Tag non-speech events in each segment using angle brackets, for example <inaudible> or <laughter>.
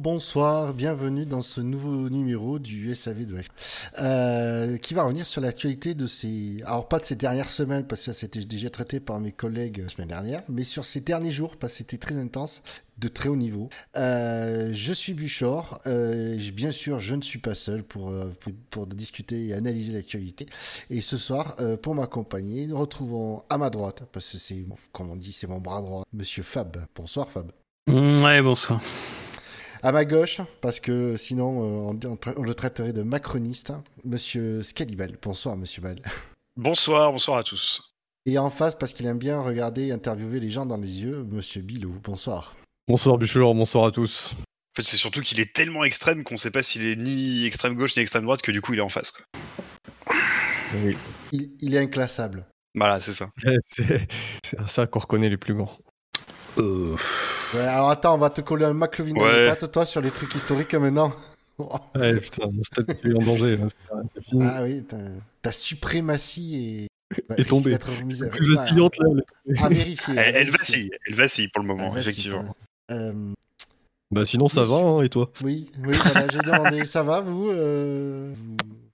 Bonsoir, bienvenue dans ce nouveau numéro du SAV de euh, qui va revenir sur l'actualité de ces, alors pas de ces dernières semaines parce que ça c'était déjà traité par mes collègues la semaine dernière, mais sur ces derniers jours parce que c'était très intense, de très haut niveau. Euh, je suis Buchor, euh, bien sûr je ne suis pas seul pour, pour, discuter et analyser l'actualité. Et ce soir, pour m'accompagner, nous retrouvons à ma droite, parce que c'est, comme on dit, c'est mon bras droit, Monsieur Fab. Bonsoir Fab. Ouais, bonsoir. À ma gauche, parce que sinon euh, on, le traiterait de macroniste, monsieur Scalibel. Bonsoir, monsieur Bell. Bonsoir, bonsoir à tous. Et en face, parce qu'il aime bien regarder et interviewer les gens dans les yeux, monsieur Bilou. Bonsoir. Bonsoir, Bûcher, bonsoir à tous. En fait, c'est surtout qu'il est tellement extrême qu'on sait pas s'il est ni extrême gauche ni extrême droite que du coup il est en face. Quoi. Oui. Il, il est inclassable. Voilà, c'est ça. <laughs> C'est ça qu'on reconnaît les plus grands. Euh... Ouais, alors attends, on va te coller un McLovin ouais. dans toi, sur les trucs historiques maintenant. <laughs> ouais, putain, mon statut est en danger. C'est fini. Ah oui, ta suprématie est. Bah, est tombée. Plus vacillante là. À vérifier. Elle, elle, vacille, elle vacille pour le moment, effectivement. Euh... Bah sinon ça va, hein, et toi Oui, oui, voilà, j'ai demandé, ça va vous, euh...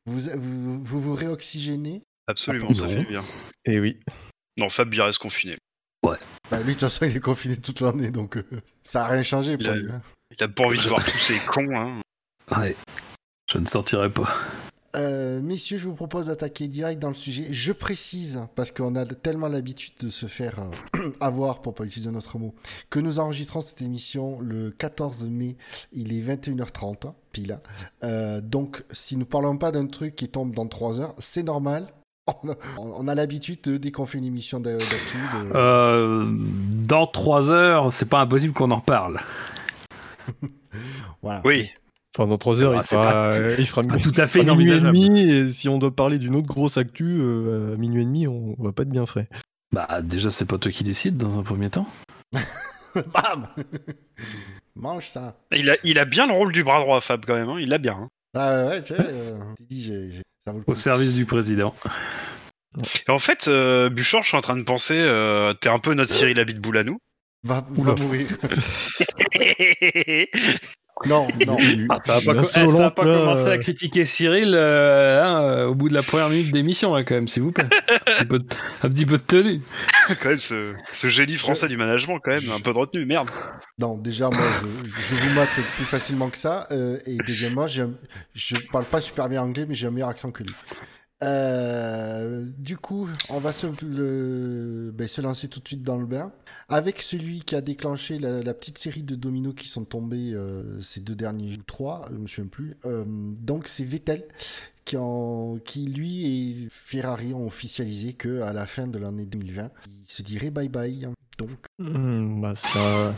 vous, vous, vous, vous, réoxygénez? Absolument, ça fait bien. Et oui. Non, Fab, il reste confiné. Ouais. Bah, lui, de toute façon, il est confiné toute l'année, donc euh, ça a rien changé il pour a, lui. Hein. Il a pas envie de voir tous ces cons. Hein. Ouais. Je ne sortirai pas. Euh, messieurs, je vous propose d'attaquer direct dans le sujet. Je précise, parce qu'on a tellement l'habitude de se faire euh, <clears throat> avoir, pour pas utiliser notre mot, que nous enregistrons cette émission le 14 mai. Il est 21h30, pile. Euh, donc, si nous parlons pas d'un truc qui tombe dans 3 heures, c'est normal. On a, on a l'habitude de dès qu'on fait une émission d'actu. De... Euh, dans 3 heures, c'est pas impossible qu'on en reparle. <laughs> voilà. Oui. Enfin, dans 3 heures, Ah, il, c'est sera, pas- euh, il sera Pas tout à fait minuit et demi. Et si on doit parler d'une autre grosse actu, euh, à minuit et demi, on, on va pas être bien frais. Bah, déjà, c'est pas toi qui décides dans un premier temps. <laughs> Bam Mange ça. Il a, il a bien le rôle du bras droit, Fab, quand même. Hein. Il l'a bien. Hein. Ah ouais, tu euh, dit, j'ai- j'ai- ça vaut le coup. Au service du président. Et en fait, euh, Buchor, je suis en train de penser, euh, t'es un peu notre Cyril Abitboul à nous. Va, va mourir. <laughs> Non, non. Ah, ça pas, co- eh, ça va pas là, commencer euh, à critiquer Cyril euh, hein, euh, au bout de la première minute d'émission, là, quand même, s'il vous plaît. un, petit peu de, un petit peu de tenue. <laughs> quand même, ce, ce génie français du management, quand même, un peu de retenue, merde. Non, déjà, moi, je, je vous mate plus facilement que ça. euh, et deuxièmement, je parle pas super bien anglais, mais j'ai un meilleur accent que lui. Euh, du coup, on va se, le, ben, se lancer tout de suite dans le bain. Avec celui qui a déclenché la, la petite série de dominos qui sont tombés euh, ces deux derniers jours, trois, je me souviens plus. Euh, donc, c'est Vettel qui, en, qui, lui et Ferrari ont officialisé que à la fin de l'année 2020, ils se diraient bye bye. Donc, Hmm, bah, ça,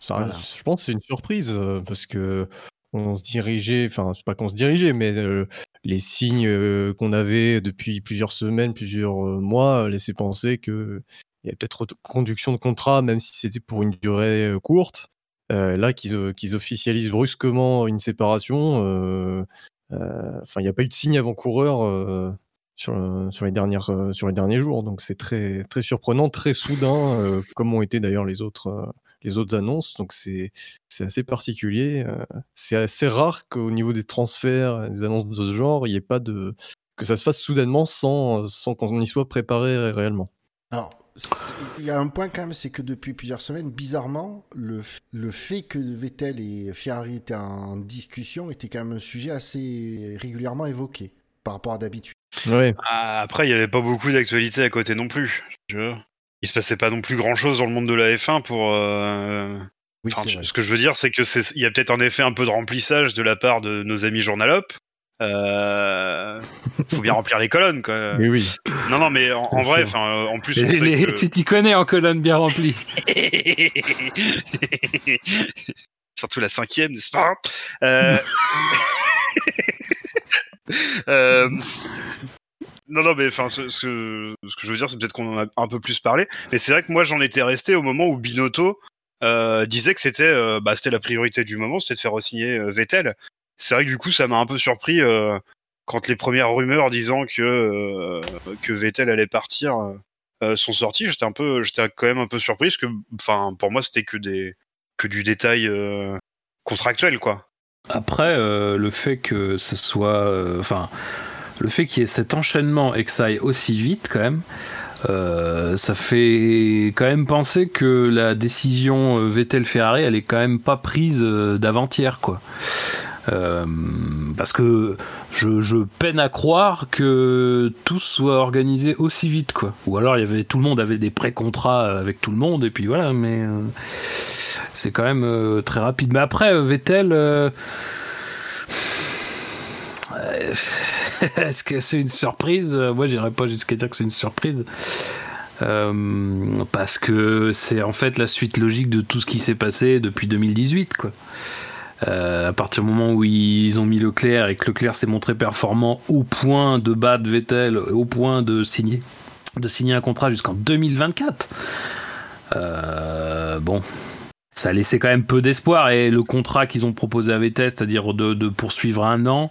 ça- Voilà. je pense que c'est une surprise euh, parce que on se dirigeait, enfin, c'est pas qu'on se dirigeait, mais euh, les signes euh, qu'on avait depuis plusieurs semaines, plusieurs euh, mois laissaient penser que il y avait peut-être conduction de contrat, même si c'était pour une durée courte. Là, qu'ils qu'ils officialisent brusquement une séparation, enfin, il n'y a pas eu de signe avant-coureur sur, le- sur, les derniers jours. Donc c'est très, surprenant, très soudain, comme ont été d'ailleurs les autres, annonces. Donc c'est assez particulier. c'est assez rare qu'au niveau des transferts, des annonces de ce genre, il n'y ait pas de que ça se fasse soudainement sans, qu'on y soit préparé ré- réellement. Alors, il y a un point quand même, c'est que depuis plusieurs semaines, bizarrement, le, le fait que Vettel et Ferrari étaient en discussion était quand même un sujet assez régulièrement évoqué par rapport à d'habitude. Ah, après, il n'y avait pas beaucoup d'actualité à côté non plus. Vois. Il se passait pas non plus grand chose dans le monde de la F1 pour. euh, Oui, enfin, je- ce que je veux dire, c'est que c'est, il y a peut-être en effet un peu de remplissage de la part de nos amis journalopes. Euh, faut bien <laughs> remplir les colonnes, quoi. Oui, oui. Non, non, mais en, en vrai, enfin, euh, en plus, on Les- sait les- que... Tu t'y connais en colonne bien remplie. <laughs> Surtout la cinquième, n'est-ce pas? Euh, <laughs> euh, Non, non, mais enfin, ce, ce que, ce que je veux dire, c'est peut-être qu'on en a un peu plus parlé, mais c'est vrai que moi, j'en étais resté au moment où Binotto euh, disait que c'était euh, bah, c'était la priorité du moment, c'était de faire re-signer euh, Vettel. C'est vrai que du coup, ça m'a un peu surpris euh, quand les premières rumeurs disant que, euh, que Vettel allait partir euh, sont sorties. J'étais un peu, j'étais quand même un peu surpris parce que, enfin, pour moi, c'était que des que du détail, contractuel, quoi. Après, le fait que ce soit. Enfin, le fait qu'il y ait cet enchaînement et que ça aille aussi vite, quand même, ça fait quand même penser que la décision Vettel-Ferrari, elle est quand même pas prise d'avant-hier, quoi. Euh, parce que je, peine à croire que tout soit organisé aussi vite, quoi. Ou alors il y avait tout le monde avait des pré-contrats avec tout le monde et puis voilà, mais euh, c'est quand même euh, très rapide. Mais après Vettel, <laughs> est-ce que c'est une surprise? Moi, j'irais pas jusqu'à dire que c'est une surprise. Parce que c'est en fait la suite logique de tout ce qui s'est passé depuis 2018, quoi. Euh, à partir du moment où ils ont mis Leclerc et que Leclerc s'est montré performant au point de battre Vettel, au point de signer, de signer un contrat jusqu'en 2024. Euh, bon, ça laissait quand même peu d'espoir et le contrat qu'ils ont proposé à Vettel, c'est-à-dire de, poursuivre un an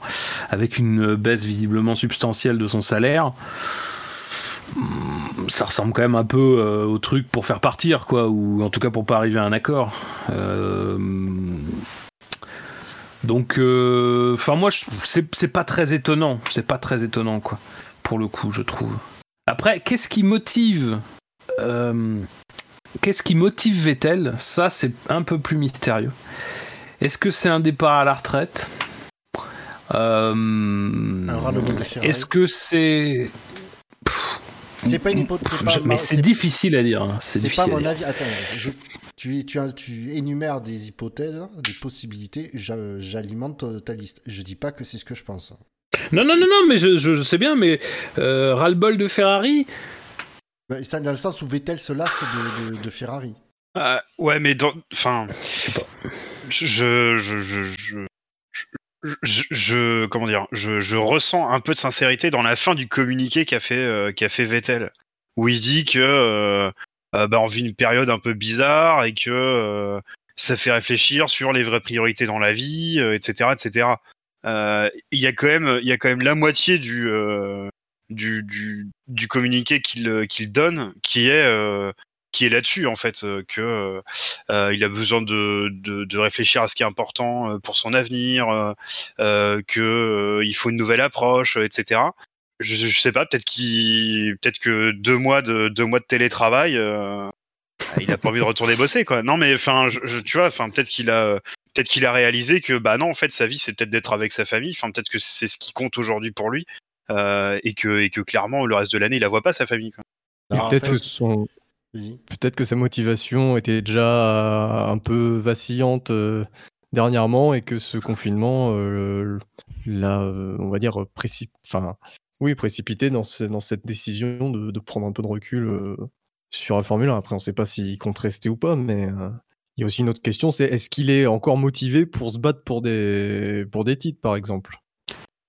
avec une baisse visiblement substantielle de son salaire, hmm, ça ressemble quand même un peu euh, au truc pour faire partir, quoi, ou en tout cas pour pas arriver à un accord. Donc, euh, enfin, moi, c'est pas très étonnant. C'est pas très étonnant, quoi, pour le coup, je trouve. Après, qu'est-ce qui motive euh, Qu'est-ce qui motive Vettel? Ça, c'est un peu plus mystérieux. Est-ce que c'est un départ à la retraite? Euh. Est-ce que c'est. C'est pas une hypothèse. mais c'est difficile à dire. hein. C'est pas mon avis. Attends, je- tu, tu, tu énumères des hypothèses, des possibilités. j'a- J'alimente ta- liste. Je dis pas que c'est ce que je pense. Non, non, non, non, mais je, je- je sais bien, mais euh, ras-le-bol de Ferrari. Bah, ça, dans le sens où Vettel se lasse de, de- de Ferrari. Euh, ouais, mais dans. Enfin. Je sais pas. Je. Je. Je. je, je- je- je- comment dire je, je ressens un peu de sincérité dans la fin du communiqué qu'a fait euh, qu'a fait Vettel où il dit que euh, bah, on vit une période un peu bizarre et que euh, ça fait réfléchir sur les vraies priorités dans la vie euh, etc etc Euh, il y a quand même il y a quand même la moitié du euh, du, du, du communiqué qu'il qu'il donne qui est euh, qui est là-dessus en fait euh, que euh, euh, il a besoin de, de, de réfléchir à ce qui est important euh, pour son avenir, euh, euh, que euh, il faut une nouvelle approche, euh, etc. Je, je sais pas, peut-être qu'il, peut-être que deux mois de deux mois de télétravail, euh, <laughs> il a pas envie de retourner bosser quoi. Non mais enfin, tu vois, enfin peut-être qu'il a peut-être qu'il a réalisé que bah non en fait sa vie c'est peut-être d'être avec sa famille. Enfin peut-être que c'est ce qui compte aujourd'hui pour lui euh, et que et que clairement le reste de l'année il la voit pas sa famille. En peut-être fait- que son, peut-être que sa motivation était déjà un peu vacillante euh, dernièrement et que ce confinement euh, l'a, euh, on va dire, précip... enfin, oui, précipité dans, ce- dans cette décision de, prendre un peu de recul euh, sur la Formule 1. Après, on ne sait pas s'il compte rester ou pas, mais euh, il y a aussi une autre question, c'est est-ce qu'il est encore motivé pour se battre pour des, titres, par exemple?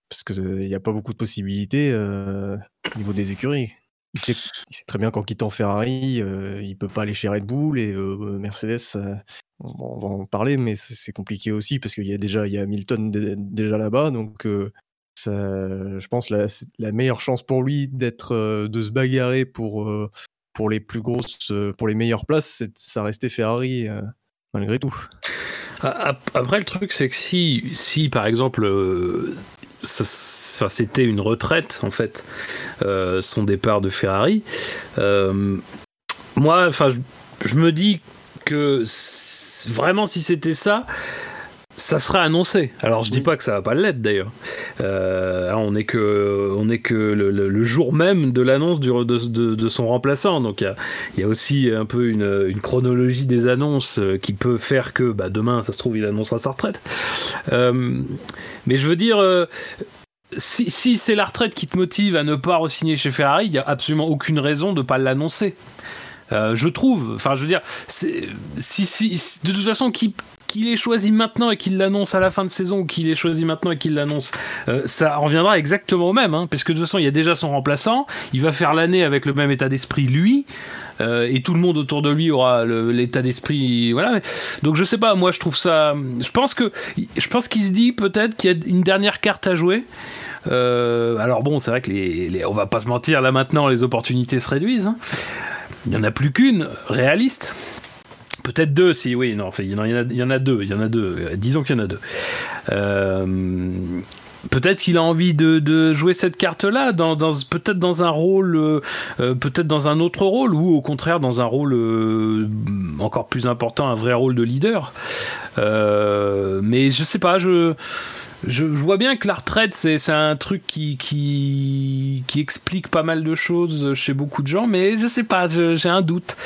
Parce qu'il n'y a pas beaucoup de possibilités euh, au niveau des écuries. Il sait, très bien qu'en quittant Ferrari, euh, il peut pas aller chez Red Bull et euh, Mercedes. euh, on, va en parler, mais c'est compliqué aussi parce qu'il y a déjà il Hamilton dé- déjà là-bas, donc euh, je pense la, la meilleure chance pour lui d'être euh, de se bagarrer pour euh, pour les plus grosses, euh, pour les meilleures places, ça restait Ferrari malgré tout. Après, le truc, c'est que si, si par exemple, c'était une retraite, en fait, son départ de Ferrari, moi, enfin, je, me dis que vraiment, si c'était ça, ça serait annoncé. Alors, je dis pas que ça va pas l'être d'ailleurs. Euh, on est que, on est que le, le- le jour même de l'annonce de, de- de son remplaçant. Donc, il y a, il y a aussi un peu une, une chronologie des annonces euh, qui peut faire que bah, demain, ça se trouve, il annoncera sa retraite. Euh, mais je veux dire, euh, si, si c'est la retraite qui te motive à ne pas re-signer chez Ferrari, il n'y a absolument aucune raison de ne pas l'annoncer. Euh, je trouve, enfin, je veux dire, si, si, de toute façon, qu'il qu'il ait choisi maintenant et qu'il l'annonce à la fin de saison ou qu'il ait choisi maintenant et qu'il l'annonce, euh, ça reviendra exactement au même, hein, parce que de toute façon, il y a déjà son remplaçant, il va faire l'année avec le même état d'esprit, lui, euh, et tout le monde autour de lui aura l'état d'esprit, voilà. Donc je sais pas, moi je trouve ça, je pense que, je pense qu'il se dit peut-être qu'il y a une dernière carte à jouer. Euh, alors bon, c'est vrai que les, les- on va pas se mentir, là maintenant les opportunités se réduisent. hein. Il n'y en a plus qu'une réaliste. Peut-être deux, si oui, non, il y, en a, il y en a deux, il y en a deux. Disons qu'il y en a deux. Euh, peut-être qu'il a envie de, jouer cette carte-là, peut-être dans un rôle, euh, euh, peut-être dans un autre rôle, ou au contraire dans un rôle euh, encore plus important, un vrai rôle de leader. mais je sais pas, je. Je, vois bien que la retraite, c'est un truc qui, qui, explique pas mal de choses chez beaucoup de gens, mais je sais pas, j'ai un doute.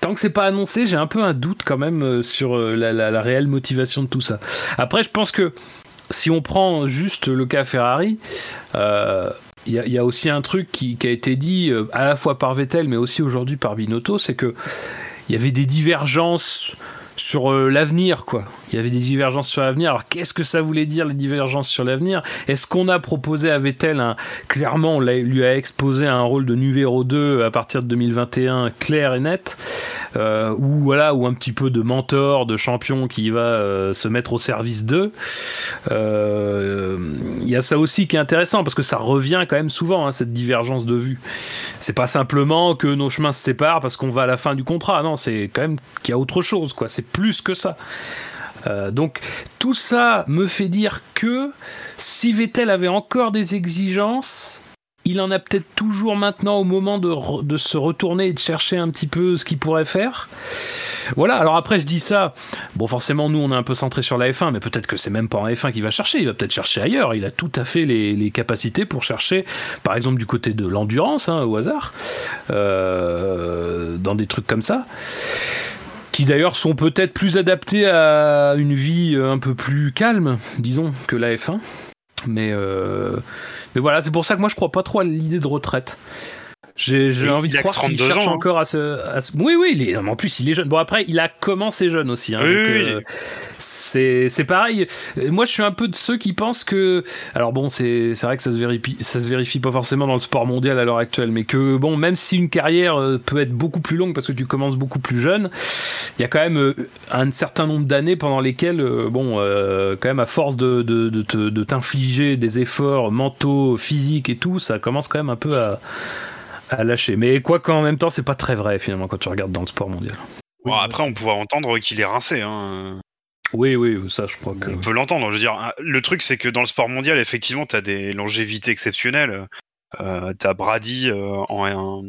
Tant que c'est pas annoncé, j'ai un peu un doute quand même sur la, la, réelle motivation de tout ça. Après, je pense que si on prend juste le cas Ferrari, il euh, y, a aussi un truc qui, a été dit euh, à la fois par Vettel, mais aussi aujourd'hui par Binotto, c'est que il y avait des divergences sur euh, l'avenir, quoi. Il y avait des divergences sur l'avenir. Alors, qu'est-ce que ça voulait dire, les divergences sur l'avenir? Est-ce qu'on a proposé à Vettel, un... clairement, on lui a exposé un rôle de numéro 2 à partir de 2021 clair et net euh, ou voilà, ou un petit peu de mentor, de champion qui va euh, se mettre au service d'eux? Il y a ça aussi qui est intéressant parce que ça revient quand même souvent, hein, cette divergence de vue. C'est pas simplement que nos chemins se séparent parce qu'on va à la fin du contrat, non, c'est quand même qu'il y a autre chose, quoi. C'est plus que ça. Euh, donc tout ça me fait dire que si Vettel avait encore des exigences, il en a peut-être toujours maintenant au moment de, se retourner et de chercher un petit peu ce qu'il pourrait faire. Voilà, alors après je dis ça, bon forcément nous on est un peu centré sur la F1, mais peut-être que c'est même pas en F1 qu'il va chercher, il va peut-être chercher ailleurs, il a tout à fait les, les capacités pour chercher, par exemple du côté de l'endurance, hein, au hasard, euh, dans des trucs comme ça qui d'ailleurs sont peut-être plus adaptés à une vie euh, un peu plus calme, disons, que la F1. Mais, euh, mais voilà, c'est pour ça que moi je crois pas trop à l'idée de retraite. J'ai envie de croire qu'il cherche hein. encore à se, Oui, oui, il est, en plus il est jeune. Bon après, il a commencé jeune aussi. Hein, oui, euh, c'est pareil. Moi, je suis un peu de ceux qui pensent que. Alors bon, c'est vrai que ça se vérifie, ça se vérifie pas forcément dans le sport mondial à l'heure actuelle, mais que bon, même si une carrière euh, peut être beaucoup plus longue parce que tu commences beaucoup plus jeune, il y a quand même euh, un certain nombre d'années pendant lesquelles, bon, quand même à force de, de, de t'infliger des efforts mentaux, physiques et tout, ça commence quand même un peu à à lâcher. Mais quoi qu'en même temps, c'est pas très vrai finalement quand tu regardes dans le sport mondial. Bon, après, on pourrait entendre qu'il est rincé. Hein. Oui, oui, ça, je crois que. On peut l'entendre. Je veux dire, le truc, c'est que dans le sport mondial, effectivement, t'as des longévités exceptionnelles. Euh, t'as Brady euh, en,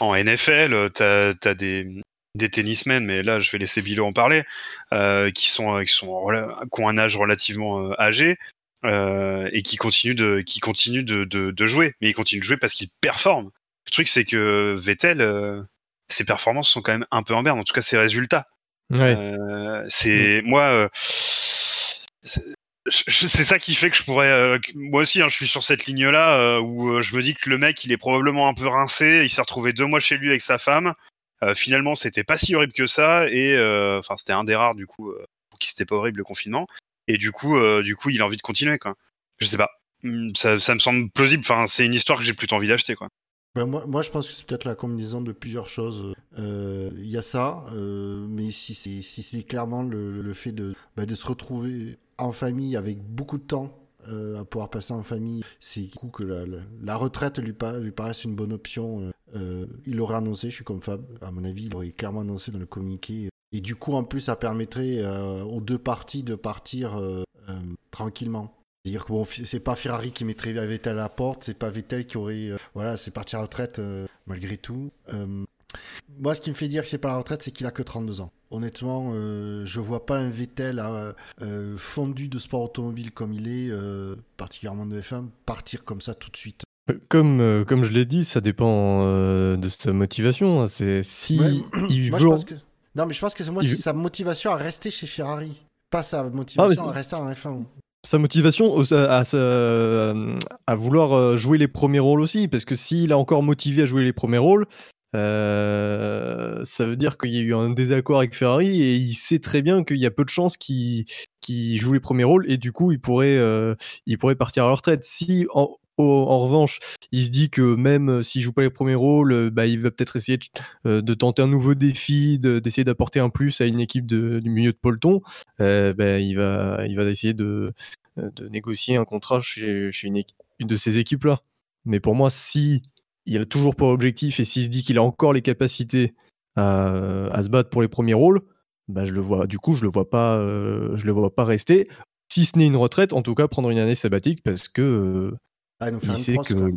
NFL, t'as as des, des tennismen, mais là, je vais laisser Bilo en parler, euh, qui sont qui sont qui ont un âge relativement âgé. et qui continuent de de, jouer mais ils continuent de jouer parce qu'ils performent le truc, c'est que Vettel, euh, ses performances sont quand même un peu en berne, en tout cas ses résultats. Euh, c'est mm. moi, euh, c'est ça qui fait que je pourrais, moi aussi, hein, je suis sur cette ligne-là où je me dis que le mec, il est probablement un peu rincé. Il s'est retrouvé deux mois chez lui avec sa femme. finalement, c'était pas si horrible que ça, et enfin, c'était un des rares du coup pour qui c'était pas horrible le confinement. Et du coup, du coup, il a envie de continuer, quoi. Je sais pas. Hmm, ça, ça me semble plausible. Enfin, c'est une histoire que j'ai plutôt envie d'acheter, quoi. Ben, moi, je pense que c'est peut-être la combinaison de plusieurs choses. Euh, il y a ça, euh, mais si c'est clairement le, fait de, bah, de se retrouver en famille avec beaucoup de temps euh, à pouvoir passer en famille, c'est du coup que la, retraite lui, lui paraisse une bonne option. il l'aurait annoncé, je suis comme Fab, à mon avis, il aurait clairement annoncé dans le communiqué. Et du coup, en plus, ça permettrait aux deux parties de partir tranquillement. C'est-à-dire que bon, c'est pas Ferrari qui mettrait Vettel à la porte, c'est pas Vettel qui aurait. Euh, voilà, c'est parti à la retraite euh, malgré tout. Euh, moi, ce qui me fait dire que c'est pas la retraite, c'est qu'il a que 32 ans. Honnêtement, je vois pas un Vettel fondu de sport automobile comme il est, particulièrement de F1, partir comme ça tout de suite. Comme, comme je l'ai dit, ça dépend de sa motivation. Hein. C'est si il <clears throat> veut... Non, mais je pense que moi, c'est sa motivation à rester chez Ferrari, pas sa motivation ah, à rester en F1 sa motivation à, à, vouloir euh, jouer les premiers rôles aussi, parce que s'il est encore motivé à jouer les premiers rôles, euh, ça veut dire qu'il y a eu un désaccord avec Ferrari et il sait très bien qu'il y a peu de chances qu'il joue les premiers rôles et du coup il pourrait, euh, il pourrait partir à la retraite. Si en, en revanche, il se dit que même s'il joue pas les premiers rôles, bah, il va peut-être essayer de, tenter un nouveau défi, d'essayer d'apporter un plus à une équipe de, du milieu de peloton. bah, il, va, essayer de, négocier un contrat chez, une, de ces équipes-là. Mais pour moi, si il a toujours pas objectif et s'il se dit qu'il a encore les capacités à, se battre pour les premiers rôles, bah, je le vois. Du coup, je le vois pas, euh, je le vois pas rester. Si ce n'est une retraite, en tout cas prendre une année sabbatique parce que euh, Ah, nous il sait que,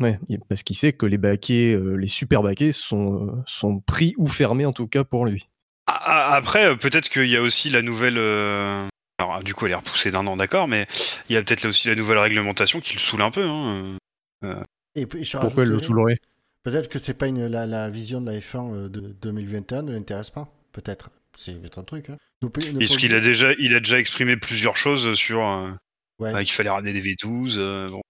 ouais, parce qu'il sait que les baquets, euh, les super baquets sont euh, sont pris ou fermés en tout cas pour lui. Ah, ah, Après, euh, peut-être qu'il y a aussi la nouvelle. euh, Alors, du coup, elle est repoussée d'un an, d'accord, mais il y a peut-être là aussi la nouvelle réglementation qui le saoule un peu. Hein. Et puis, je Pourquoi elle le soulerait Peut-être que c'est pas une, la, la vision de la F1 euh, de 2021 ne l'intéresse pas. Peut-être. C'est un truc. Hein. Parce peut- qu'il a déjà, il a déjà exprimé plusieurs choses sur euh, Ouais. euh, qu'il fallait ramener des V12. euh, bon,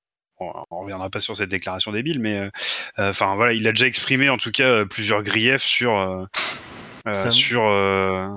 on on reviendra pas sur cette déclaration débile, mais euh, euh, enfin voilà, il a déjà exprimé en tout cas euh, plusieurs griefs sur sur. euh,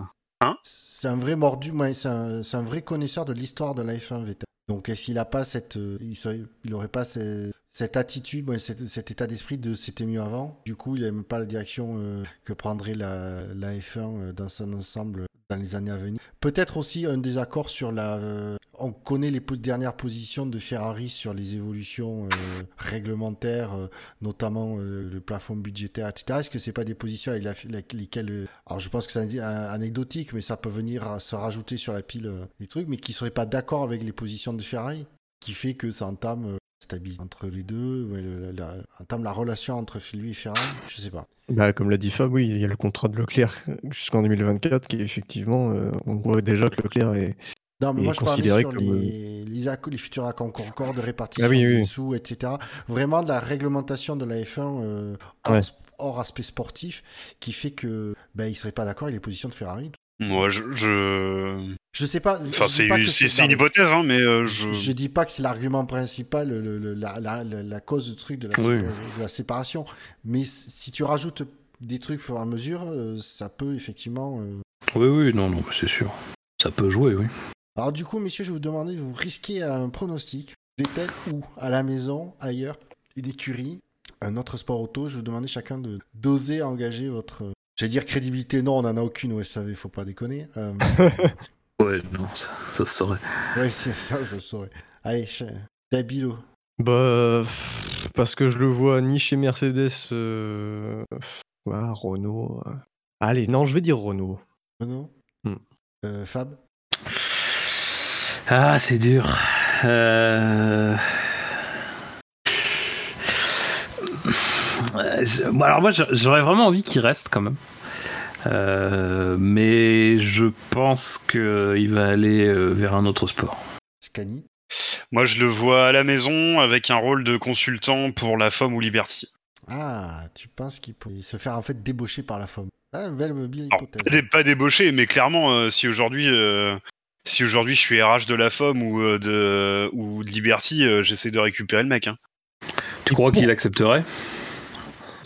C'est un vrai mordu, ouais, c'est un, vrai connaisseur de l'histoire de la F1 Vettel. Donc, s'il a pas cette, euh, il, serait- il aurait pas ce- cette attitude, ouais, cet, cet état d'esprit de c'était mieux avant? Du coup, il n'aime pas la direction euh, que prendrait la, la F1 euh, dans son ensemble dans les années à venir. Peut-être aussi un désaccord sur la. euh, on connaît les dernières positions de Ferrari sur les évolutions euh, réglementaires, euh, notamment le plafond budgétaire, etc. Est-ce que c'est pas des positions avec lesquelles, alors je pense que c'est an- an- anecdotique, mais ça peut venir se rajouter sur la pile des trucs, mais qui seraient pas d'accord avec les positions de Ferrari, qui fait que ça entame stabilité entre les deux, ouais, le- la- entame la relation entre lui et Ferrari, je sais pas. Bah, comme l'a dit Fab, oui, il y a le contrat de Leclerc jusqu'en 2024 qui effectivement, euh, on voit déjà que Leclerc est. Non, mais moi je parlais sur comme, les, les, accords- les futurs accords Concorde, de répartition Ah oui, des oui. sous, etc. Vraiment de la réglementation de la F1 euh, hors, Ouais. hors aspect sportif qui fait que ben, il serait pas d'accord avec les positions de Ferrari. Moi, je, je... Je sais pas. enfin, c'est pas que c'est- c'est non, une hypothèse, hein, mais euh, Je, je. je dis pas que c'est l'argument principal, le- le- la, la, la, la cause du truc de la, Oui. de la séparation. Mais si tu rajoutes des trucs au fur et à mesure, euh, ça peut effectivement. euh, Oui, oui, non, non, mais c'est sûr. Ça peut jouer, oui. Alors du coup, messieurs, je vais vous demander de vous risquer un pronostic. Vettel ou à la maison, ailleurs, une écurie, un autre sport auto? Je vais vous demander chacun de d'oser engager votre. J'allais dire crédibilité, non, on en a aucune au SAV, faut pas déconner. Euh, <laughs> Ouais, non, ça, ça se saurait. ouais, ça, ça se saurait. Allez, Dabilo. Bah, parce que je le vois ni chez Mercedes, euh... ouais, Renault. euh. Allez, non, je vais dire Renault. Renaud Hmm. Euh, Fab? Ah, c'est dur. Euh... je- bon, Alors moi, j'a- j'aurais vraiment envie qu'il reste quand même. Euh, mais je pense qu'il va aller euh, vers un autre sport. Scani Moi, je le vois à la maison avec un rôle de consultant pour la femme ou Liberty. Ah, tu penses qu'il peut se faire en fait débaucher par la femme Ah, belle, belle pas, dé- pas débauché, mais clairement, euh, si aujourd'hui, euh, si aujourd'hui je suis RH de la FOM ou euh, de ou de Liberty, euh, j'essaie de récupérer le mec. hein. Tu crois qu'il accepterait?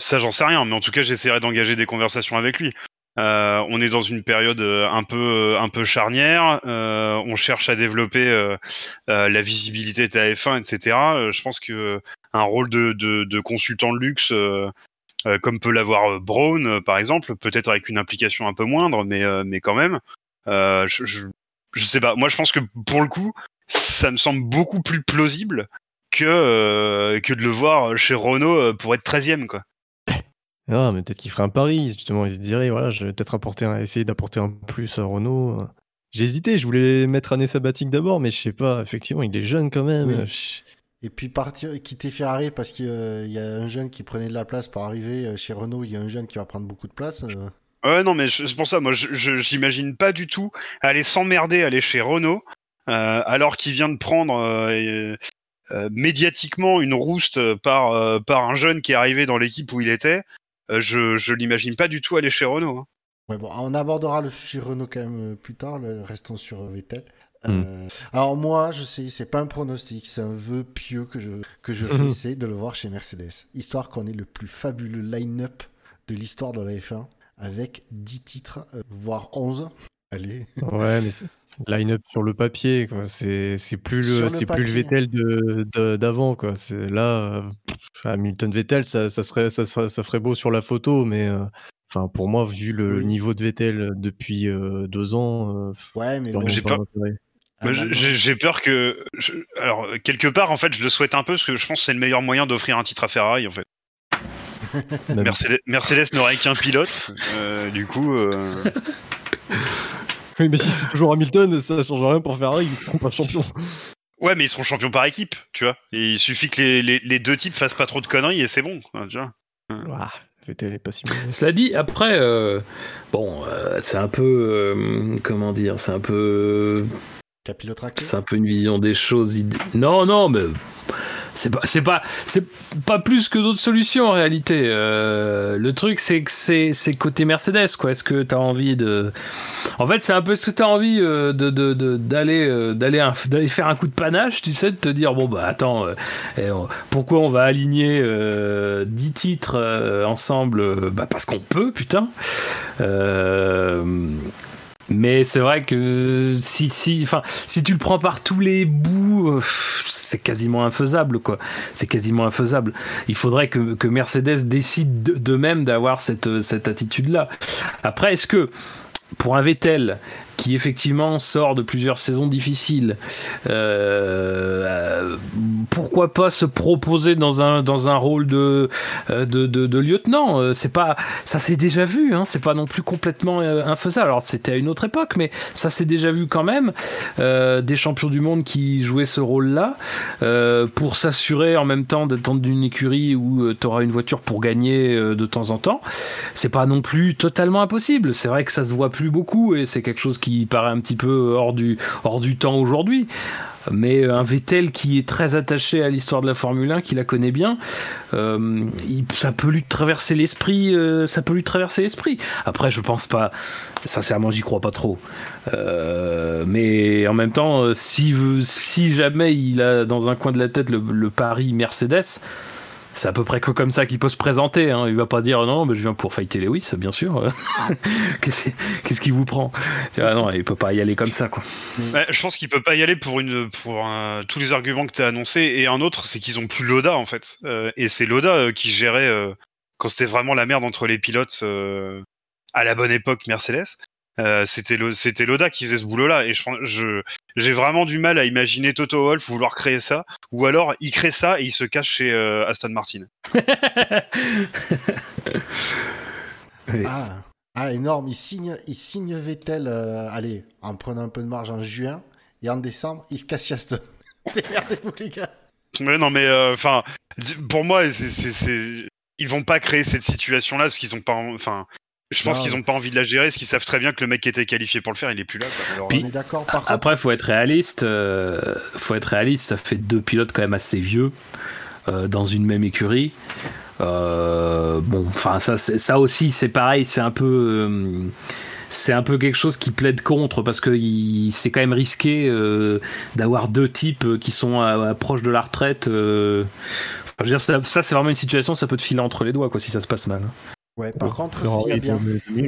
Ça, j'en sais rien, mais en tout cas, j'essaierai d'engager des conversations avec lui. Euh, on est dans une période euh, un peu euh, un peu charnière. euh, on cherche à développer euh, euh, la visibilité de la F1, etc. Je pense que un rôle de, de, de consultant de luxe, comme peut l'avoir Brown, par exemple, peut-être avec une implication un peu moindre, mais mais quand même. Je, je je sais pas. Moi, je pense que pour le coup, ça me semble beaucoup plus plausible que que de le voir chez Renault pour être 13e, quoi. Ah, mais peut-être qu'il ferait un pari, justement. Il se dirait, voilà, je vais peut-être apporter un, essayer d'apporter un plus à Renault. J'ai hésité, je voulais mettre année sabbatique d'abord, mais je sais pas, effectivement, il est jeune quand même. Oui. Je- Et puis partir, quitter Ferrari parce qu'il euh, y a un jeune qui prenait de la place pour arriver euh, chez Renault, il y a un jeune qui va prendre beaucoup de place. euh, Ouais, non, mais je- c'est pour ça, moi, je- je- j'imagine pas du tout aller s'emmerder, aller chez Renault, euh, alors qu'il vient de prendre euh, euh, médiatiquement une rouste par, euh, par un jeune qui est arrivé dans l'équipe où il était. Euh, je je l'imagine pas du tout aller chez Renault. hein. Ouais, bon, on abordera le sujet Renault quand même euh, plus tard, le- restons sur Vettel. Euh, Alors moi, je sais, c'est pas un pronostic, c'est un vœu pieux que je, que je <laughs> fais, c'est de le voir chez Mercedes. Histoire qu'on ait le plus fabuleux line-up de l'histoire de la F1, avec 10 titres, euh, voire 11. Allez. <laughs> Ouais, mais c'est- line-up sur le papier, quoi. C'est c'est plus le, le c'est plus le. Vettel de de- d'avant, quoi. C'est là, euh, pff, Hamilton Vettel, ça, ça serait, ça, serait- ça ferait beau sur la photo, mais euh, enfin pour moi, vu le Oui. niveau de Vettel depuis euh, deux ans, euh, Ouais, mais bon, J'ai pas pas- d'intérêt. ah, j'ai- J'ai peur que. je- alors, quelque part, en fait, je le souhaite un peu parce que je pense que c'est le meilleur moyen d'offrir un titre à Ferrari, en fait. <laughs> Mercedes, Mercedes n'aurait qu'un pilote, euh, du coup. euh, <laughs> Oui, mais si c'est toujours Hamilton, ça change rien pour Ferrari, ils seront pas champions. Ouais, mais ils seront champions par équipe, tu vois. Et il suffit que les, les, les deux types fassent pas trop de conneries et c'est bon, quoi, tu vois. Ouah, Vettel est pas si mauvais. Cela dit, après, euh, bon, euh, c'est un peu, euh, comment dire, c'est un peu, c'est un peu une vision des choses. Non, non, mais c'est pas, c'est pas, c'est pas plus que d'autres solutions en réalité. Euh, le truc, c'est que c'est, c'est côté Mercedes, quoi. Est-ce que t'as envie de, en fait, c'est un peu ce que t'as envie euh, de, de, de- d'aller, euh, d'aller, d'aller faire un coup de panache, tu sais, de te dire bon bah attends, pourquoi on va aligner euh, 10 titres ensemble Bah parce qu'on peut, putain. Euh, mais c'est vrai que si, si, enfin, si tu le prends par tous les bouts, euh, c'est quasiment infaisable, quoi. C'est quasiment infaisable. Il faudrait que, que Mercedes décide de- d'eux-mêmes d'avoir cette, cette attitude-là. Après, est-ce que pour un Vettel qui effectivement sort de plusieurs saisons difficiles, euh, euh, pourquoi pas se proposer dans un, dans un rôle de, euh, de, de, lieutenant? C'est pas, ça s'est déjà vu, hein, c'est pas non plus complètement infaisable. Alors c'était à une autre époque, mais ça s'est déjà vu quand même. Des champions du monde qui jouaient ce rôle-là pour s'assurer en même temps dans une écurie où tu auras une voiture pour gagner de temps en temps. C'est pas non plus totalement impossible. C'est vrai que ça se voit plus beaucoup et c'est quelque chose qui paraît un petit peu hors du, hors du temps aujourd'hui. Mais un Vettel qui est très attaché à l'histoire de la Formule 1, qui la connaît bien, euh, ça peut lui traverser l'esprit. euh, ça peut lui traverser l'esprit. Après, je pense pas. Sincèrement, j'y crois pas trop. Euh, mais en même temps, euh, si, si jamais il a dans un coin de la tête le, le pari Mercedes, c'est à peu près que comme ça qu'il peut se présenter. Hein. Il va pas dire non, mais je viens pour fighter Lewis, bien sûr. <laughs> Qu'est-ce qu'est-ce qui vous prend? Vois, Non, il peut pas y aller comme ça, quoi. Ouais, je pense qu'il peut pas y aller pour une pour tous les arguments que tu as annoncés et un autre c'est qu'ils ont plus Loda en fait Euh, et c'est Loda euh, qui gérait euh, quand c'était vraiment la merde entre les pilotes à la bonne époque Mercedes Euh, c'était Lo- c'était Loda qui faisait ce boulot là et je pense- je j'ai vraiment du mal à imaginer Toto Wolff vouloir créer ça ou alors il crée ça et il se cache chez euh, Aston Martin Oui. Ah, ah, énorme. Il signe, il signe Vettel, euh, allez, en prenant un peu de marge en juin. Et en décembre, il se casse chez Aston. <laughs> Démerdez-vous, les gars. Mais non, mais enfin, pour moi, c'est, ils vont pas créer cette situation-là parce qu'ils ont pas, en- enfin, je pense qu'ils ont pas envie de la gérer, parce qu'ils savent très bien que le mec qui était qualifié pour le faire, il est plus là. quoi. Alors, Puis- On est d'accord. Par contre, Après, faut être réaliste. euh, faut être réaliste. Ça fait deux pilotes quand même assez vieux euh, dans une même écurie. Euh, bon, enfin ça, ça aussi, c'est pareil. C'est un peu, euh, c'est un peu quelque chose qui plaide contre parce que c'est quand même risqué euh, d'avoir deux types qui sont à- à proches de la retraite. euh. Enfin, je veux dire, ça, ça, c'est vraiment une situation, ça peut te filer entre les doigts, quoi, si ça se passe mal. Ouais, par contre, s'il y a bien.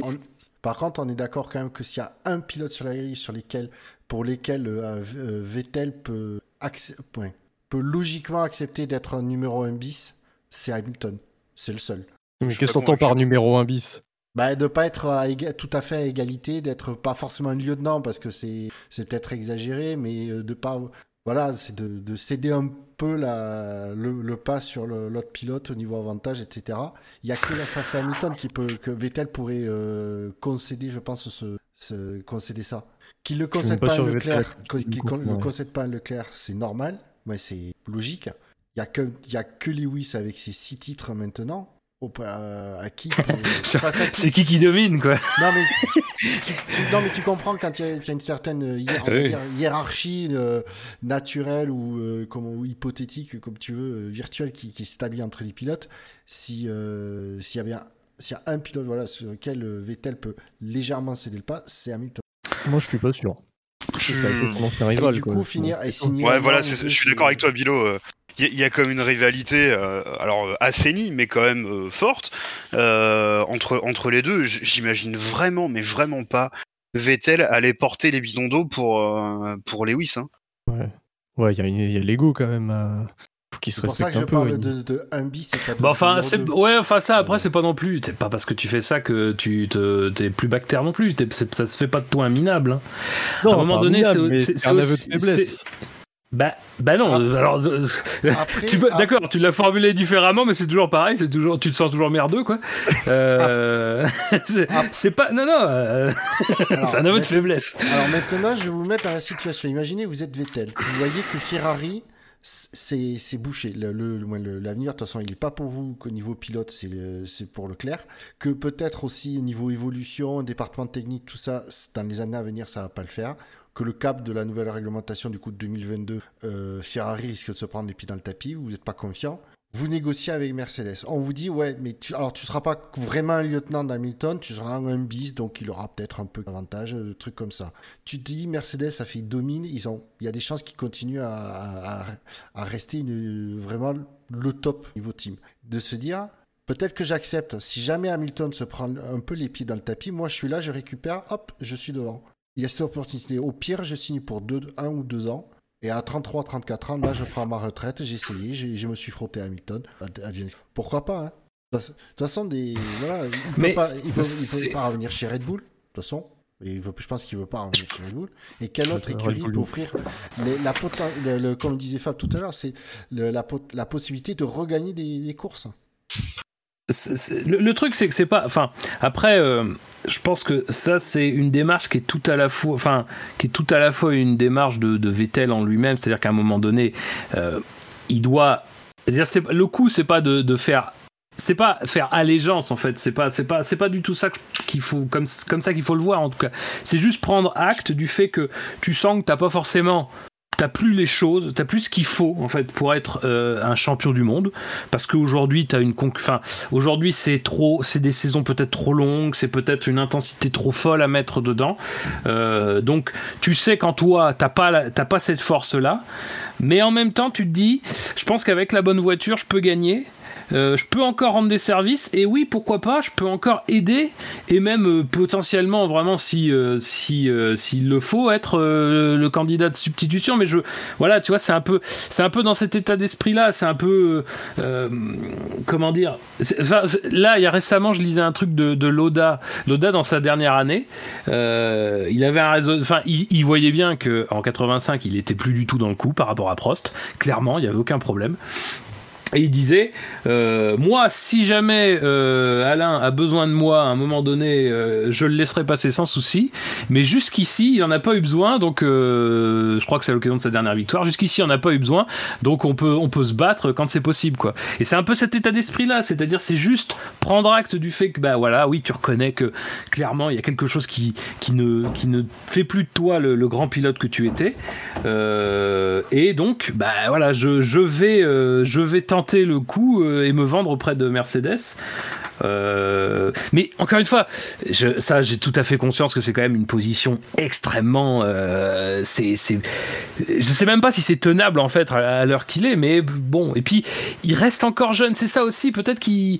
on- Par contre, on est d'accord quand même que s'il y a un pilote sur la grille sur lesquels, pour lesquels euh, V- euh, Vettel peut, accé- ouais, peut logiquement accepter d'être un numéro 1 bis, c'est Hamilton. C'est le seul. Mais qu'est-ce qu'on entend par numéro 1 bis? Bah, de pas être à tout à fait à égalité, d'être pas forcément un lieutenant parce que c'est c'est peut-être exagéré, mais euh, de pas voilà, c'est de, de céder un peu la, le, le pas sur l'autre pilote au niveau avantage, etc. Il y a que la face à Hamilton qui peut que Vettel pourrait euh, concéder, je pense, ce, ce- concéder ça. Qu'il même concède pas Leclerc, qu'il concède pas à Leclerc, c'est normal, mais c'est logique. Il y a que il y a que Lewis avec ses six titres maintenant. Au, euh, à qui <laughs> C'est qui qui domine, quoi non mais, tu, tu- non mais tu comprends quand il y, a- il y a une certaine hiér- Oui. hiérarchie euh, naturelle ou, euh, comme, ou hypothétique, comme tu veux, euh, virtuelle qui, qui s'établit entre les pilotes. Si euh, s'il y a bien s'il y a un pilote voilà, sur lequel Vettel peut légèrement céder le pas, c'est Hamilton. Moi, je suis pas sûr. je- Ça son ancien Et rival. du quoi. coup, finir et signer. Ouais, voilà, je suis d'accord avec toi, Bilo. Il y, a- il y a comme une rivalité, euh, alors euh, assainie, mais quand même euh, forte euh, entre entre les deux. J'imagine vraiment, mais vraiment pas Vettel aller porter les bidons d'eau pour euh, pour Lewis. Hein. Ouais, ouais, il y a, une- il y a l'ego quand même. Faut qu'il se C'est pour ça respecte que un je peu. parle il- de, de un bis et pas de Bon, enfin, c'est ouais, enfin ça après c'est pas non plus, c'est pas parce que tu fais ça que tu te t'es plus bactère non plus. C'est- ça se fait pas de toi un minable. hein. Non, à un moment donné, c'est- c'est- c'est c'est aussi-. Bah, bah non. Après- alors, euh, d'accord, tu l'as formulé différemment, mais c'est toujours pareil. C'est toujours, tu te sens toujours merdeux, quoi. Euh, <laughs> c'est Ah. c'est pas, non, non. euh, <laughs> c'est un aveu de faiblesse. Alors maintenant, je vais vous mettre dans la situation. Imaginez, vous êtes Vettel. Vous voyez que Ferrari, c'est c'est bouché. Le- le- le- le- L'avenir, de toute façon, il n'est pas pour vous qu'au niveau pilote, c'est pour Leclerc. Que peut-être aussi au niveau évolution, département technique, tout ça, dans les années à venir, ça va pas le faire. Que le cap de la nouvelle réglementation du coup de 2022, euh, Ferrari risque de se prendre les pieds dans le tapis. Vous n'êtes pas confiant. Vous négociez avec Mercedes. On vous dit, ouais, mais tu, alors tu seras pas vraiment un lieutenant d'Hamilton, tu seras un bis, donc il aura peut-être un peu d'avantage, euh, trucs comme ça. Tu te dis, Mercedes a fait domine, il y a des chances qu'ils continuent à, rester vraiment le top niveau team. De se dire, peut-être que j'accepte, si jamais Hamilton se prend un peu les pieds dans le tapis, moi je suis là, je récupère, hop, je suis devant. Il y a cette opportunité. Au pire, je signe pour deux, un ou deux ans. Et à 33, 34 ans, là, je prends ma retraite, j'ai essayé, je me suis frotté à Hamilton. Pourquoi pas hein De toute façon, des, voilà, il ne Mais peut, pas, il peut, il c'est- peut pas revenir chez Red Bull, de toute façon. Et il veut, je pense qu'il ne veut pas revenir chez Red Bull. Et quelle autre écurie peut offrir les- la, le- le- Comme disait Fab tout à l'heure, c'est la, possibilité de regagner des, des courses? Le, truc, c'est que c'est pas. Enfin, après, euh, je pense que ça, c'est une démarche qui est tout à la fois. Enfin, qui est tout à la fois une démarche de, de Vettel en lui-même. C'est-à-dire qu'à un moment donné, euh, il doit. c'est-à-dire, c'est- le coup, c'est pas de, de faire. C'est pas faire allégeance en fait. C'est pas, c'est pas, c'est pas du tout ça qu'il faut, comme, comme ça qu'il faut le voir en tout cas. C'est juste prendre acte du fait que tu sens que t'as pas forcément t'as plus les choses, t'as plus ce qu'il faut en fait pour être euh, un champion du monde, parce qu'aujourd'hui t'as une conc- enfin aujourd'hui c'est trop, c'est des saisons peut-être trop longues, c'est peut-être une intensité trop folle à mettre dedans, Euh, donc tu sais qu'en toi t'as pas t'as pas cette force là, mais en même temps tu te dis, je pense qu'avec la bonne voiture je peux gagner. Euh, je peux encore rendre des services et oui pourquoi pas je peux encore aider et même euh, potentiellement vraiment si euh, si s'il le faut être le candidat de substitution mais je voilà tu vois c'est un peu c'est un peu dans cet état d'esprit là c'est un peu comment dire là il y a récemment je lisais un truc de, Loda Loda dans sa dernière année il avait un réseau enfin il voyait bien que en 85 il était plus du tout dans le coup par rapport à Prost clairement il y avait aucun problème et il disait, euh, moi, si jamais euh, Alain a besoin de moi à un moment donné, euh, je le laisserai passer sans souci. Mais jusqu'ici, il n'en a pas eu besoin. Donc, je crois que c'est l'occasion de sa dernière victoire. Jusqu'ici, il n'en a pas eu besoin. Donc, on peut, on peut se battre quand c'est possible, quoi. Et c'est un peu cet état d'esprit-là. C'est-à-dire, c'est juste prendre acte du fait que, bah voilà, oui, tu reconnais que clairement, il y a quelque chose qui, qui, ne, qui ne fait plus de toi le, grand pilote que tu étais. Et donc, bah voilà, je, je vais, je vais le coup euh, et me vendre auprès de Mercedes. Euh, mais encore une fois, je, ça, j'ai tout à fait conscience que c'est quand même une position extrêmement. Euh, c'est, c'est, je sais même pas si c'est tenable en fait à l'heure qu'il est, mais bon. Et puis, il reste encore jeune, c'est ça aussi. Peut-être qu'il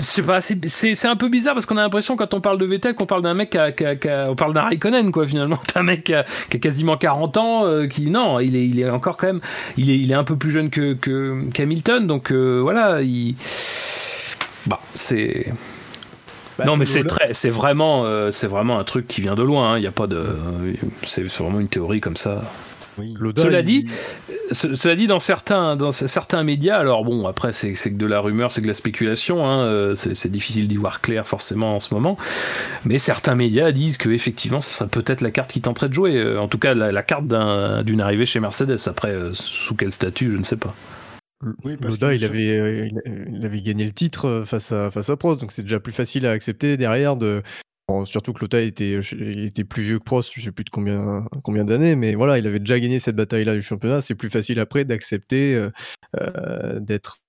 je sais pas, c'est- c'est c'est un peu bizarre parce qu'on a l'impression quand on parle de Vettel qu'on parle d'un mec qui a, qui a- qui a- on parle d'un Raikkonen quoi finalement, <laughs> d'un mec qui a, qui a quasiment 40 ans, euh, qui non, il est, il est encore quand même, il est, il est un peu plus jeune que que- qu'Hamilton, donc euh, voilà, il, bah c'est. Bah, non mais c'est très, c'est vraiment, euh, c'est vraiment un truc qui vient de loin. hein. Il y a pas de, c'est c'est vraiment une théorie comme ça. Oui. Cela il- dit, Cela dit, dans certains, dans certains médias, alors bon, après c'est c'est que de la rumeur, c'est que de la spéculation, hein, euh, c'est c'est difficile d'y voir clair forcément en ce moment, mais certains médias disent que effectivement, ce serait peut-être la carte qui tenterait de jouer, euh, en tout cas la, la carte d'un- d'une arrivée chez Mercedes. Après, euh, sous quel statut, je ne sais pas. Oui, parce Loda, que il avait, il, il avait gagné le titre euh, face à, face à Prost, donc c'est déjà plus facile à accepter derrière. De... surtout que Loda était, plus vieux que Prost, je sais plus de combien, d'années, mais voilà, il avait déjà gagné cette bataille-là du championnat. C'est plus facile après d'accepter euh, euh,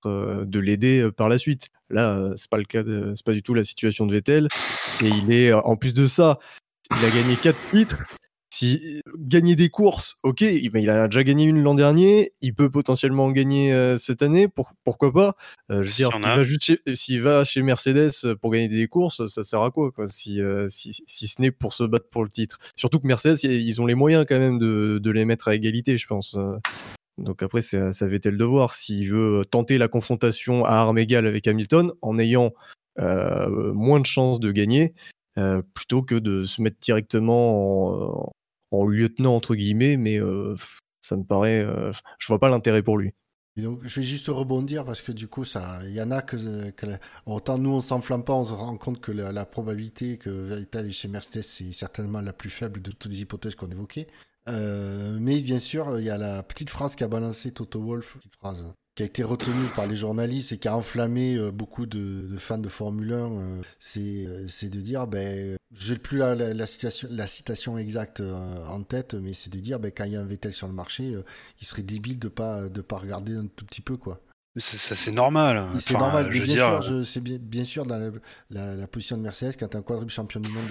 euh, de l'aider par la suite. Là, c'est pas pas du tout la situation de Vettel. Et il est, en plus de ça, il a gagné quatre titres. Si gagner des courses, ok, il ben, il a déjà gagné une l'an dernier, il peut potentiellement en gagner euh, cette année, pour- pourquoi pas Euh, Je veux S'il dire, s'il va, juste chez, s'il va chez Mercedes euh, pour gagner des courses, ça sert à quoi, quoi si, euh, si, si ce n'est pour se battre pour le titre Surtout que Mercedes, ils ont les moyens quand même de, de les mettre à égalité, je pense. Euh, Donc après, ça Vettel de voir s'il veut tenter la confrontation à armes égales avec Hamilton en ayant euh, moins de chances de gagner, euh, plutôt que de se mettre directement en, en lieutenant entre guillemets, mais ça me paraît. je vois pas l'intérêt pour lui. Donc, je vais juste rebondir parce que du coup, ça, il y en a que, autant nous on s'enflamme pas, on se rend compte que la, probabilité que Vettel chez Mercedes c'est certainement la plus faible de toutes les hypothèses qu'on évoquait. Mais bien sûr, il y a la petite phrase qu'a balancé Toto Wolff, petite phrase qui a été retenue par les journalistes et qui a enflammé euh, beaucoup de, fans de Formule 1, euh, c'est de dire, ben, j'ai plus la, la, citation, la citation exacte en tête, mais c'est de dire, ben, quand il y a un Vettel sur le marché, il serait débile de pas de pas regarder un tout petit peu, quoi. Ça, c'est normal. C'est normal, mais bien, sûr, c'est bien, bien, sûr dans la, la, position de Mercedes, quand tu as un quadruple champion du monde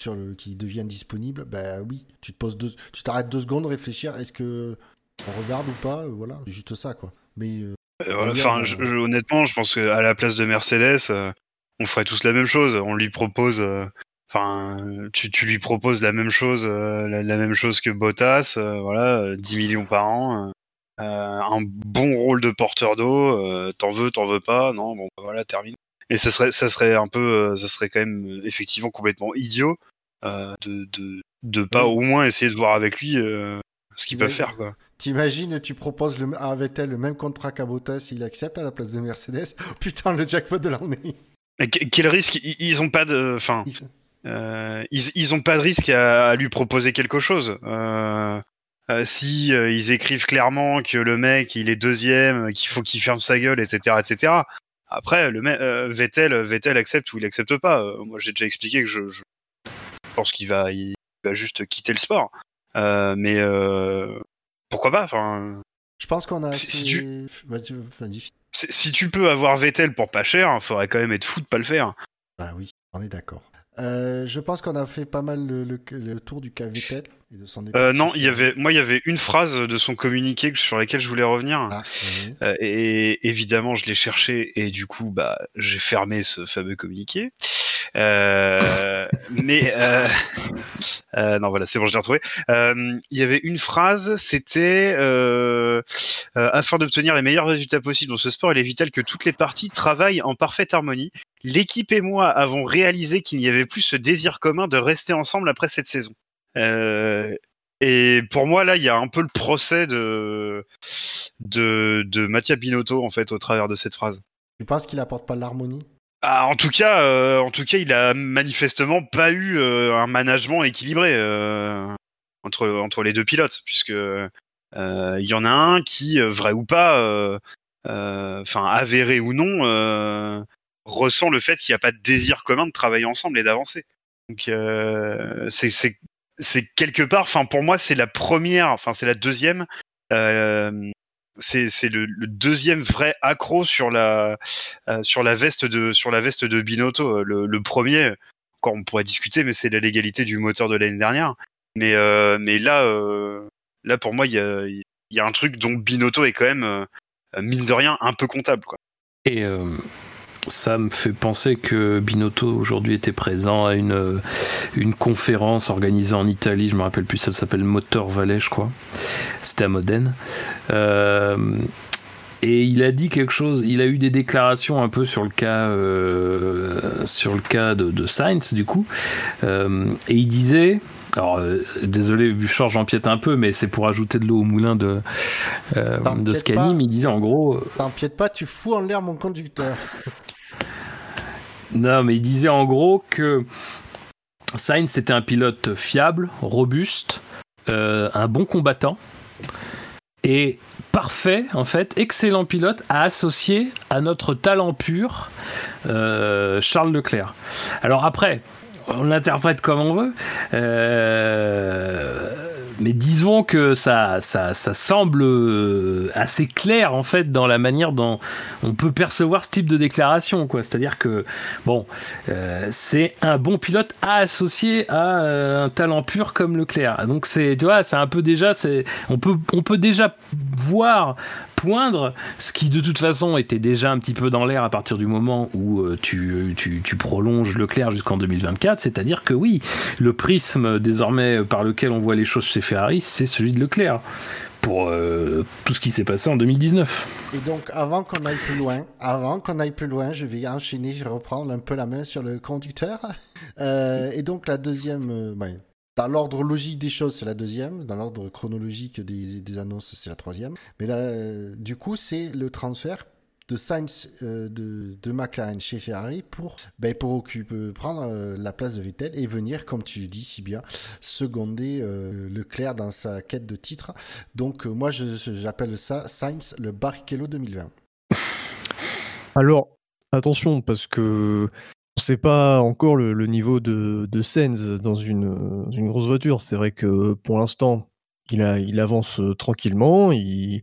sur le, qui devient disponible, bah oui, tu te poses deux, tu t'arrêtes deux secondes, réfléchir, est-ce que on regarde ou pas, voilà, c'est juste ça, quoi. Mais euh, euh, enfin, honnêtement, je pense qu'à la place de Mercedes, euh, on ferait tous la même chose. On lui propose, enfin, tu, tu, lui proposes la même chose, la, la, même chose que Bottas, voilà, 10 millions par an. Euh, un bon rôle de porteur d'eau, euh, t'en veux, t'en veux pas, non, bon, bah, voilà, termine. Et ça serait, ça serait un peu, euh, ça serait quand même effectivement complètement idiot de, de, de pas au moins essayer de voir avec lui ce qu'il peut faire, quoi. T'imagines, tu proposes le, à Vettel le même contrat qu'à Bottas, il accepte à la place de Mercedes. <laughs> putain, le jackpot de l'année. Quel risque? Ils ont pas de, enfin, ils... ils, ont pas de risque à, à lui proposer quelque chose. Euh, euh, si euh, ils écrivent clairement que le mec il est deuxième, qu'il faut qu'il ferme sa gueule, etc., etc. Après, le mec, euh, Vettel, Vettel accepte ou il accepte pas. moi, j'ai déjà expliqué que je, je pense qu'il va, il va juste quitter le sport. Mais pourquoi pas Enfin, je pense qu'on a. Si, tu... si, tu peux avoir Vettel pour pas cher, il faudrait quand même être fou de pas le faire. Bah oui, on est d'accord. je pense qu'on a fait pas mal le, le tour du cas Vettel. Euh, non, il y avait, moi, il y avait une phrase de son communiqué sur laquelle je voulais revenir. Ah, euh, et évidemment, je l'ai cherché et du coup, bah, j'ai fermé ce fameux communiqué. Euh, mais non, voilà, c'est bon, je l'ai retrouvé. Il y avait une phrase, c'était afin d'obtenir les meilleurs résultats possibles dans ce sport, il est vital que toutes les parties travaillent en parfaite harmonie. L'équipe et moi avons réalisé qu'il n'y avait plus ce désir commun de rester ensemble après cette saison. Euh, et pour moi, là, il y a un peu le procès de, de, de Mattia Binotto, en fait, au travers de cette phrase. Tu penses qu'il apporte pas l'harmonie? Ah, en tout cas, euh, en tout cas, il a manifestement pas eu euh, un management équilibré entre entre les deux pilotes, puisque il y en a un qui, vrai ou pas, enfin avéré ou non, ressent le fait qu'il n'y a pas de désir commun de travailler ensemble et d'avancer. Donc c'est quelque part, enfin pour moi c'est la première, enfin c'est la deuxième, euh, c'est le, deuxième vrai accro sur la euh, sur la veste de sur la veste de Binotto. Le, premier, encore on pourrait discuter, mais c'est la légalité du moteur de l'année dernière. Mais euh, là là pour moi il y a un truc dont Binotto est quand même mine de rien un peu comptable. Et ça me fait penser que Binotto aujourd'hui était présent à une, une conférence organisée en Italie, je me rappelle plus, ça s'appelle Motor Valley, je crois. C'était à Modène. Euh, et il a dit quelque chose, il a eu des déclarations un peu sur le cas, euh, sur le cas de, de Sainz, du coup. Euh, et il disait, alors, euh, désolé, Bouchard, j'empiète un peu, mais c'est pour ajouter de l'eau au moulin de, euh, de Scanim. Il disait en gros. T'empiètes pas, tu fous en l'air mon conducteur. <laughs> Non, mais il disait en gros que Sainz c'était un pilote fiable, robuste, euh, un bon combattant et parfait, en fait, excellent pilote à associer à notre talent pur, euh, Charles Leclerc. Alors après, on l'interprète comme on veut. Euh, mais disons que ça, ça, ça, semble euh, assez clair en fait dans la manière dont on peut percevoir ce type de déclaration. C'est-à-dire que bon, euh, c'est un bon pilote à associer à euh, un talent pur comme Leclerc. Donc c'est, tu vois, c'est un peu déjà, on peut, on peut déjà voir poindre, ce qui de toute façon était déjà un petit peu dans l'air à partir du moment où euh, tu, tu, tu, prolonges Leclerc jusqu'en 2024, c'est-à-dire que oui, le prisme désormais par lequel on voit les choses chez Ferrari, c'est celui de Leclerc pour euh, tout ce qui s'est passé en 2019. Et donc, avant qu'on aille plus loin, avant qu'on aille plus loin, je vais enchaîner, je vais reprendre un peu la main sur le conducteur. <laughs> Euh, et donc, la deuxième, dans l'ordre logique des choses, c'est la deuxième. Dans l'ordre chronologique des, annonces, c'est la troisième. Mais euh, du coup, c'est le transfert de Sainz euh, de, de, McLaren chez Ferrari pour, ben, occuper, prendre euh, la place de Vettel et venir, comme tu dis si bien, seconder Leclerc dans sa quête de titre. Donc moi, j'appelle ça Sainz le Barrichello 2020. Alors, attention, parce que sait pas encore le, niveau de, de dans une, grosse voiture. C'est vrai que pour l'instant, il, avance euh, tranquillement, il,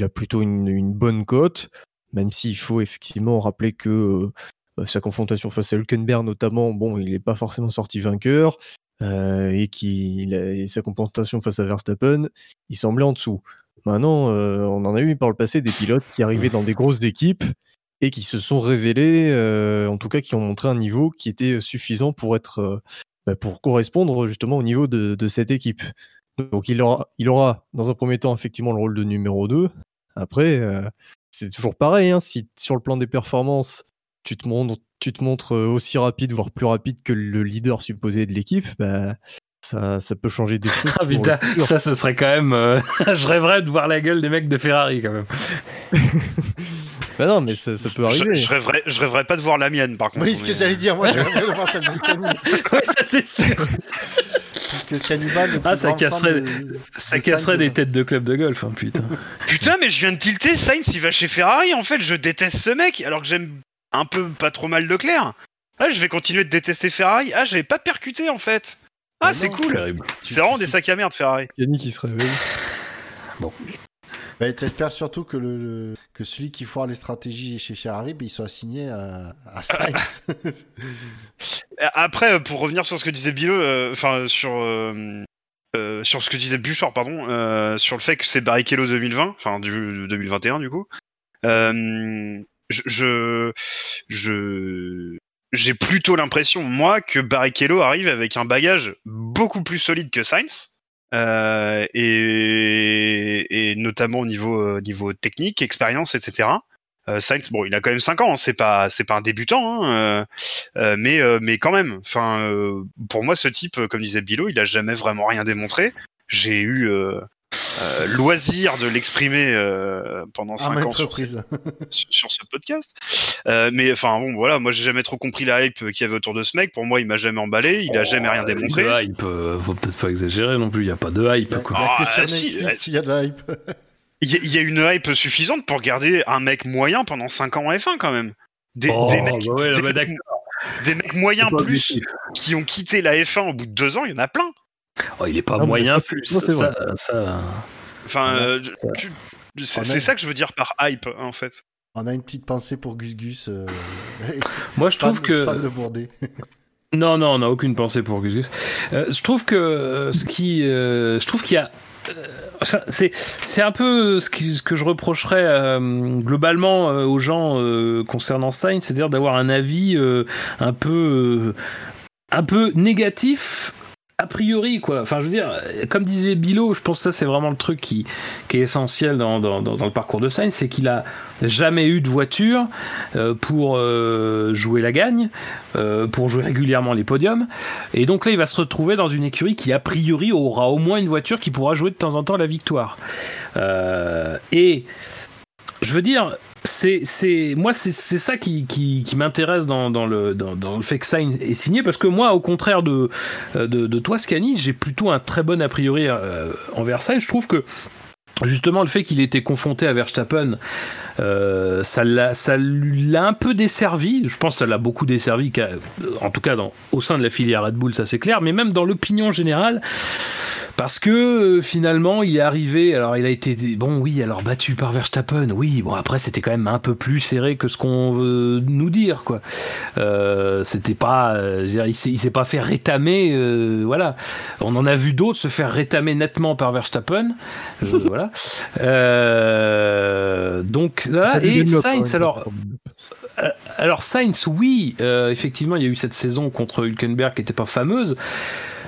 a plutôt une, bonne cote, même s'il faut effectivement rappeler que euh, sa confrontation face à Hülkenberg notamment, bon, il n'est pas forcément sorti vainqueur, euh, et, qu'il sa confrontation face à Verstappen, il semblait en dessous. Maintenant, on en a eu par le passé des pilotes qui arrivaient dans des grosses équipes et qui se sont révélés, euh, en tout cas qui ont montré un niveau qui était suffisant pour être, euh, bah, pour correspondre justement au niveau de, de, cette équipe. Donc il aura, il aura dans un premier temps effectivement le rôle de numéro 2. Après, euh, c'est toujours pareil, hein, si sur le plan des performances, tu te montres, tu te montres aussi rapide, voire plus rapide que le leader supposé de l'équipe, bah, ça, ça, peut changer des <laughs> choses. Ah, ça, ce serait quand même. <laughs> je rêverais de voir la gueule des mecs de Ferrari quand même. <laughs> Bah non, mais ça, peut arriver. Je, rêverais, je rêverais pas de voir la mienne, par contre. Oui, ce que j'allais dire, moi, j'aimerais <laughs> de voir celle de oui, ça c'est sûr. que Cannibal, ah, ça casserait, ça casserait des têtes de club de golf, hein, putain. putain, mais je viens de tilter, Sainz, il va chez Ferrari, en fait, je déteste ce mec, alors que j'aime un peu pas trop mal Leclerc. Ah, je vais continuer de détester Ferrari. Ah, j'avais pas percuté, en fait. Ah, c'est cool. C'est vraiment des sacs à merde, Ferrari. Yannick qui se réveille. Bon. Bah, T'espères surtout que, le, que celui qui foire les stratégies chez Ferrari, bah, il soit assigné à, Sainz. <laughs> Après, pour revenir sur ce que disait Bilo, euh, enfin sur euh, euh, sur ce que disait Bouchard, pardon, sur le fait que c'est Barrichello 2020, enfin du 2021 du coup. je je j'ai plutôt l'impression moi que Barrichello arrive avec un bagage beaucoup plus solide que Sainz euh, et, et, notamment au niveau euh, niveau technique, expérience, etc. Euh, Sainz, bon, il a quand même 5 ans, hein, c'est pas c'est pas un débutant, hein, euh, euh, mais mais quand même. Enfin, pour moi, ce type, comme disait Bilo, il a jamais vraiment rien démontré. J'ai eu euh, loisir de l'exprimer euh, pendant 5 ans <laughs> sur, sur, ce podcast. Euh, mais enfin bon, voilà, moi j'ai jamais trop compris la hype qu'il y avait autour de ce mec. Pour moi, il m'a jamais emballé, il a jamais rien démontré. De hype, faut peut-être pas exagérer non plus. Il y a pas de hype. Quoi. Ah, que sur il y a de la hype. <laughs> Il y, a une hype suffisante pour garder un mec moyen pendant 5 ans en F1 quand même. Des, oh, des mecs, bah ouais, des, bah des, mecs moyens plus qui ont quitté la F1 au bout de 2 ans, il y en a plein. Oh, il est pas ah, moyen plus. Ça, ça, Enfin, euh, c'est ça que je veux dire par hype, en fait. On a une petite pensée pour Gus Gus. Euh, <laughs> Moi, je trouve que. Fan de <laughs> non, non, on n'a aucune pensée pour Gus Gus. Euh, je trouve que ce qui, je trouve qu'il y a Enfin, c'est un peu ce, ce, que je reprocherais globalement aux gens concernant Sainz, c'est-à-dire d'avoir un avis un peu un peu négatif a priori, quoi. Enfin, je veux dire, comme disait Bilo, je pense que ça, c'est vraiment le truc qui, est essentiel dans, le parcours de Sainz, c'est qu'il a jamais eu de voiture euh, pour euh, jouer la gagne, euh, pour jouer régulièrement les podiums. Et donc là, il va se retrouver dans une écurie qui, a priori, aura au moins une voiture qui pourra jouer de temps en temps la victoire. et je veux dire, c'est, moi, c'est, ça qui, qui, m'intéresse dans, dans, le, dans, le fait que Sainz est signé, parce que moi, au contraire de, de, de toi, Scani, j'ai plutôt un très bon a priori euh, envers Sainz. Je trouve que Justement, le fait qu'il était confronté à Verstappen, euh, ça, l'a, un peu desservi. Je pense que ça l'a beaucoup desservi, en tout cas au sein de la filière Red Bull, ça c'est clair, mais même dans l'opinion générale. Parce que euh, finalement, il est arrivé. Alors, il a été bon, oui, alors battu par Verstappen. Oui, bon après, c'était quand même un peu plus serré que ce qu'on veut nous dire, quoi. Euh, c'était pas, euh, il s'est pas fait rétamer. Euh, voilà, on en a vu d'autres se faire rétamer nettement par Verstappen. <laughs> voilà. donc voilà. Et Sainz, alors. Alors Sainz, oui, effectivement, il y a eu cette saison contre Hülkenberg qui n'était pas fameuse.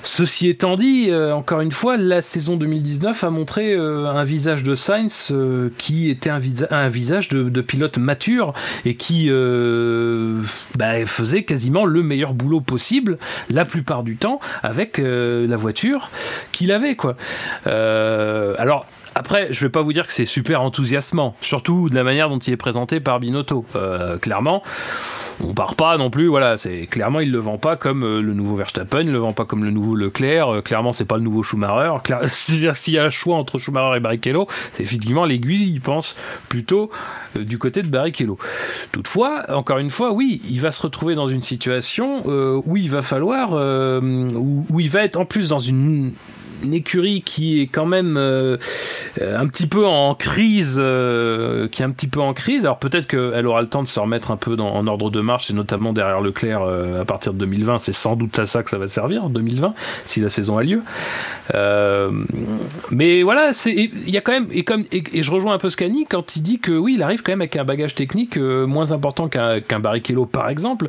Ceci étant dit, euh, encore une fois, la saison 2019 a montré euh, un visage de Sainz euh, qui était un, un visage de, pilote mature et qui bah, faisait quasiment le meilleur boulot possible la plupart du temps avec la voiture qu'il avait. Quoi. alors, après, je vais pas vous dire que c'est super enthousiasmant, surtout de la manière dont il est présenté par Binotto. Euh, clairement, on part pas non plus. Voilà, c'est clairement il le vend pas comme euh, le nouveau Verstappen, il le vend pas comme le nouveau Leclerc. Euh, clairement, c'est pas le nouveau Schumacher. <laughs> C'est-à-dire s'il y a un choix entre Schumacher et Barrichello, c'est effectivement l'aiguille. Il pense plutôt du côté de Barrichello. Toutefois, encore une fois, oui, il va se retrouver dans une situation où il va falloir, où il va être en plus dans une une écurie qui est quand même euh, un petit peu en crise, euh, qui est un petit peu en crise. Alors peut-être qu'elle aura le temps de se remettre un peu en ordre de marche, et notamment derrière Leclerc euh, à partir de 2020. C'est sans doute à ça que ça va servir en 2020, si la saison a lieu. mais voilà, il y a quand même et comme et, je rejoins un peu Scani quand il dit que oui, il arrive quand même avec un bagage technique moins important qu'un qu'un Barrichello par exemple.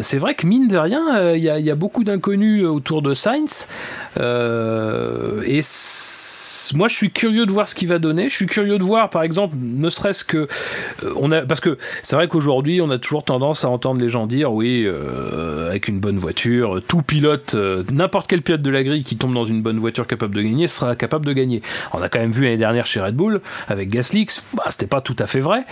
C'est vrai que mine de rien, il y, y, a beaucoup d'inconnus autour de Sainz. Euh, et moi, je suis curieux de voir ce qu'il va donner. Je suis curieux de voir, par exemple, ne serait-ce que euh, parce que c'est vrai qu'aujourd'hui, on a toujours tendance à entendre les gens dire, oui, euh, avec une bonne voiture, tout pilote, euh, n'importe quel pilote de la grille qui tombe dans une bonne voiture capable de gagner sera capable de gagner. On a quand même vu l'année dernière chez Red Bull avec Gasly, bah, c'était pas tout à fait vrai,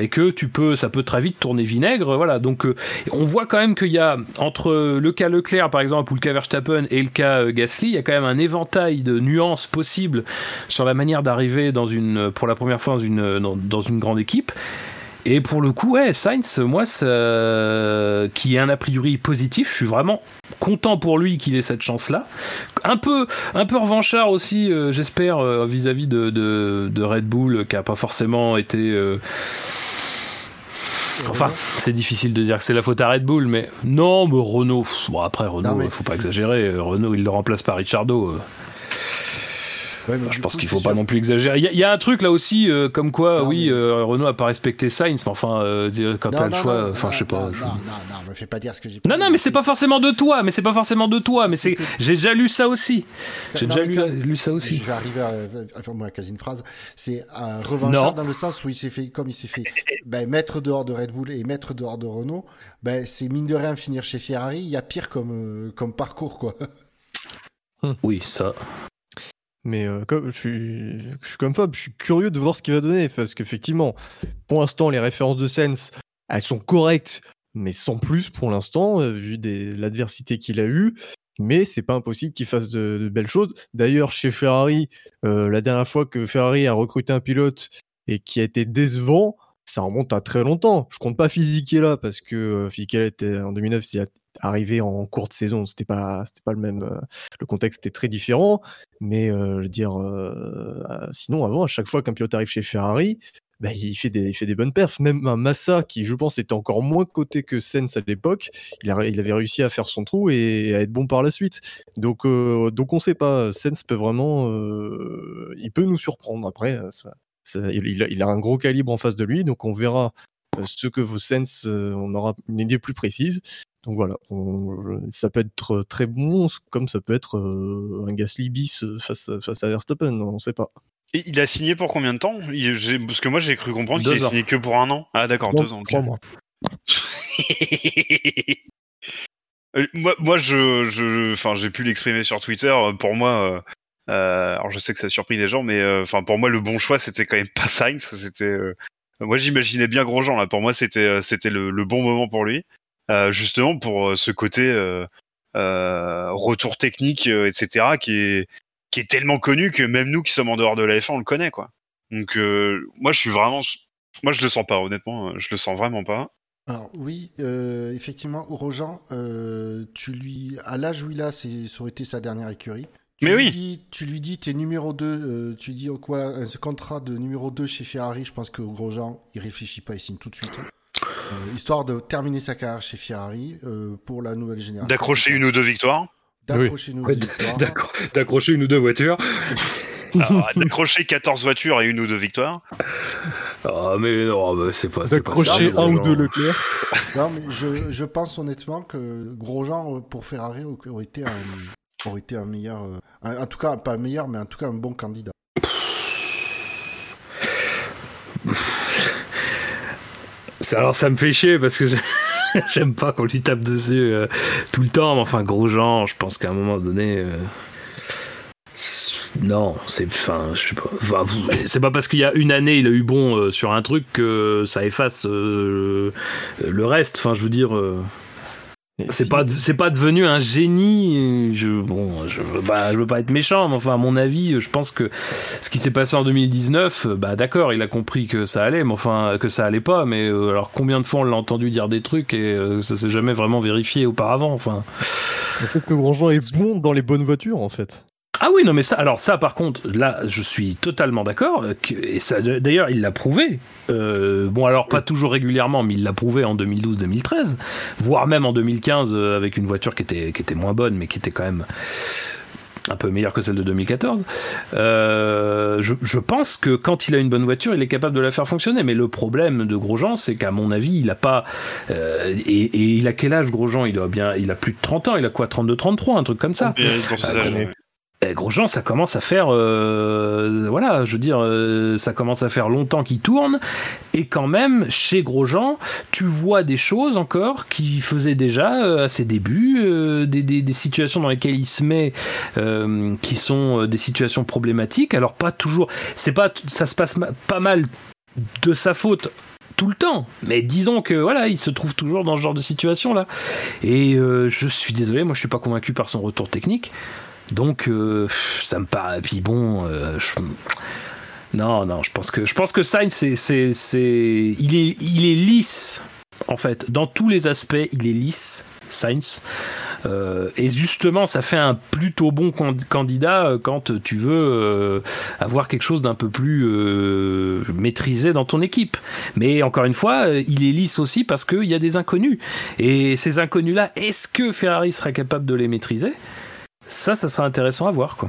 et que tu peux, ça peut très vite tourner vinaigre, voilà. Donc, on voit quand même qu'il y a entre le cas Leclerc, par exemple, ou le cas Verstappen et le cas Gasly, il y a quand même un éventail de nuances possibles sur la manière d'arriver dans une, pour la première fois dans une, dans, une grande équipe. Et pour le coup, ouais, Sainz, moi, ça, qui est un a priori positif, je suis vraiment content pour lui qu'il ait cette chance-là. Un peu, un peu revanchard aussi, euh, j'espère, euh, vis-à-vis de, de, Red Bull, qui a pas forcément été. Euh, enfin, c'est difficile de dire que c'est la faute à Red Bull, mais non, mais Renault. Bon, après, Renault, il faut pas exagérer. Renault, il le remplace par Ricciardo je pense qu'il faut pas non plus exagérer. Il y, a un truc là aussi, euh, comme quoi, oui, euh, Renault a pas respecté Sainz, mais enfin, euh, quand t'as le choix, enfin, je sais pas. Non, non, non, me fais pas dire ce que j'ai. Non, non, mais c'est pas forcément de toi, mais c'est pas forcément de toi, mais c'est. J'ai déjà lu ça aussi. J'ai déjà lu, ça aussi. Je vais arriver à, faire moi quasi une phrase. C'est un revanchard dans le sens où il s'est fait, comme il s'est fait, ben, mettre dehors de Red Bull et mettre dehors de Renault. Ben, c'est mine de rien finir chez Ferrari. Il y a pire comme comme parcours, quoi. Oui, ça. Mais euh, comme je suis, je suis comme Fab, je suis curieux de voir ce qu'il va donner parce qu'effectivement, pour l'instant, les références de Sense, elles sont correctes, mais sans plus pour l'instant, euh, vu l'adversité qu'il a eue. Mais c'est pas impossible qu'il fasse de, belles choses. D'ailleurs, chez Ferrari, euh, la dernière fois que Ferrari a recruté un pilote et qui a été décevant, ça remonte à très longtemps. Je compte pas Fisichella parce que Fisichella était en 2009, il a arrivé en courte saison, c'était pas c'était pas le même euh, le contexte était très différent, mais euh, je veux dire euh, sinon avant à chaque fois qu'un pilote arrive chez Ferrari, bah, il fait des il fait des bonnes perfs, même un Massa qui je pense était encore moins coté que Sens à l'époque, il, il avait réussi à faire son trou et, à être bon par la suite. Donc donc on sait pas, Sens peut vraiment il peut nous surprendre. Après ça, il, a, il, a, un gros calibre en face de lui, donc on verra ce que vos Sens, on aura une idée plus précise. Donc voilà, ça peut être très bon, comme ça peut être un Gasly bis face, face à Verstappen, on ne sait pas. Et il a signé pour combien de temps? Parce que moi j'ai cru comprendre qu'il a signé que pour un an. Ah d'accord, deux ans. Trois mois. <laughs> moi, moi, je, enfin, j'ai pu l'exprimer sur Twitter. Pour moi, euh, alors je sais que ça a surpris des gens, mais enfin, pour moi, le bon choix, c'était quand même pas Sainz. C'était, moi, j'imaginais bien Grosjean là. Pour moi, c'était, c'était le, bon moment pour lui. Euh, justement pour euh, ce côté euh, retour technique, etc., qui est qui est tellement connu que même nous qui sommes en dehors de la F1, on le connaît, quoi. Donc moi, je suis vraiment, moi, je le sens pas, honnêtement, je le sens vraiment pas. Alors oui, euh, effectivement, Grosjean, euh, tu lui, à l'âge où il a, ça aurait été sa dernière écurie. Tu Mais lui oui. Dis, tu lui dis, t'es numéro 2, tu dis quoi, ce contrat de numéro 2 chez Ferrari, je pense que Grosjean, il réfléchit pas, il signe tout de suite. Euh, histoire de terminer sa carrière chez Ferrari euh, pour la nouvelle génération. D'accrocher une ou deux victoires. D'accrocher une ou deux victoires. D'accrocher une ou deux voitures. <laughs> D'accrocher 14 voitures et une ou deux victoires. Ah, mais non, bah, c'est pas. c'est pas D'accrocher ça, un ou deux Leclerc. <laughs> Non, mais je, je pense honnêtement que Grosjean euh, pour Ferrari aurait été un, aurait été un meilleur. un- en tout cas, pas un meilleur, mais en tout cas un bon candidat. <laughs> Alors ça me fait chier parce que j'ai- <laughs> j'aime pas qu'on lui tape dessus euh, tout le temps. Mais enfin, Grosjean, je pense qu'à un moment donné. euh, Non, c'est. Enfin, je sais pas. C'est pas parce qu'il y a une année il a eu bon euh, sur un truc que ça efface le reste. Enfin, je veux dire. C'est si- pas, c'est pas devenu un génie. Je, bon, je veux pas, je veux pas être méchant, mais enfin, à mon avis, je pense que ce qui s'est passé en 2019, euh, bah d'accord, il a compris que ça allait, mais enfin, que ça allait pas. Mais euh, alors, combien de fois on l'a entendu dire des trucs et euh, ça s'est jamais vraiment vérifié auparavant. Enfin, Peut-être que Grosjean est bon dans les bonnes voitures, en fait. Ah oui, non, mais ça, alors ça, par contre, là, je suis totalement d'accord. euh, que- Et ça, d'ailleurs, il l'a prouvé. Euh, bon, alors pas toujours régulièrement, mais il l'a prouvé en 2012-2013, voire même en 2015 euh, avec une voiture qui était, qui était moins bonne, mais qui était quand même un peu meilleure que celle de 2014. Euh, je, je pense que quand il a une bonne voiture, il est capable de la faire fonctionner. Mais le problème de Grosjean, c'est qu'à mon avis, il a pas. euh, et, et il a quel âge Grosjean? Il a bien, il a plus de 30 ans. Il a quoi? 32, 33, un truc comme ça. Dans âges. Eh, Grosjean, ça commence à faire, euh, voilà, je veux dire, euh, ça commence à faire longtemps qu'il tourne, et quand même, chez Grosjean, tu vois des choses encore qu'il faisait déjà euh, à ses débuts, des, situations dans lesquelles il se met, qui sont des situations problématiques. Alors pas toujours, c'est pas, ça se passe pas mal de sa faute tout le temps. Mais disons que voilà, il se trouve toujours dans ce genre de situation là. Et je suis désolé, moi je suis pas convaincu par son retour technique. Donc euh, ça me paraît. Puis bon, euh, non, non, je pense que je pense que Sainz, c'est, c'est, c'est, il est, lisse en fait dans tous les aspects. Il est lisse, Sainz. Euh, et justement, ça fait un plutôt bon can- candidat quand tu veux avoir quelque chose d'un peu plus maîtrisé dans ton équipe. Mais encore une fois, il est lisse aussi parce qu'il y a des inconnus. Et ces inconnus-là, est-ce que Ferrari sera capable de les maîtriser? Ça, ça sera intéressant à voir. Quoi.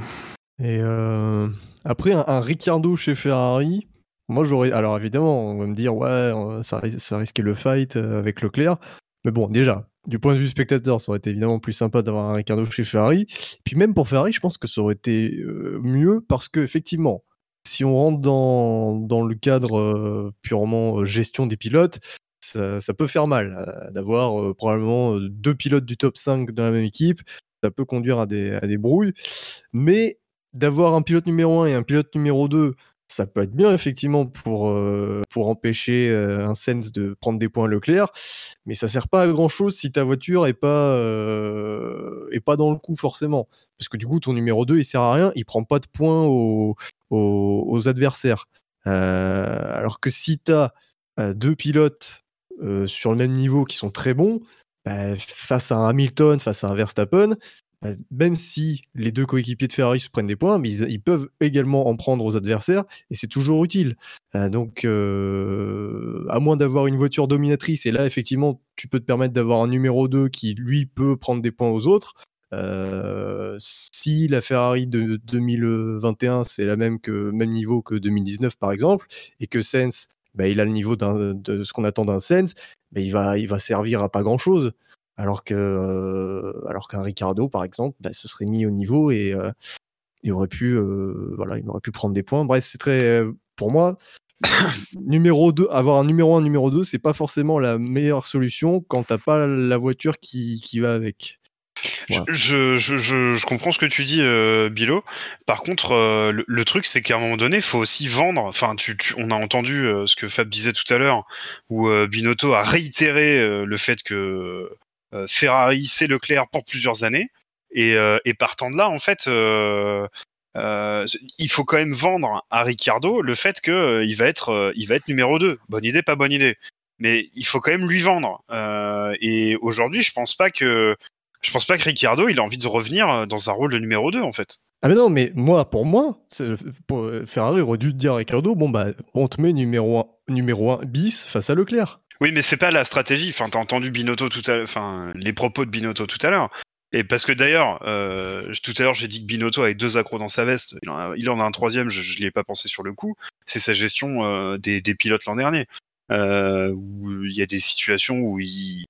Et euh, après, un, un Ricciardo chez Ferrari, moi j'aurais. Alors évidemment, on va me dire, ouais, euh, ça, ris- ça risquait le fight euh, avec Leclerc. Mais bon, déjà, du point de vue spectateur, ça aurait été évidemment plus sympa d'avoir un Ricciardo chez Ferrari. Puis même pour Ferrari, je pense que ça aurait été mieux parce que, effectivement, si on rentre dans, le cadre purement gestion des pilotes, ça, ça peut faire mal d'avoir probablement deux pilotes du top 5 dans la même équipe. Ça peut conduire à des, brouilles. Mais d'avoir un pilote numéro 1 et un pilote numéro 2, ça peut être bien effectivement pour, euh, pour empêcher euh, un Sens de prendre des points Leclerc, mais ça sert pas à grand chose si ta voiture est pas, euh, pas dans le coup forcément. Parce que du coup, ton numéro 2 il sert à rien, il prend pas de points aux, aux, aux adversaires. Euh, alors que si tu as deux pilotes sur le même niveau qui sont très bons, bah, face à un Hamilton, face à un Verstappen, bah, même si les deux coéquipiers de Ferrari se prennent des points, ils, peuvent également en prendre aux adversaires et c'est toujours utile. Euh, donc, euh, à moins d'avoir une voiture dominatrice, et là, effectivement, tu peux te permettre d'avoir un numéro 2 qui, lui, peut prendre des points aux autres. Euh, si la Ferrari de 2021 c'est la même que même niveau que 2019 par exemple et que Sens bah, il a le niveau de ce qu'on attend d'un Sens il va servir à pas grand chose euh, alors qu'un Ricardo par exemple bah, se serait mis au niveau et euh, il aurait pu euh, il aurait pu prendre des points. Bref c'est très pour moi <coughs> numéro 2 avoir un numéro 1 numéro 2 c'est pas forcément la meilleure solution quand t'as pas la voiture qui va avec Je, je, je, comprends ce que tu dis, euh, Bilo. Par contre, euh, le, truc, c'est qu'à un moment donné, il faut aussi vendre. Enfin, tu, tu- on a entendu euh, ce que Fab disait tout à l'heure, où euh, Binotto a réitéré euh, le fait que euh, Ferrari, c'est Leclerc pour plusieurs années. Et, et partant de là, en fait, euh, il faut quand même vendre à Ricciardo le fait que il va être, euh, va être numéro 2. Bonne idée, pas bonne idée. Mais il faut quand même lui vendre. Et aujourd'hui, je pense pas que je pense pas que Ricciardo il a envie de revenir euh, dans un rôle de numéro 2 en fait. Ah mais non, mais moi, pour moi, pour, Ferrari aurait dû dire à Ricardo, bon bah, on te met numéro 1, numéro 1 bis face à Leclerc. Oui, mais c'est pas la stratégie. Enfin, t'as entendu Binotto tout à l'heure, enfin les propos de Binotto tout à l'heure. Et parce que d'ailleurs, euh, tout à l'heure j'ai dit que Binotto avait deux accros dans sa veste. Il en a, il en a un troisième, je, je l'y ai pas pensé sur le coup. C'est sa gestion euh, des, des pilotes l'an dernier, euh, où il y a des situations où il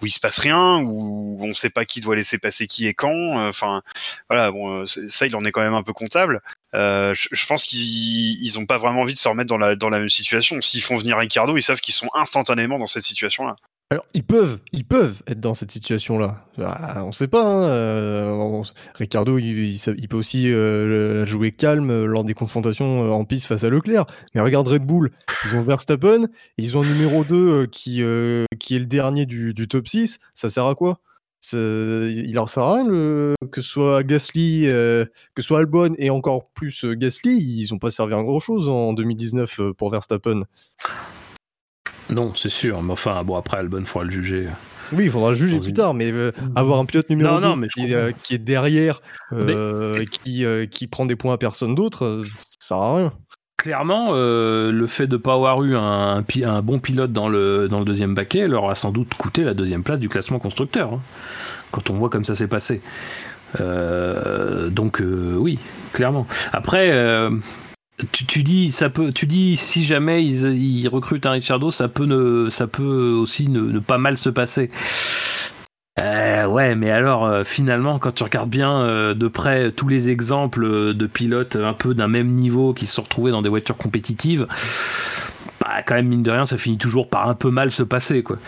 où il se passe rien, où on sait pas qui doit laisser passer qui et quand. Enfin, voilà, bon, ça il en est quand même un peu comptable. Euh, je, pense qu'ils ils ont pas vraiment envie de se remettre dans la dans la même situation. S'ils font venir Ricardo, ils savent qu'ils sont instantanément dans cette situation-là. Alors, ils peuvent, ils peuvent être dans cette situation-là. Ah, on sait pas. Hein, euh, Ricardo, il, peut aussi euh, jouer calme lors des confrontations euh, en piste face à Leclerc. Mais regarde Red Bull, ils ont Verstappen, ils ont un numéro 2 euh, qui, euh, est le dernier du, top 6. Ça sert à quoi? Il leur sert à rien que ce soit Gasly, euh, que ce soit Albon et encore plus Gasly, ils ont pas servi à grand chose en 2019 pour Verstappen. Non, c'est sûr, mais enfin, bon, après, Albon, il faudra le juger. Oui, il faudra le juger plus une... tard, mais euh, avoir un pilote numéro non, 2 non, mais qui, euh, qui, est derrière, euh, mais... qui, qui prend des points à personne d'autre, ça sert à rien. Clairement, le fait de ne pas avoir eu un, un, un, bon pilote dans le, dans le deuxième paquet leur a sans doute coûté la deuxième place du classement constructeur, hein, quand on voit comme ça s'est passé. donc, oui, clairement. Après tu, tu, dis ça peut tu dis si jamais ils, ils, recrutent un Richardo ça peut ne ça peut aussi ne, pas mal se passer. Euh, ouais mais alors euh, finalement quand tu regardes bien euh, de près tous les exemples de pilotes un peu d'un même niveau qui se sont retrouvés dans des voitures compétitives bah, quand même mine de rien ça finit toujours par un peu mal se passer quoi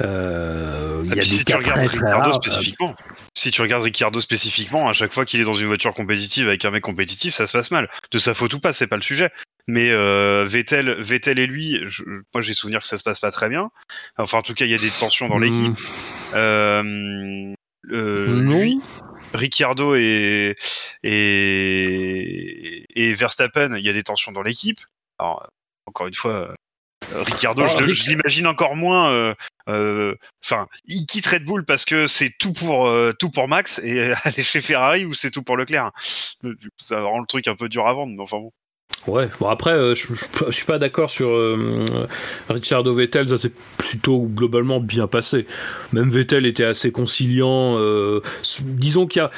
euh, il y a si tu regardes Ricardo spécifiquement si tu regardes Ricardo spécifiquement, à chaque fois qu'il est dans une voiture compétitive avec un mec compétitif, ça se passe mal. De sa faute ou pas, c'est pas le sujet. Mais euh, Vettel, Vettel et lui, je, moi j'ai souvenir que ça se passe pas très bien. Enfin, en tout cas, il y a des tensions dans l'équipe. Mmh. Euh, euh, lui, Ricciardo et, et, et Verstappen, il y a des tensions dans l'équipe. Alors, encore une fois, Ricciardo, je, je l'imagine encore moins. Enfin, euh, euh, il quitte Red Bull parce que c'est tout pour euh, tout pour Max et <laughs> aller chez Ferrari ou c'est tout pour Leclerc. Ça rend le truc un peu dur à vendre, mais enfin bon. Ouais, bon après, euh, je, je, je, suis pas d'accord sur euh, Ricciardo Vettel, ça s'est plutôt globalement bien passé. Même Vettel était assez conciliant. Euh, disons qu'il y a.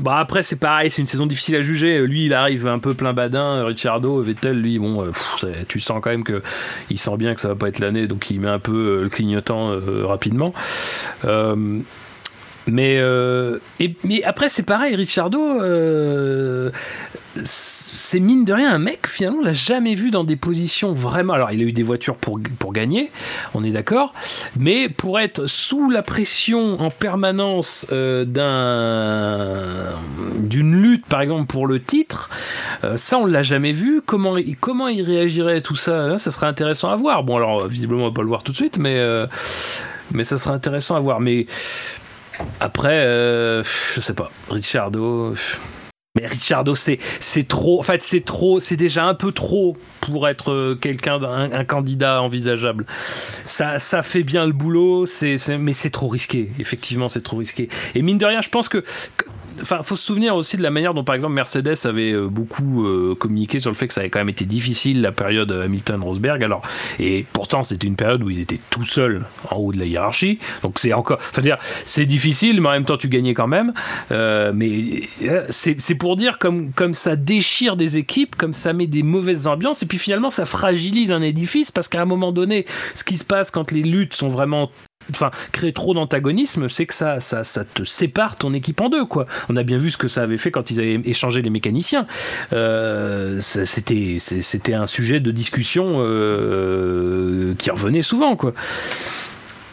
Bah après c'est pareil, c'est une saison difficile à juger. Lui il arrive un peu plein badin, Ricciardo, Vettel lui bon, pff, tu sens quand même que il sent bien que ça va pas être l'année, donc il met un peu le clignotant euh, rapidement. Euh, mais, euh, mais après c'est pareil, Ricciardo, c'est mine de rien un mec finalement on l'a jamais vu dans des positions vraiment. Alors il a eu des voitures pour, pour gagner on est d'accord. Mais pour être sous la pression en permanence euh, d'un d'une lutte par exemple pour le titre euh, ça on l'a jamais vu. Comment comment il réagirait à tout ça là, ça serait intéressant à voir. Bon alors visiblement on va pas le voir tout de suite mais euh, mais ça serait intéressant à voir. Mais après je sais pas. Ricciardo mais Ricciardo, c'est c'est trop. En fait, c'est trop. C'est déjà un peu trop pour être euh, quelqu'un un candidat envisageable. Ça ça fait bien le boulot. C'est mais c'est trop risqué. Effectivement, c'est trop risqué. Et mine de rien, je pense que enfin, faut se souvenir aussi de la manière dont, par exemple, Mercedes avait euh, beaucoup euh, communiqué sur le fait que ça avait quand même été difficile la période Hamilton-Rosberg. Alors, et pourtant, c'était une période où ils étaient tout seuls en haut de la hiérarchie. Donc, c'est encore, enfin, dire, c'est difficile, mais en même temps, tu gagnais quand même. Euh, mais c'est pour dire comme comme ça déchire des équipes, comme ça met des mauvaises ambiances, et puis finalement, ça fragilise un édifice parce qu'à un moment donné, ce qui se passe quand les luttes sont vraiment enfin créer trop d'antagonisme c'est que ça, ça ça te sépare ton équipe en deux quoi. On a bien vu ce que ça avait fait quand ils avaient échangé les mécaniciens. Euh, c'était c'était un sujet de discussion euh, qui revenait souvent quoi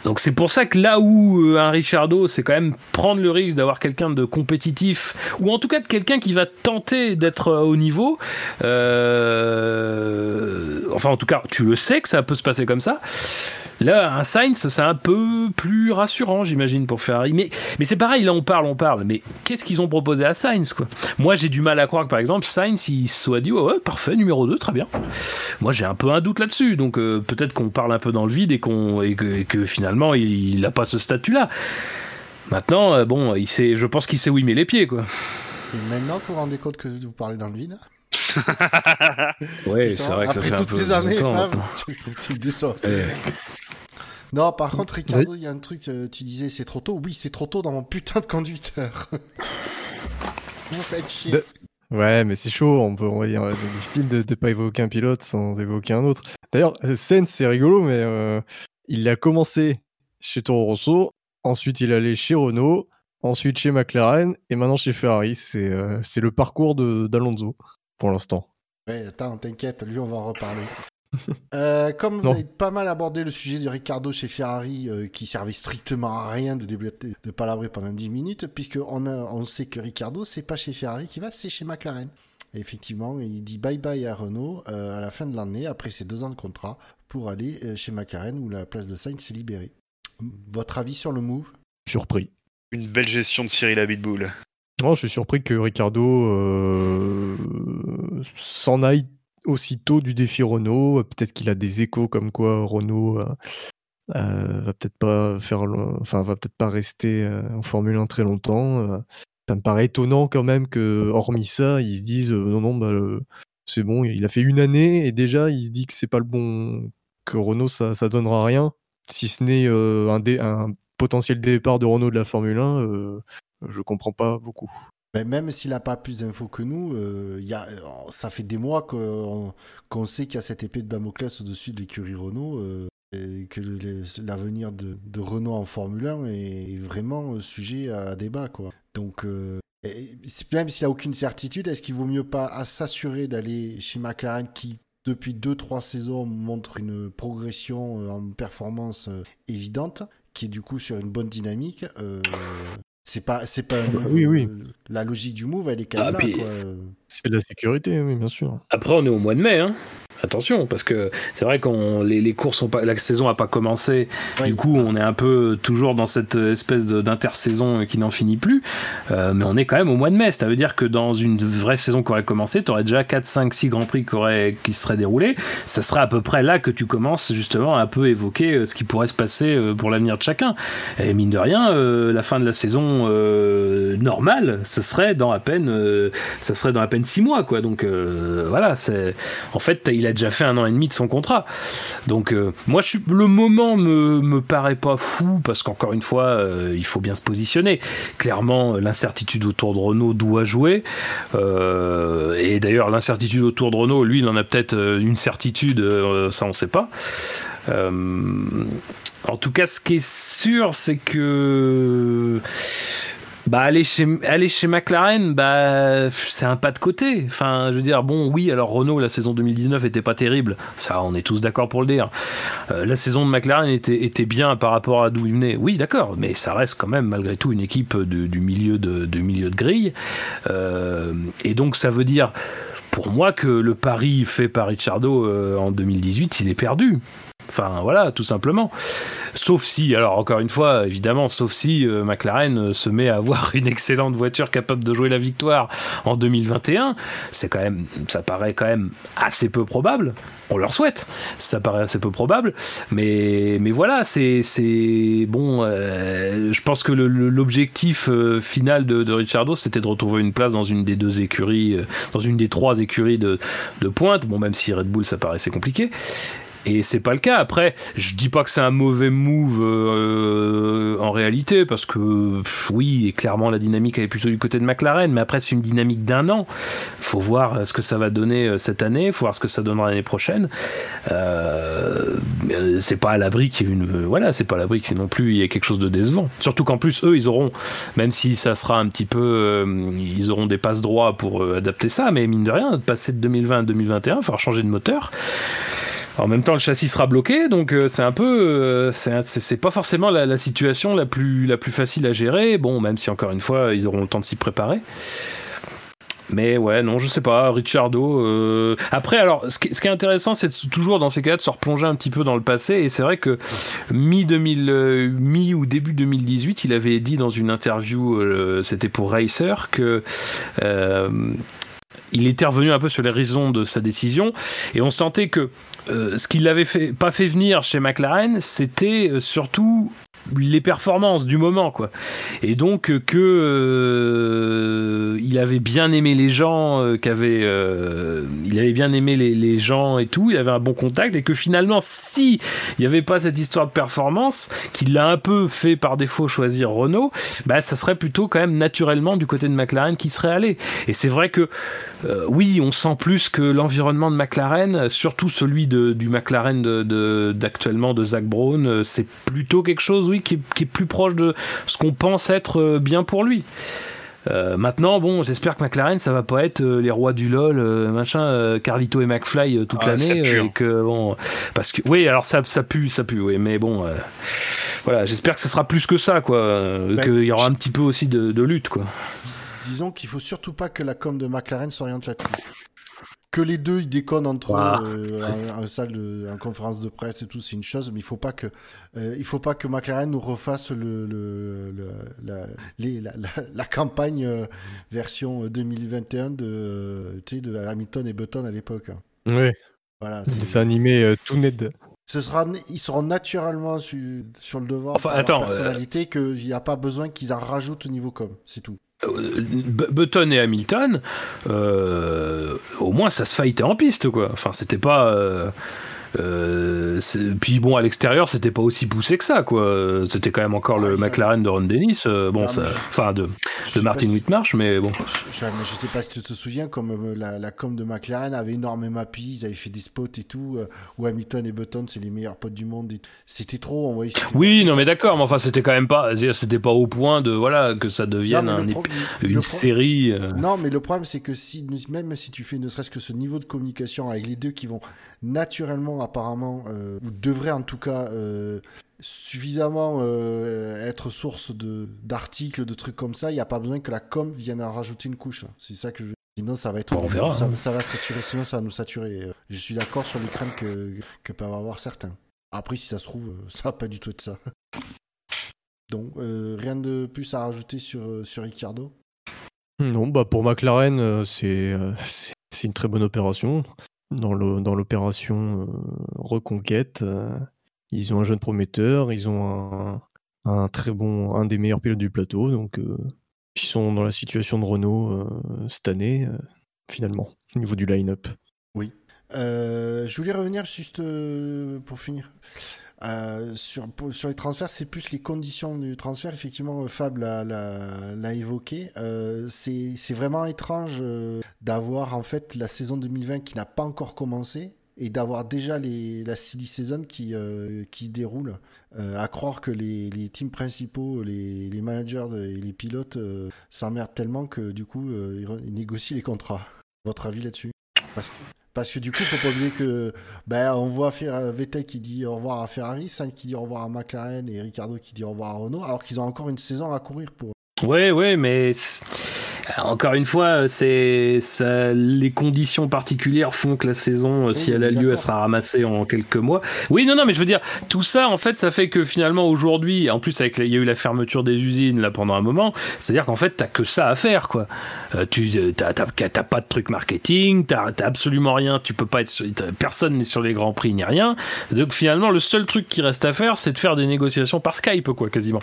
donc c'est pour ça que là où un Richardo, c'est quand même prendre le risque d'avoir quelqu'un de compétitif, ou en tout cas de quelqu'un qui va tenter d'être au niveau. Euh... Enfin en tout cas, tu le sais que ça peut se passer comme ça. Là, un Sainz, c'est un peu plus rassurant, j'imagine, pour Ferrari. Mais, mais c'est pareil, là, on parle, on parle. Mais qu'est-ce qu'ils ont proposé à Sainz, quoi? Moi, j'ai du mal à croire que, par exemple, Sainz, il soit dit, oh, ouais, parfait, numéro 2, très bien. Moi, j'ai un peu un doute là-dessus. Donc, euh, peut-être qu'on parle un peu dans le vide et, qu'on, et que finalement, il n'a pas ce statut-là. Maintenant, euh, bon, il sait, je pense qu'il sait où il met les pieds, quoi. C'est maintenant que vous vous rendez compte que vous parlez dans le vide <laughs> oui, c'est vrai que ça fait toutes un ces peu années, longtemps, Fab, maintenant. tu, tu le déçois. Non, par contre, Ricardo, il y a un truc, euh, tu disais c'est trop tôt. Oui, c'est trop tôt dans mon putain de conducteur. <laughs> Vous faites chier. De- Ouais, mais c'est chaud, on peut, on va dire, c'est difficile de ne pas évoquer un pilote sans évoquer un autre. D'ailleurs, euh, Sainz, c'est rigolo, mais euh, il a commencé chez Toro Rosso, ensuite il est allé chez Renault, ensuite chez McLaren, et maintenant chez Ferrari. C'est euh, le parcours de- d'Alonso, pour l'instant. Ouais, attends, t'inquiète, lui, on va en reparler. <laughs> Euh, comme vous avez pas mal abordé le sujet de Ricardo chez Ferrari, euh, qui servait strictement à rien de, développer- de palabrer pendant 10 minutes, puisque on, sait que Ricardo, c'est pas chez Ferrari qu'il va, c'est chez McLaren. Et effectivement, il dit bye bye à Renault euh, à la fin de l'année, après ses deux ans de contrat, pour aller euh, chez McLaren où la place de Sainz s'est libérée. Votre avis sur le move? Surpris. Une belle gestion de Cyril Abitboul. Non, je suis surpris que Ricardo euh, s'en aille aussitôt du défi Renault. Peut-être qu'il a des échos comme quoi Renault euh, euh, va peut-être pas faire, enfin va peut-être pas rester en Formule 1 très longtemps. Ça me paraît étonnant quand même que, hormis ça, ils se disent euh, non non bah c'est bon, il a fait une année et déjà il se dit que c'est pas le bon, que Renault ça ça donnera rien, si ce n'est euh, un, potentiel départ de Renault de la Formule 1. euh, je comprends pas beaucoup. Ben, même s'il n'a pas plus d'infos que nous, euh, y a, euh, ça fait des mois qu'on sait qu'il y a cette épée de Damoclès au-dessus de l'écurie Renault, que l'avenir de, Renault en Formule 1 est vraiment sujet à débat. Quoi. Donc, même s'il n'y a aucune certitude, est-ce qu'il vaut mieux pas s'assurer d'aller chez McLaren qui, depuis 2-3 saisons, montre une progression euh, en performance euh, évidente, qui est du coup sur une bonne dynamique euh, c'est pas, c'est pas. oui, oui. La logique du move, elle est quand même Ah, là. puis- quoi. C'est de la sécurité, oui, bien sûr. Après, on est au mois de mai, hein. Attention, parce que c'est vrai qu'on les, les courses ont pas, la saison a pas commencé. Oui. Du coup, on est un peu toujours dans cette espèce d'intersaison qui n'en finit plus. Euh, mais on est quand même au mois de mai. Ça veut dire que dans une vraie saison qui aurait commencé, tu aurais déjà 4, 5, 6 grands prix qui, auraient- qui se seraient déroulés. Ça serait à peu près là que tu commences justement à un peu évoquer euh, ce qui pourrait se passer euh, pour l'avenir de chacun. Et mine de rien, euh, la fin de la saison euh, normale, ce serait dans à peine, euh, ça serait dans à peine 6 mois, quoi. Donc euh, voilà, c'est en fait, il a déjà fait un an et demi de son contrat. Donc euh, moi, je suis, le moment me, paraît pas fou parce qu'encore une fois, euh, il faut bien se positionner. Clairement, l'incertitude autour de Renault doit jouer. Et d'ailleurs, l'incertitude autour de Renault, lui, il en a peut-être une certitude, ça on sait pas. En tout cas, ce qui est sûr, c'est que bah aller chez aller McLaren, bah c'est un pas de côté. Enfin, je veux dire, bon, oui, alors Renault la saison 2019 était pas terrible, ça, on est tous d'accord pour le dire. Euh, la saison de McLaren était bien par rapport à d'où il venait. Oui, d'accord, mais ça reste quand même malgré tout une équipe de- du milieu de, milieu de grille. Euh, et donc ça veut dire pour moi que le pari fait par Ricciardo euh, en 2018, il est perdu. Enfin voilà, tout simplement. Sauf si, alors encore une fois, évidemment, sauf si euh, McLaren euh, se met à avoir <laughs> une excellente voiture capable de jouer la victoire en 2021, c'est quand même, ça paraît quand même assez peu probable. On leur souhaite, ça paraît assez peu probable, mais voilà, c'est bon. euh, je pense que l'objectif final de, de c'était de retrouver une place dans une des deux écuries, dans une des trois écuries de, de pointe. Bon, même si Red Bull, ça paraissait compliqué. Et c'est pas le cas. Après, je dis pas que c'est un mauvais move euh, en réalité, parce que oui, et clairement la dynamique elle est plutôt du côté de McLaren, mais après c'est une dynamique d'un an. Faut voir euh, ce que ça va donner euh, cette année, faut voir ce que ça donnera l'année prochaine. Euh, euh, c'est pas à l'abri qu'il y ait une, voilà, c'est pas à l'abri que non plus il y ait quelque chose de décevant. Surtout qu'en plus eux ils auront, même si ça sera un petit peu, ils auront des passes droits pour adapter ça, mais mine de rien, passer de 2020 à 2021, il falloir changer de moteur. En même temps, le châssis sera bloqué, donc euh, c'est un peu, euh, c'est pas forcément la, situation la plus la plus facile à gérer. Bon, même si encore une fois, ils auront le temps de s'y préparer. Mais ouais, non, je sais pas, Ricciardo. euh, Après, alors, ce qui, est intéressant, c'est toujours dans ces cas de se replonger un petit peu dans le passé. Et c'est vrai que mi 2000, euh, mi ou début 2018, il avait dit dans une interview, euh, c'était pour Racer, que il était revenu un peu sur les raisons de sa décision, et on sentait que ce qui l'avait fait, pas fait venir chez McLaren, c'était euh, surtout les performances du moment quoi. Et donc euh, que euh, il avait bien aimé les gens euh, qu'avait il avait bien aimé les, les, gens et tout il avait un bon contact et que finalement si il n'y avait pas cette histoire de performance qu'il l'a un peu fait par défaut choisir Renault bah ça serait plutôt quand même naturellement du côté de McLaren qui serait allé. Et c'est vrai que oui on sent plus que l'environnement de McLaren surtout celui de, du McLaren d'actuellement de, de, Zach Brown c'est plutôt quelque chose qui est, plus proche de ce qu'on pense être euh, bien pour lui. Euh, maintenant, bon, j'espère que McLaren, ça va pas être euh, les rois du LOL, machin, Carlito et McFly toute ah, l'année, hein. que bon, parce que oui, alors ça, ça pue, ça pue, oui, mais bon, voilà, j'espère que ça sera plus que ça, quoi, bah, qu'il y aura un petit peu aussi de, de lutte, quoi. Disons qu'il faut surtout pas que la com de McLaren s'oriente là-dessus que les deux ils déconnent entre eux euh, en, salle de, en conférence de presse et tout, c'est une chose, mais il faut pas que euh, il faut pas que McLaren nous refasse le, le, la, la, la, campagne euh, version 2021 de, de Hamilton et Button à l'époque. Oui. Voilà, c'est animé tout net. Ce sera, ils seront naturellement sur le devant enfin, attends, personnalité qu'il n'y a pas besoin qu'ils en rajoutent au niveau com, c'est tout. Button et Hamilton, euh, au moins ça se fightait en piste, quoi. Enfin, c'était pas. Euh, euh, puis bon, à l'extérieur, c'était pas aussi poussé que ça, quoi. C'était quand même encore le McLaren de Ron Dennis, euh, bon, ça, enfin de, de Martin Whitmarsh, mais bon. Je, je, sais pas si tu te souviens, comme euh, la, la, com de McLaren avait énormément appuyé, ils avaient fait des spots et tout, où Hamilton et Button, c'est les meilleurs potes du monde. C'était trop, on voyait. Oui, non, mais d'accord, mais enfin, c'était quand même pas, c'était pas au point de voilà que ça devienne un, une série. Non, mais le problème, c'est que si même si tu fais ne serait-ce que ce niveau de communication avec les deux qui vont naturellement apparemment, euh, ou devrait en tout cas euh, suffisamment euh, être source de d'articles, de trucs comme ça, il n'y a pas besoin que la com vienne en rajouter une couche. C'est ça que je Sinon, ça va être. On verra, ça, ça, va saturer, sinon, ça va nous saturer. Je suis d'accord sur les craintes que, que peuvent avoir certains. Après, si ça se trouve, ça va pas du tout être ça. Donc, rien de plus à rajouter sur, sur Ricciardo Non, bah pour McLaren, c'est c'est une très bonne opération dans l'opération euh, Reconquête. Euh, ils ont un jeune prometteur, ils ont un, très bon, un des meilleurs pilotes du plateau, donc euh, ils sont dans la situation de Renault cette année, finalement, au niveau du line-up. Oui. je voulais revenir juste pour finir euh, sur, les transferts, c'est plus les conditions du transfert. Effectivement, Fab l'a évoqué. Euh, c'est vraiment étrange euh, d'avoir en fait la saison 2020 qui n'a pas encore commencé et d'avoir déjà la silly season qui, qui déroule. à croire que les, teams principaux, les, managers et les pilotes s'emmerdent tellement que du coup ils négocient les contrats. Votre avis là-dessus? Parce que du coup, faut pas oublier que ben, on voit Vettel qui dit au revoir à Ferrari, Sainz qui dit au revoir à McLaren et Ricardo qui dit au revoir à Renault, alors qu'ils ont encore une saison à courir pour. Ouais, ouais, mais encore une fois, c'est les conditions particulières font que la saison, euh, si elle a lieu, elle sera ramassée en quelques mois. Oui, non, non, mais je veux dire, tout ça, en fait, ça fait que finalement aujourd'hui, en plus avec il y a eu la fermeture des usines là pendant un moment, c'est-à-dire qu'en fait, t'as que ça à faire, quoi. Euh, tu euh, t'as pas de truc marketing, t'as absolument rien, tu peux pas être, sur, personne n'est sur les grands prix ni rien. Donc finalement, le seul truc qui reste à faire, c'est de faire des négociations par Skype, quoi, quasiment.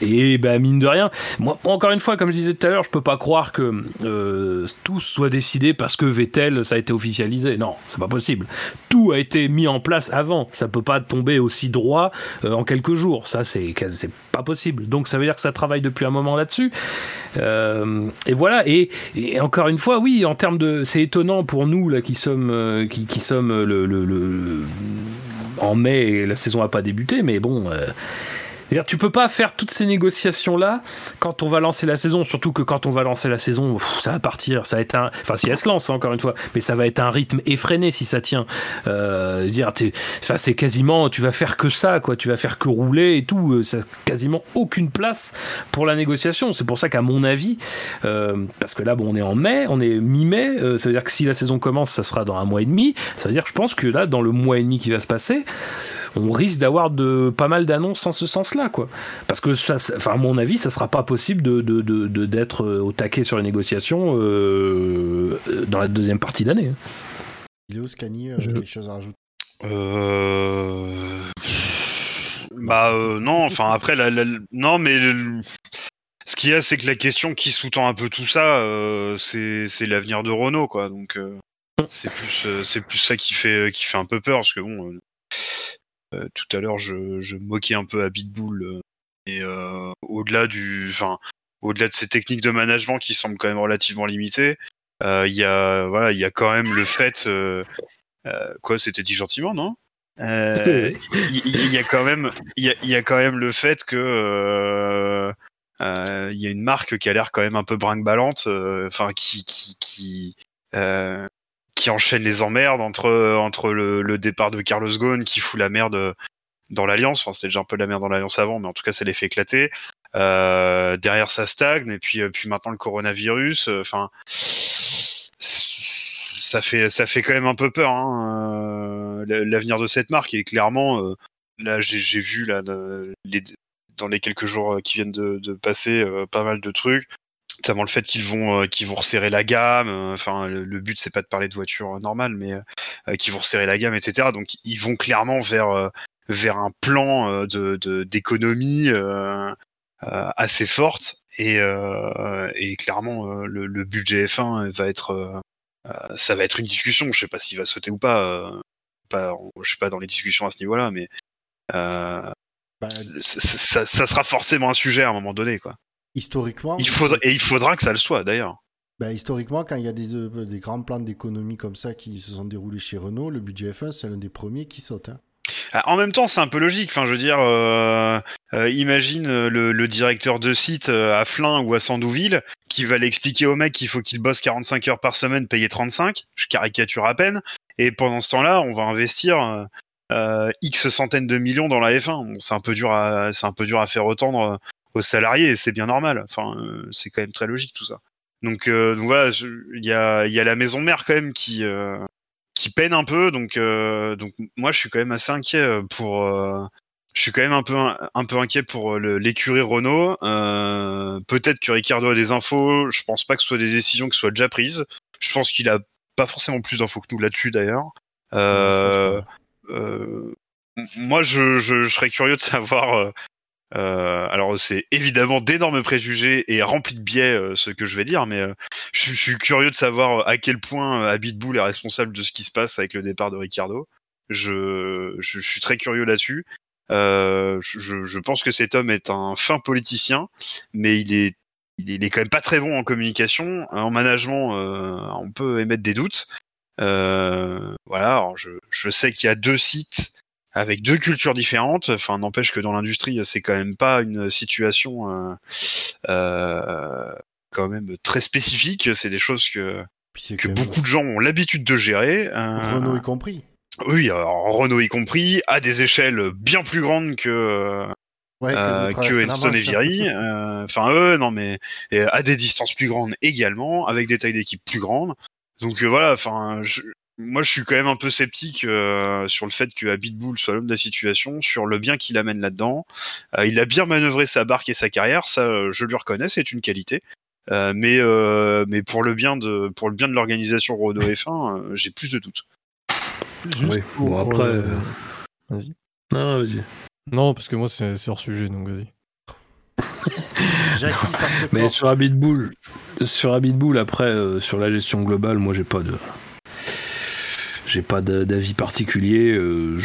et ben mine de rien, moi encore une fois, comme je disais tout à l'heure, je peux pas croire que euh, tout soit décidé parce que Vettel, ça a été officialisé. Non, c'est pas possible. Tout a été mis en place avant. Ça peut pas tomber aussi droit euh, en quelques jours. Ça, c'est pas possible. Donc, ça veut dire que ça travaille depuis un moment là-dessus. Euh, et voilà. Et, encore une fois, oui, en termes de, c'est étonnant pour nous là qui sommes, qui, qui sommes le, le, le, en mai la saison a pas débuté, mais bon c'est-à-dire, tu peux pas faire toutes ces négociations-là quand on va lancer la saison, surtout que quand on va lancer la saison, ça va partir, ça va être un. Enfin, si elle se lance, hein, encore une fois, mais ça va être un rythme effréné si ça tient. Euh, dire, c'est quasiment, tu vas faire que ça, quoi, tu vas faire que rouler et tout, euh, ça quasiment aucune place pour la négociation. C'est pour ça qu'à mon avis, euh, parce que là, bon, on est en mai, on est mi-mai, euh, ça veut dire que si la saison commence, ça sera dans un mois et demi, ça veut dire je pense que là, dans le mois et demi qui va se passer, on risque d'avoir de pas mal d'annonces en ce sens-là, quoi. Parce que, ça, enfin, à mon avis, ça sera pas possible de, d'être euh, au taquet sur les négociations euh, dans la deuxième partie d'année. Léo Scani, euh, quelque chose à rajouter? Bah euh, non, enfin après, la, la- non, mais le- ce qu'il y a, c'est que la question qui sous-tend un peu tout ça, euh, c'est c'est l'avenir de Renault, quoi. Donc euh, c'est plus euh, c'est plus ça qui fait qui fait un peu peur, parce que bon, euh, euh, tout à l'heure je, je moquais un peu à Bitbull, euh, et euh, au-delà du, enfin, au-delà de ces techniques de management qui semblent quand même relativement limitées, euh, il y a voilà, il y a quand même le fait, euh, euh, quoi, c'était dit gentiment, non? Euh, il il y, a quand même il y y a quand même le fait que euh, euh, y a une marque qui a l'air quand même un peu brinque-ballante euh, enfin qui qui qui euh, qui enchaîne les emmerdes entre entre le, le départ de Carlos Ghosn qui fout la merde dans l'alliance. Enfin c'était déjà un peu la merde dans l'alliance avant mais en tout cas ça les fait éclater. Euh, derrière ça stagne et puis euh, puis maintenant le coronavirus euh, enfin ça fait ça fait quand même un peu peur hein, euh, l'avenir de cette marque et clairement euh, là j'ai vu là de- dans les quelques jours euh, qui viennent de, de passer euh, pas mal de trucs notamment le fait qu'ils vont euh, qu'ils vont resserrer la gamme euh, enfin le, le but c'est pas de parler de voiture euh, normale mais euh, qu'ils vont resserrer la gamme etc donc ils vont clairement vers vers un plan euh, de de- d'économie euh, euh, assez forte et euh, et clairement euh, le, le budget F1 va être ça va être une discussion. Je sais pas s'il va sauter ou pas. euh, pas je suis pas dans les discussions à ce niveau-là, mais euh, Bah, ça, ça- ça sera forcément un sujet à un moment donné, quoi. Historiquement, Il faudra et il faudra que ça le soit d'ailleurs. bah, historiquement, quand il y a des, euh, des grands plans d'économie comme ça qui se sont déroulés chez Renault, le budget F1, c'est l'un des premiers qui saute. hein. Ah, En même temps, c'est un peu logique. Enfin, je veux dire, euh, euh, imagine le, le directeur de site à Flins ou à Sandouville qui va l'expliquer au mec qu'il faut qu'il bosse 45 heures par semaine, payer 35. Je caricature à peine. Et pendant ce temps-là, on va investir X centaines de millions dans la F1. Bon, c'est un peu dur à, c'est un peu dur à faire entendre aux salariés et c'est bien normal. Enfin, euh, c'est quand même très logique tout ça. Donc, euh, donc voilà, il y a, y a la maison mère quand même qui, euh, qui peine un peu. Donc, euh, donc moi, je suis quand même assez inquiet euh, pour. euh, je suis quand même un peu un, peu inquiet pour l'écurie Renault. Euh, Peut-être que Ricardo a des infos. Je pense pas que ce soit des décisions qui soient déjà prises. Je pense qu'il a pas forcément plus d'infos que nous là-dessus d'ailleurs. Euh, euh, moi, je, je, je serais curieux de savoir. Euh, euh, alors, c'est évidemment d'énormes préjugés et rempli de biais euh, ce que je vais dire, mais euh, je, suis curieux de savoir à quel point euh, Habitbull est responsable de ce qui se passe avec le départ de Ricardo. Je, je, suis très curieux là-dessus. Euh, je, pense que cet homme est un fin politicien, mais il est, il est, quand même pas très bon en communication, en management. euh, on peut émettre des doutes. Euh, voilà, alors je sais qu'il y a deux sites avec deux cultures différentes. Enfin, n'empêche que dans l'industrie, c'est quand même pas une situation euh, euh, quand même très spécifique. C'est des choses que, que même beaucoup de gens ont l'habitude de gérer. Euh, Renault y compris. oui, alors Renault y compris, à des échelles bien plus grandes que Ouais, euh, que Enstone et Manche. Viry. Euh, Enfin, eux, non, mais et à des distances plus grandes également, avec des tailles d'équipe plus grandes. Donc euh, voilà, enfin, je- moi je suis quand même un peu sceptique euh, sur le fait que Habitbull soit l'homme de la situation, sur le bien qu'il amène là-dedans. Euh, il a bien manœuvré sa barque et sa carrière, ça euh, je lui reconnais, c'est une qualité. Euh, mais euh, mais pour le bien de pour le bien de l'organisation Renault F1, euh, j'ai plus de doutes. Juste Oui, pour, bon, après, Vas-y. Non, vas-y. Non, parce que moi, c'est hors sujet, donc vas-y. Jackie, ça me fait Mais sur Habitbull, sur Habitbull, après, euh, sur la gestion globale, moi, j'ai pas de. J'ai pas d'avis particulier. euh,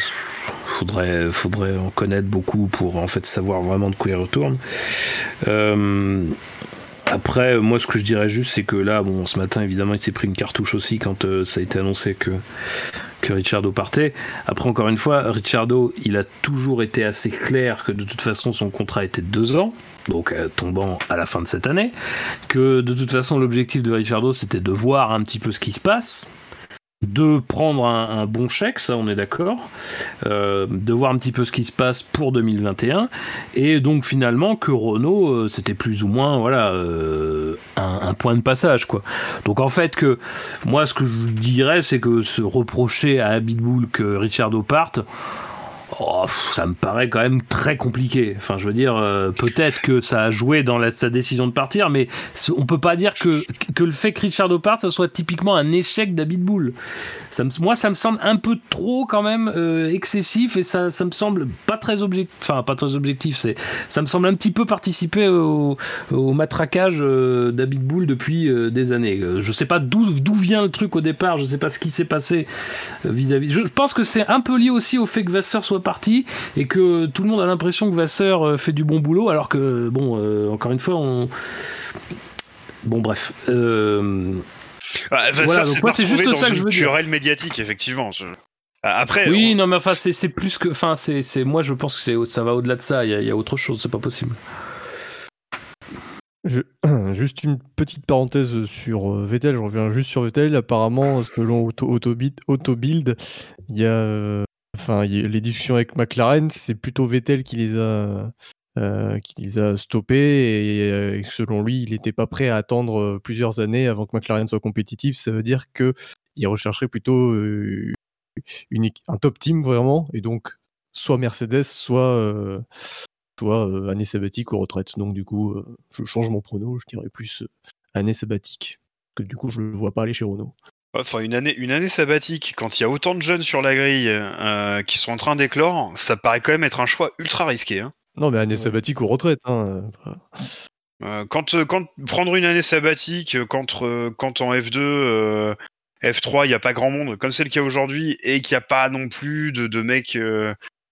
faudrait, en connaître beaucoup pour en fait savoir vraiment de quoi il retourne. Euh, après, moi, ce que je dirais juste, c'est que là, bon, ce matin, évidemment, il s'est pris une cartouche aussi quand euh, ça a été annoncé que que Ricciardo partait. Après, encore une fois, Ricciardo, il a toujours été assez clair que de toute façon, son contrat était de deux ans, donc euh, tombant à la fin de cette année, que de toute façon, l'objectif de Ricciardo, c'était de voir un petit peu ce qui se passe, de prendre un, bon chèque, ça on est d'accord, euh, de voir un petit peu ce qui se passe pour 2021, et donc finalement que Renault, euh, c'était plus ou moins voilà euh, un, point de passage quoi. Donc en fait que moi ce que je dirais c'est que se reprocher à Habitbull que Ricciardo parte, Oh, ça me paraît quand même très compliqué. Enfin, je veux dire, euh, peut-être que ça a joué dans sa décision de partir, mais on peut pas dire que, que le fait que Richard parte, ça soit typiquement un échec d'Abitbull. Ça me, moi, ça me semble un peu trop quand même euh, excessif et ça, ça me semble pas très objectif. Enfin, pas très objectif. C'est, ça me semble un petit peu participer au, au matraquage euh, d'Abitbull depuis euh, des années. Je sais pas d'où, d'où vient le truc au départ. Je sais pas ce qui s'est passé vis-à-vis. Je pense que c'est un peu lié aussi au fait que Vasseur soit parti et que tout le monde a l'impression que Vasseur euh, fait du bon boulot, alors que, bon, euh, encore une fois, on. Bon, bref. Euh... voilà, c'est juste ça que je veux dire. médiatique, effectivement. Après, oui, non, mais enfin, c'est plus que, enfin, c'est, moi, je pense que ça va au-delà de ça. Il y, a, autre chose, c'est pas possible. Je... <clears throat> Juste une petite parenthèse sur Vettel, je reviens juste sur Vettel. Apparemment, selon Autobuild, Autobuild il y a Enfin, les discussions avec McLaren, c'est plutôt Vettel qui les a, euh, stoppés et, euh, selon lui, il n'était pas prêt à attendre euh, plusieurs années avant que McLaren soit compétitif. Ça veut dire qu'il rechercherait plutôt un top team vraiment et donc soit Mercedes, soit soit année sabbatique ou retraite. Donc du coup, je change mon prono, je dirais plus année sabbatique que du coup je ne le vois pas aller chez Renault. Enfin, une année, une année sabbatique, quand il y a autant de jeunes sur la grille euh, qui sont en train d'éclore, ça paraît quand même être un choix ultra risqué. Hein. Non, mais année sabbatique ou retraite. Hein. Euh, quand, quand prendre une année sabbatique, quand, quand en F2, F3, il n'y a pas grand monde, comme c'est le cas aujourd'hui, et qu'il n'y a pas non plus de, de mecs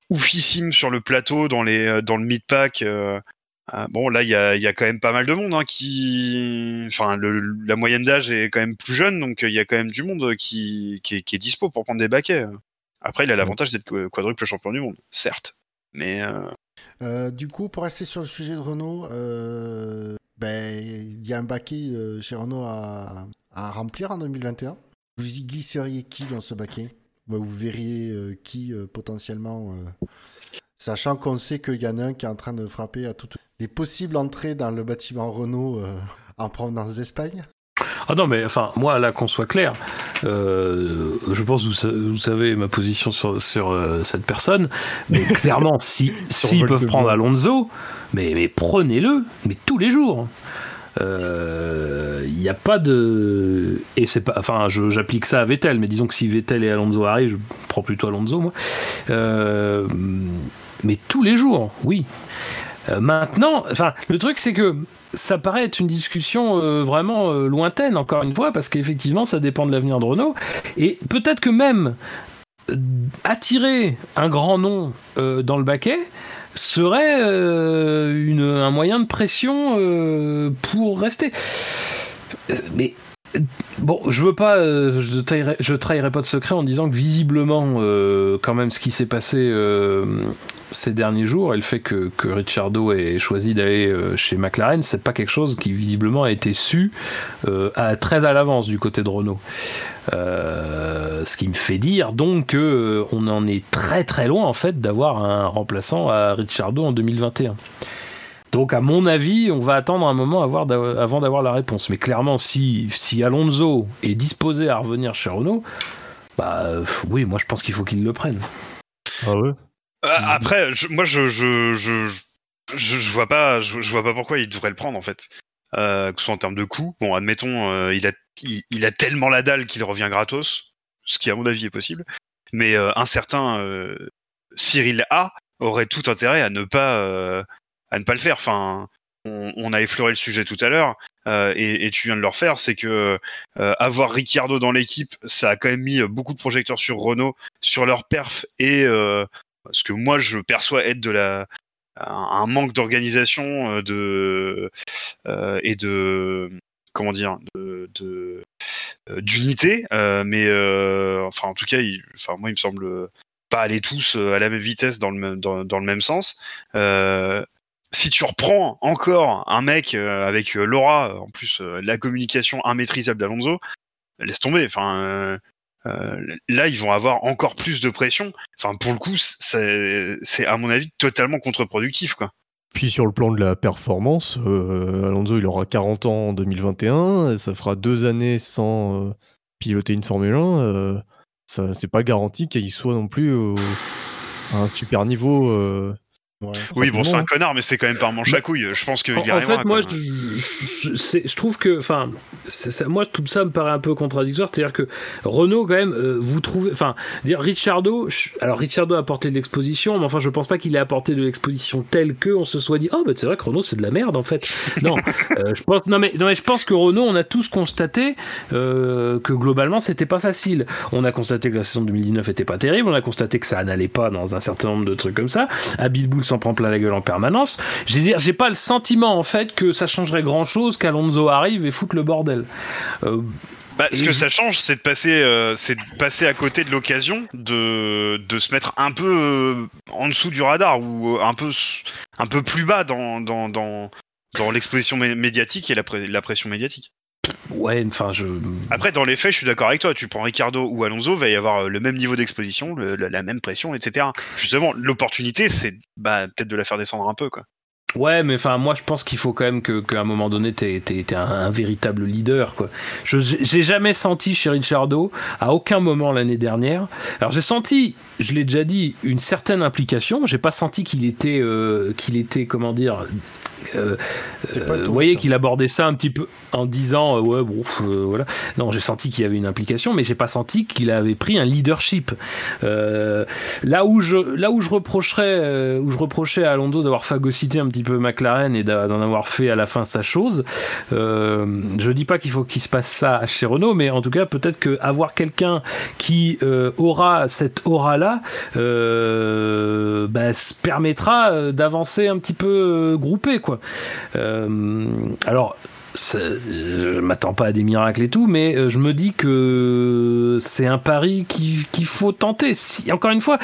oufissimes sur le plateau dans, les, dans le mid-pack ah, bon, là, il y a, quand même pas mal de monde hein, qui. Enfin, la moyenne d'âge est quand même plus jeune, donc il y a quand même du monde qui, est, dispo pour prendre des baquets. Après, il a l'avantage d'être quadruple champion du monde, certes. Mais. Euh, euh, du coup, pour rester sur le sujet de Renault, euh, ben, il y a un baquet chez Renault à, remplir en 2021. Vous y glisseriez qui dans ce baquet? Vous verriez qui potentiellement Sachant qu'on sait qu'il y en a un qui est en train de frapper à toutes les possibles entrées dans le bâtiment Renault euh, en provenance d'Espagne. Ah non, mais enfin, moi, là, qu'on soit clair, euh, je pense que vous, savez ma position sur, sur euh, cette personne, mais <laughs> clairement, si s'ils peuvent prendre Alonso, mais, mais prenez-le, mais tous les jours. Il n'y a pas de et c'est pas enfin j'applique ça à Vettel mais disons que si Vettel et Alonso arrivent je prends plutôt Alonso moi mais tous les jours, oui. Euh, maintenant, enfin, le truc c'est que ça paraît être une discussion euh, vraiment euh, lointaine, encore une fois, parce qu'effectivement, ça dépend de l'avenir de Renault. Et peut-être que même attirer un grand nom dans le baquet serait un moyen de pression pour rester. Mais Bon, je veux pas, euh, je, trahirai, trahirai pas de secret en disant que visiblement, euh, quand même, ce qui s'est passé euh, ces derniers jours et le fait que, que Ricciardo ait choisi d'aller chez McLaren, c'est pas quelque chose qui visiblement a été su à, très à l'avance du côté de Renault. ce qui me fait dire donc que on en est très très loin en fait d'avoir un remplaçant à Ricciardo en 2021. Donc, à mon avis, on va attendre un moment avant d'avoir la réponse. Mais clairement, si, si Alonso est disposé à revenir chez Renault, bah oui, moi je pense qu'il faut qu'il le prenne. Ah ouais? Euh, Après, moi je je, je, je, vois pas, je, vois pas pourquoi il devrait le prendre en fait. Euh, que ce soit en termes de coût. Bon, admettons, euh, il, a, il, a tellement la dalle qu'il revient gratos, ce qui à mon avis est possible. Mais un certain Cyril A aurait tout intérêt à ne pas à ne pas le faire. Enfin, on, a effleuré le sujet tout à l'heure euh, et, tu viens de le refaire, c'est que euh, avoir Ricciardo dans l'équipe, ça a quand même mis beaucoup de projecteurs sur Renault, sur leur perf et euh, ce que moi je perçois être de la un manque d'organisation de et de comment dire de d'unité mais enfin en tout cas enfin moi il me semble pas aller tous à la même vitesse dans le même sens si tu reprends encore un mec euh, avec euh, l'aura, en plus euh, la communication immaîtrisable d'Alonso, laisse tomber. Enfin, là, ils vont avoir encore plus de pression. Enfin, pour le coup, c'est à mon avis totalement contre-productif. Puis sur le plan de la performance, Alonso il aura 40 ans en 2021, ça fera deux années sans piloter une Formule 1. ça c'est pas garanti qu'il soit non plus au, un super niveau. Oui, bon, c'est un connard, mais c'est quand même pas un manche à couilles. Je pense qu'il y En, fait, moi, je, je, c'est- je trouve que, enfin, moi, tout ça me paraît un peu contradictoire. C'est-à-dire que Renault, quand même, euh, vous trouvez, enfin, dire Ricciardo, je- alors Ricciardo a apporté de l'exposition, mais enfin, je pense pas qu'il ait apporté de l'exposition telle que on se soit dit, oh, bah, c'est vrai que Renault, c'est de la merde, en fait. Non, <laughs> euh, je pense, non mais, non mais, je pense que Renault, on a tous constaté euh, que globalement, c'était pas facile. On a constaté que la saison 2019 était pas terrible, on a constaté que ça n'allait pas dans un certain nombre de trucs comme ça. Bull s'en prend plein la gueule en permanence. Je veux dire, j'ai pas le sentiment en fait que ça changerait grand chose qu'Alonso arrive et foute le bordel. Euh, Bah, ce que ça change, c'est de passer, euh, c'est de passer à côté de l'occasion de, de se mettre un peu euh, en dessous du radar ou euh, un peu, un peu plus bas dans, dans, dans, dans l'exposition mé- médiatique et la, pré- la pression médiatique. Ouais, enfin, je. Après, dans les faits, je suis d'accord avec toi. Tu prends Ricardo ou Alonso, va y avoir euh, le même niveau d'exposition, le- la, la même pression, etc. Justement, l'opportunité, c'est bah, peut-être de la faire descendre un peu, quoi. Ouais, mais enfin, moi, je pense qu'il faut quand même que qu'à un moment donné, t'es un, un véritable leader, quoi. Je j'ai jamais senti chez Ricciardo, à aucun moment l'année dernière. Alors, j'ai senti, je l'ai déjà dit, une certaine implication. J'ai pas senti qu'il était, euh, qu'il était, comment dire. Euh, euh, vous voyez touriste, qu'il abordait ça un petit peu en disant euh, ouais bon pff, voilà. Non j'ai senti qu'il y avait une implication mais j'ai pas senti qu'il avait pris un leadership. Là où je là où je reprocherais où je reprochais à Alonso d'avoir phagocyté un petit peu McLaren et d'en avoir fait à la fin sa chose je dis pas qu'il faut qu'il se passe ça chez Renault mais en tout cas peut-être que avoir quelqu'un qui aura cette aura là bah, se permettra d'avancer un petit peu groupé quoi Euh, alors ça- je m'attends pas à des miracles et tout, mais euh, je me dis que c'est un pari qui- qu'il faut tenter. Encore une fois,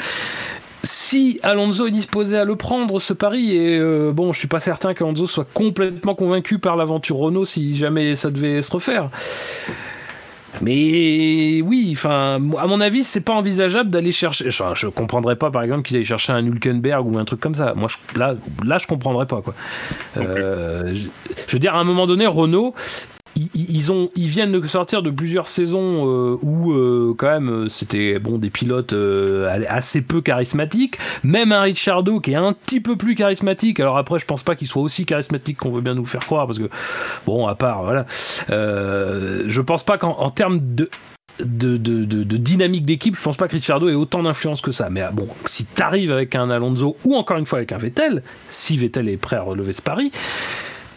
si Alonso est disposé à le prendre, ce pari, et euh, bon, je suis pas certain qu'Alonso soit complètement convaincu par l'aventure Renault si jamais ça devait se refaire. Mais oui, enfin, à mon avis, c'est pas envisageable d'aller chercher. Enfin, je comprendrais pas, par exemple, qu'ils aillent chercher un Hülkenberg ou un truc comme ça. Moi, je- là, là, je comprendrais pas, quoi. Euh, je, je veux dire, à un moment donné, Renault, ils, viennent de sortir de plusieurs saisons euh, où euh, quand même euh, c'était bon des pilotes assez peu charismatiques. Même un Ricciardo qui est un petit peu plus charismatique. Alors après, je pense pas qu'il soit aussi charismatique qu'on veut bien nous faire croire parce que bon, à part voilà, je pense pas qu'en en termes de dynamique d'équipe, je pense pas que Ricciardo ait autant d'influence que ça. Mais bon, si t'arrives avec un Alonso ou encore une fois avec un Vettel, si Vettel est prêt à relever ce pari,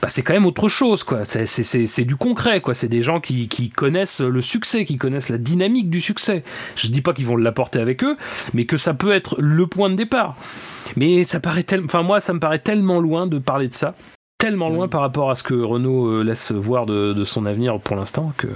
bah, c'est quand même autre chose, quoi. C'est- du concret, quoi. C'est des gens qui, qui connaissent le succès, qui connaissent la dynamique du succès. Je dis pas qu'ils vont l'apporter avec eux, mais que ça peut être le point de départ. Mais ça paraît tellement, enfin moi, ça me paraît tellement loin de parler de ça, tellement loin Oui. par rapport à ce que Renault euh, laisse voir de, de son avenir pour l'instant que.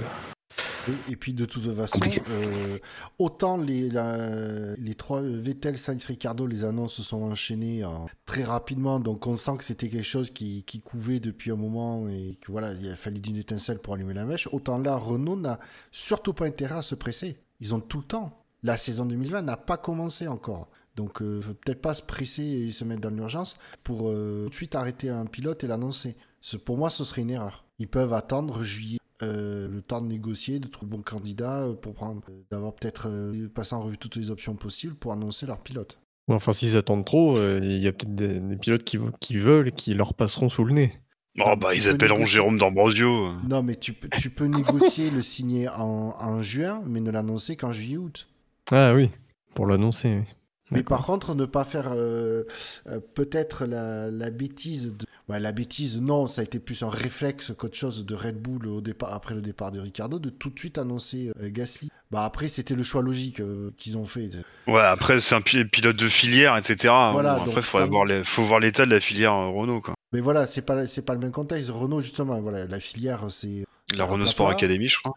Et, puis de toute façon, euh, autant les, la- les trois Vettel, Sainz, Ricardo, les annonces se sont enchaînées euh, très rapidement, donc on sent que c'était quelque chose qui, qui couvait depuis un moment et que voilà, il a fallu d'une étincelle pour allumer la mèche. Autant là, Renault n'a surtout pas intérêt à se presser. Ils ont tout le temps. La saison 2020 n'a pas commencé encore. Donc, euh, peut-être pas se presser et se mettre dans l'urgence pour euh, tout de suite arrêter un pilote et l'annoncer. Ce- Pour moi, ce serait une erreur. Ils peuvent attendre juillet euh, le temps de négocier, de trouver le bon candidat euh, pour prendre, euh, d'avoir peut-être euh, passé en revue toutes les options possibles pour annoncer leur pilote. Enfin, s'ils attendent trop, euh, il y a peut-être des, des pilotes qui, qui veulent et qui leur passeront sous le nez. Oh bah, tu ils appelleront négocier. Jérôme d'Ambrosio. Non, mais tu, peux- tu peux <laughs> négocier le signer en, en juin, mais ne l'annoncer qu'en juillet-août. Ah oui, pour l'annoncer. oui. Mais par contre, ne pas faire euh, euh, peut-être la, la bêtise. De... Ouais, la bêtise, non, ça a été plus un réflexe qu'autre chose de Red Bull au départ, après le départ de Ricardo, de tout de suite annoncer euh, Gasly. Bah après, c'était le choix logique qu'ils ont fait. Ouais, après, c'est un pi- pilote de filière, etc. Voilà, Bon, donc, après, faut les- faut voir l'état de la filière Renault, quoi. Mais voilà, c'est pas c'est pas le même contexte. Renault justement, voilà, la filière c'est La Renault. Sport Academy, je crois.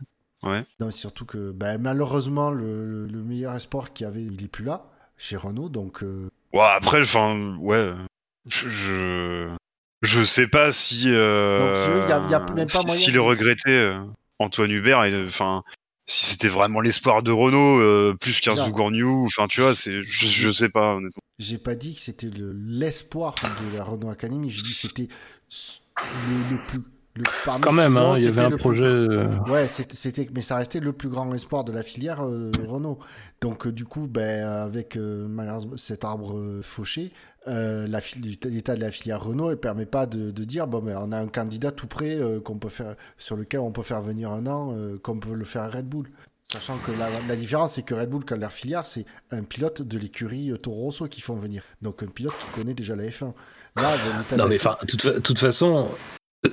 Non, surtout que bah, malheureusement le, le- le meilleur espoir qu'il y avait, il est plus là chez Renault, donc euh, Ouais, après, enfin, ouais. Je, je, je sais pas si. Euh, Donc, si y a- y a même pas moyen si le euh, Antoine Hubert, et, enfin, si c'était vraiment l'espoir de Renault, euh, plus qu'un Ça. Zougourniou, enfin, tu vois, c'est, je, je sais pas, honnêtement. j'ai pas dit que c'était le- l'espoir de la Renault Academy, j'ai dit que c'était le plus Le, parmi Quand même, hein, il y avait un le plus- projet. euh, Ouais, c'était, mais ça restait le plus grand espoir de la filière euh, Renault. Donc euh, du coup, ben, avec euh, malheureusement cet arbre euh, fauché, euh, l'état de la filière Renault ne permet pas de, de dire bon ben on a un candidat tout prêt euh, qu'on peut faire, sur lequel on peut faire venir un an, euh, comme peut le faire Red Bull. Sachant que la, la différence, c'est que Red Bull, quand leur filière, c'est un pilote de l'écurie Toro Rosso qui font venir. Donc un pilote qui connaît déjà la F1. Là, ben, l'état de Non mais enfin, toute, fa- toute façon,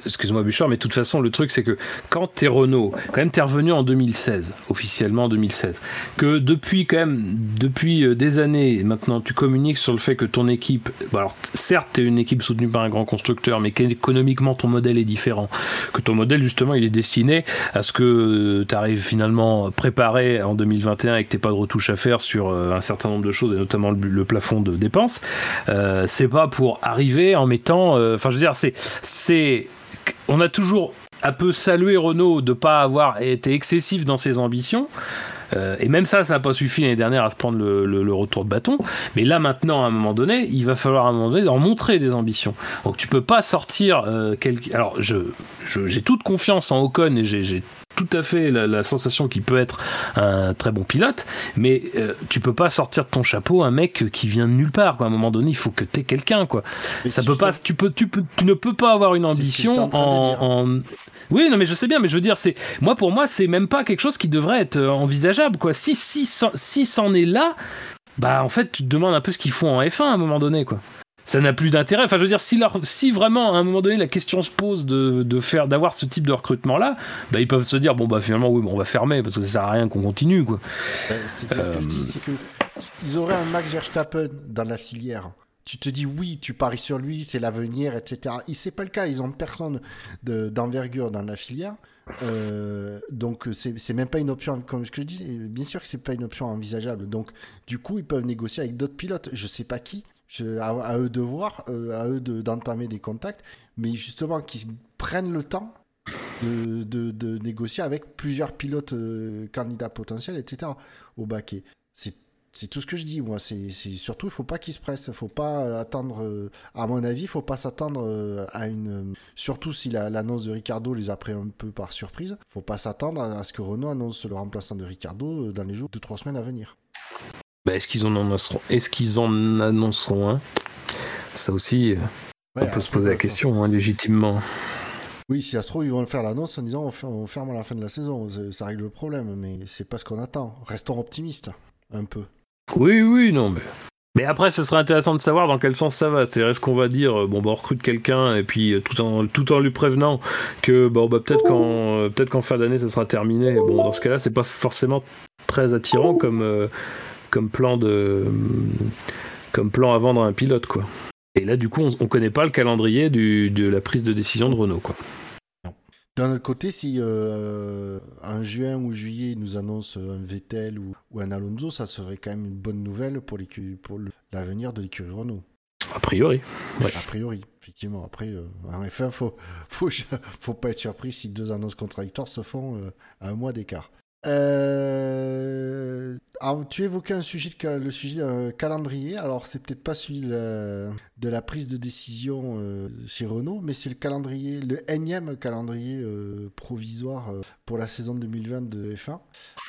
excuse-moi Bouchard, mais de toute façon le truc c'est que quand t'es Renault, quand même t'es revenu en 2016, officiellement en 2016, que depuis quand même, depuis euh, des années maintenant tu communiques sur le fait que ton équipe, bon alors certes t'es une équipe soutenue par un grand constructeur, mais qu'économiquement ton modèle est différent, que ton modèle justement il est destiné à ce que tu arrives finalement préparé en 2021 et que t'aies pas de retouche à faire sur euh, un certain nombre de choses et notamment le, plafond de dépenses. Euh, c'est pas pour arriver en mettant. euh, Enfin, je veux dire, c'est, on a toujours un peu salué Renault de pas avoir été excessif dans ses ambitions. Euh, et même ça, ça n'a pas suffi l'année dernière à se prendre le, retour de bâton. Mais là, maintenant, à un moment donné, il va falloir à un moment donné en montrer des ambitions. Donc, tu peux pas sortir. euh, Alors, je, j'ai toute confiance en Ocon et j'ai tout à fait la, la sensation qu'il peut être un très bon pilote. Mais euh, tu peux pas sortir de ton chapeau un mec qui vient de nulle part. Quoi. À un moment donné, il faut que tu aies quelqu'un. Quoi. Mais Ça si peut pas, tu, peux, tu, peux, tu ne peux pas avoir une ambition en en, Oui, non, mais je sais bien, mais je veux dire, c'est moi pour moi, c'est même pas quelque chose qui devrait être euh, envisageable, quoi. Si si c'en- si c'en est là, bah en fait, tu te demandes un peu ce qu'ils font en F1 à un moment donné, quoi. Ça n'a plus d'intérêt. Enfin, je veux dire, si, leur, si vraiment à un moment donné la question se pose de, de faire, d'avoir ce type de recrutement là, bah ils peuvent se dire bon bah finalement oui, bon, on va fermer parce que ça sert à rien qu'on continue, quoi. C'est que ce que je dis, c'est que ils auraient un Max Verstappen dans la filière. Tu te dis oui, tu paries sur lui, c'est l'avenir, etc. Il c'est pas le cas, ils ont personne de- d'envergure dans la filière. Euh, donc c'est c'est même pas une option, comme ce que je dis, bien sûr que c'est pas une option envisageable. Donc du coup, ils peuvent négocier avec d'autres pilotes. Je sais pas qui, à, eux de voir, euh, à eux de- d'entamer des contacts, mais justement qu'ils prennent le temps de, négocier avec plusieurs pilotes euh, candidats potentiels, etc. au baquet. C'est tout ce que je dis, moi. C'est surtout, il faut pas qu'ils se pressent. Faut pas euh, attendre. à mon avis, il faut pas s'attendre à une. surtout si la- l'annonce de Ricardo les a pris un peu par surprise. faut pas s'attendre à, à ce que Renault annonce le remplaçant de Ricardo dans les jours de trois semaines à venir. Bah, est-ce qu'ils en annonceront Est-ce qu'ils en annonceront un? Ça aussi, euh, on Ouais, peut se poser la question hein, légitimement. Oui, si trouve, ils vont le faire l'annonce en disant on, fer- on ferme à la fin de la saison. Ça- règle le problème, mais c'est pas ce qu'on attend. Restons optimistes, un peu. Oui, oui, non, mais. Mais après, ce serait intéressant de savoir dans quel sens ça va. C'est est-ce qu'on va dire, euh, bon, bah, on recrute quelqu'un et puis euh, tout en, tout en lui prévenant que, bon, bah, peut-être qu'en, peut-être qu'en fin d'année, ça sera terminé. Bon, dans ce cas-là, c'est pas forcément très attirant comme, euh, comme plan de, comme plan à vendre à un pilote, quoi. Et là, du coup, on, on connaît pas le calendrier du, de la prise de décision de Renault, quoi. D'un autre côté, si euh, en juin ou juillet, ils nous annoncent un Vettel ou, ou un Alonso, ça serait quand même une bonne nouvelle pour, l'avenir de l'écurie Renault. A priori. Ouais. A priori, effectivement. Après, euh, en F1, faut, faut, <laughs> faut pas être surpris si deux annonces contradictoires se font euh, à un mois d'écart. Euh, alors, tu évoquais un sujet le sujet euh, calendrier. Alors, c'est peut-être pas celui de la, prise de décision euh, chez Renault, mais c'est le calendrier, le énième calendrier euh, provisoire euh, pour la saison 2020 de F1.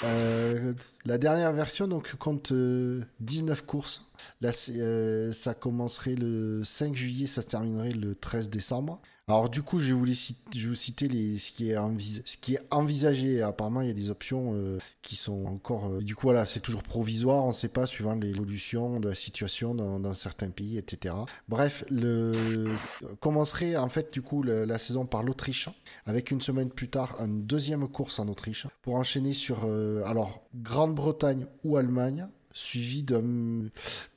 Euh, la dernière version donc compte euh, 19 courses. Ça commencerait le 5 juillet, ça terminerait le 13 décembre. Alors du coup, je vais vous, citer, ce, qui est envisagé. Apparemment, il y a des options euh, qui sont encore... euh, du coup, voilà, c'est toujours provisoire, on ne sait pas, suivant l'évolution de la situation dans, certains pays, etc. Bref, le commencerait en fait du coup la saison par l'Autriche, avec une semaine plus tard une deuxième course en Autriche, pour enchaîner sur euh, alors Grande-Bretagne ou Allemagne, suivi d'un-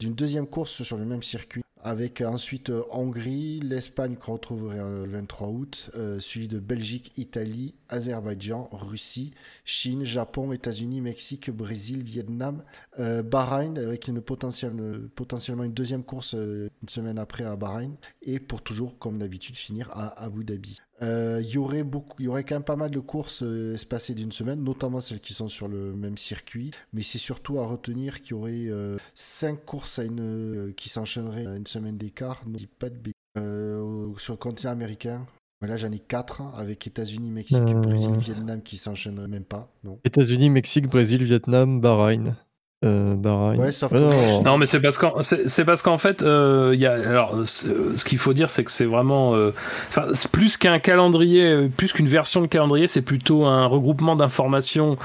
d'une deuxième course sur le même circuit. Avec ensuite euh, Hongrie, l'Espagne qu'on retrouverait le 23 août, euh, suivi de Belgique, Italie, Azerbaïdjan, Russie, Chine, Japon, États-Unis, Mexique, Brésil, Vietnam, euh, Bahreïn, avec une potentielle, potentiellement une deuxième course une semaine après à Bahreïn, et pour toujours, comme d'habitude, finir à Abu Dhabi. Euh, Il y aurait beaucoup, il y aurait quand même pas mal de courses euh, espacées d'une semaine, notamment celles qui sont sur le même circuit, mais c'est surtout à retenir qu'il y aurait euh, cinq courses à une, euh, qui s'enchaîneraient à une semaine d'écart, ne dis pas de bêtises. Euh, sur le continent américain, Là, j'en ai quatre avec États-Unis, Mexique, Euh. Brésil, Vietnam qui s'enchaînent même pas. États-Unis, Mexique, Brésil, Vietnam, Bahreïn. Euh, Bahreïn. Ouais, sauf que- non. Non, mais c'est parce qu'en c'est parce qu'en fait, euh, il y a alors ce ce qu'il faut dire, c'est que c'est vraiment, euh, enfin, c'est plus qu'un calendrier, euh, plus qu'une version de calendrier, c'est plutôt un regroupement d'informations.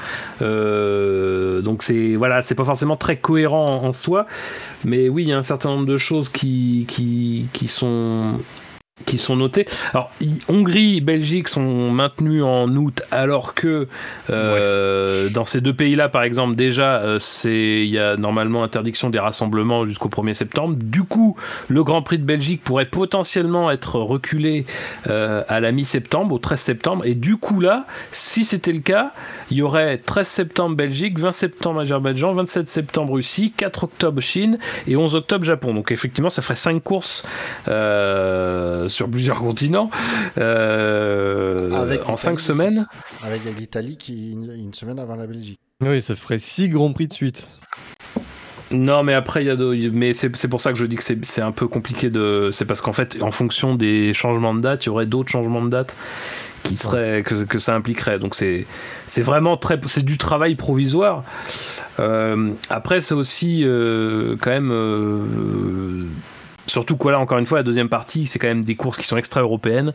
Euh, donc c'est voilà, c'est pas forcément très cohérent en, en soi, mais oui, il y a un certain nombre de choses qui qui qui sont qui sont notées. Alors, Hongrie, Belgique sont maintenus en août, alors que euh, dans ces deux pays-là, par exemple, déjà, euh, c'est il y a normalement interdiction des rassemblements jusqu'au 1er septembre. Du coup, le Grand Prix de Belgique pourrait potentiellement être reculé euh, à la mi-septembre, au 13 septembre. Et du coup, là, si c'était le cas, il y aurait 13 septembre Belgique, 20 septembre Azerbaïdjan, 27 septembre Russie, 4 octobre Chine et 11 octobre Japon. Donc effectivement, ça ferait 5 courses euh, sur plusieurs <laughs> continents euh, Avec en 5 l'Italie, semaines. Avec l'Italie qui est une, semaine avant la Belgique. Oui, ça ferait 6 grands prix de suite. Non, mais après, il y a de... mais c'est c'est pour ça que je dis que c'est c'est un peu compliqué de. C'est parce qu'en fait, en fonction des changements de date, il y aurait d'autres changements de date qui seraient que, que ça impliquerait. Donc c'est c'est vraiment très c'est du travail provisoire. Euh, après, c'est aussi euh, quand même. Surtout quoi là encore une fois la deuxième partie c'est quand même des courses qui sont extra européennes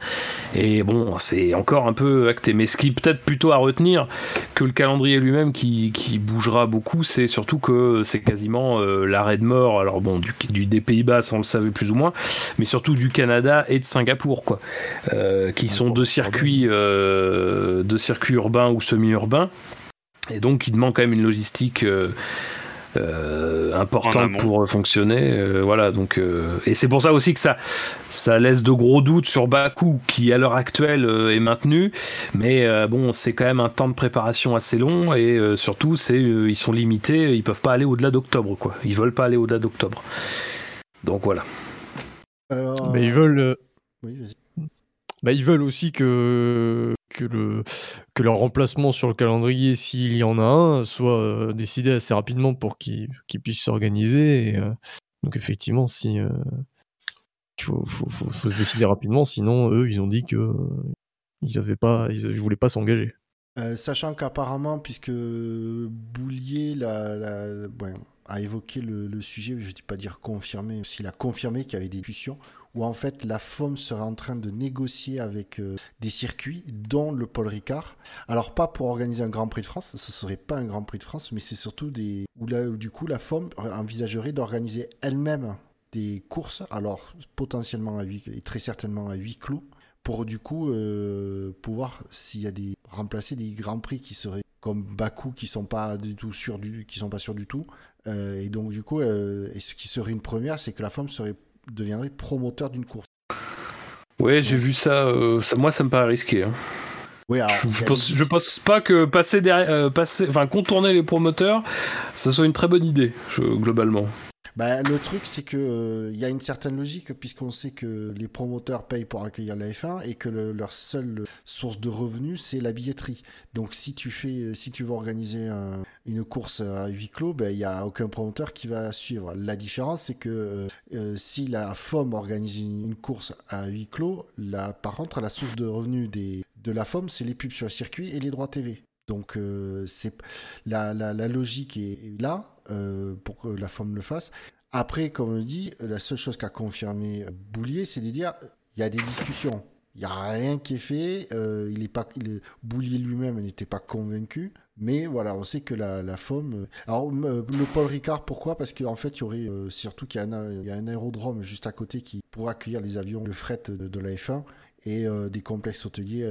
et bon c'est encore un peu acté. Mais ce qui est peut-être plutôt à retenir que le calendrier lui-même qui, qui bougera beaucoup c'est surtout que c'est quasiment euh, l'arrêt de mort alors bon du, des Pays-Bas on le savait plus ou moins mais surtout du Canada et de Singapour quoi. Euh, qui sont deux circuits euh, deux circuits urbains ou semi-urbains. Et donc qui demandent quand même une logistique euh, euh, amont. pour fonctionner euh, voilà donc euh, et c'est pour ça aussi que ça ça laisse de gros doutes sur Baku qui à l'heure actuelle euh, est maintenu mais euh, bon c'est quand même un temps de préparation assez long et euh, surtout c'est euh, ils sont limités ils peuvent pas aller au-delà d'octobre quoi ils veulent pas aller au-delà d'octobre donc voilà Euh, Mais ils veulent, euh, Oui, vas-y. bah, ils veulent aussi que, que, le, que leur remplacement sur le calendrier, s'il y en a un, soit euh, décidé assez rapidement pour qu'ils puissent s'organiser. euh, donc effectivement, euh, il faut, se décider rapidement, sinon eux, ils ont dit que ils avaient pas, ils, voulaient pas s'engager. Sachant qu'apparemment, puisque Boulier a évoqué le, le sujet, je ne dis pas dire confirmé, s'il a confirmé qu'il y avait des discussions, où en fait la FOM serait en train de négocier avec euh, des circuits, dont le Paul Ricard. Alors pas pour organiser un Grand Prix de France, ce serait pas un Grand Prix de France, mais c'est surtout des... où, là, où du coup la FOM envisagerait d'organiser elle-même des courses, alors potentiellement à huis, et très certainement à huis clos, pour du coup euh, pouvoir s'il y a des remplacer des grands prix qui seraient comme Baku qui sont pas du tout sûrs du qui sont pas sûrs du tout Euh, et donc du coup et ce qui serait une première c'est que la femme serait deviendrait promoteur d'une course ouais j'ai vu ça, euh, ça moi ça me paraît risqué hein. oui alors Je pense, je pense pas que passer derrière, euh, passer, enfin contourner les promoteurs, ça soit une très bonne idée je- globalement. Bah, le truc, c'est que euh, il y a une certaine logique, puisqu'on sait que les promoteurs payent pour accueillir la F1 et que le- leur seule source de revenus, c'est la billetterie. Donc, si tu fais, si tu veux organiser un- une course à huis clos, il n'y a aucun promoteur qui va suivre. La différence, c'est que euh, euh, si la FOM organise une, course à huis clos, là, par contre, la source de revenus de la FOM, c'est les pubs sur le circuit et les droits TV. Donc, euh, la logique est là euh, pour que la FOM le fasse. Après, comme on dit, la seule chose qu'a confirmé Boulier, c'est de dire il y a des discussions. Il n'y a rien qui est fait. euh, il est pas, il Boulier lui-même n'était pas convaincu. Mais voilà, on sait que la, la FOM. euh, Alors, le Paul Ricard, pourquoi? Parce qu'en fait, il y aurait surtout qu'il y, a un aérodrome juste à côté qui pourrait accueillir les avions, le fret de, de la F1 et des complexes hôteliers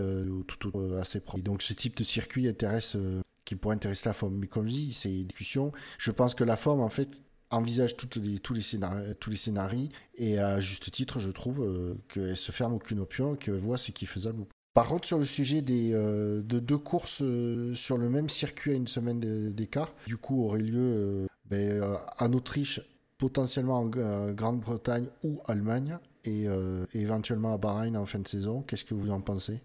tout, tout, assez proches. Donc, ce type de circuit intéresse. Qui pourrait intéresser la FOM. Mais comme je dis, c'est une discussion. Je pense que la FOM, en fait, envisage toutes les, tous, les scénarios, tous les scénarios et à juste titre, je trouve euh, qu'elle se ferme aucune option qu'elle voit ce qui est faisable. Par contre, sur le sujet des, euh, de deux courses euh, sur le même circuit à une semaine d'écart, du coup, aurait lieu euh, ben, en Autriche, potentiellement en Grande-Bretagne ou Allemagne, et, et éventuellement à Bahreïn en fin de saison. Qu'est-ce que vous en pensez?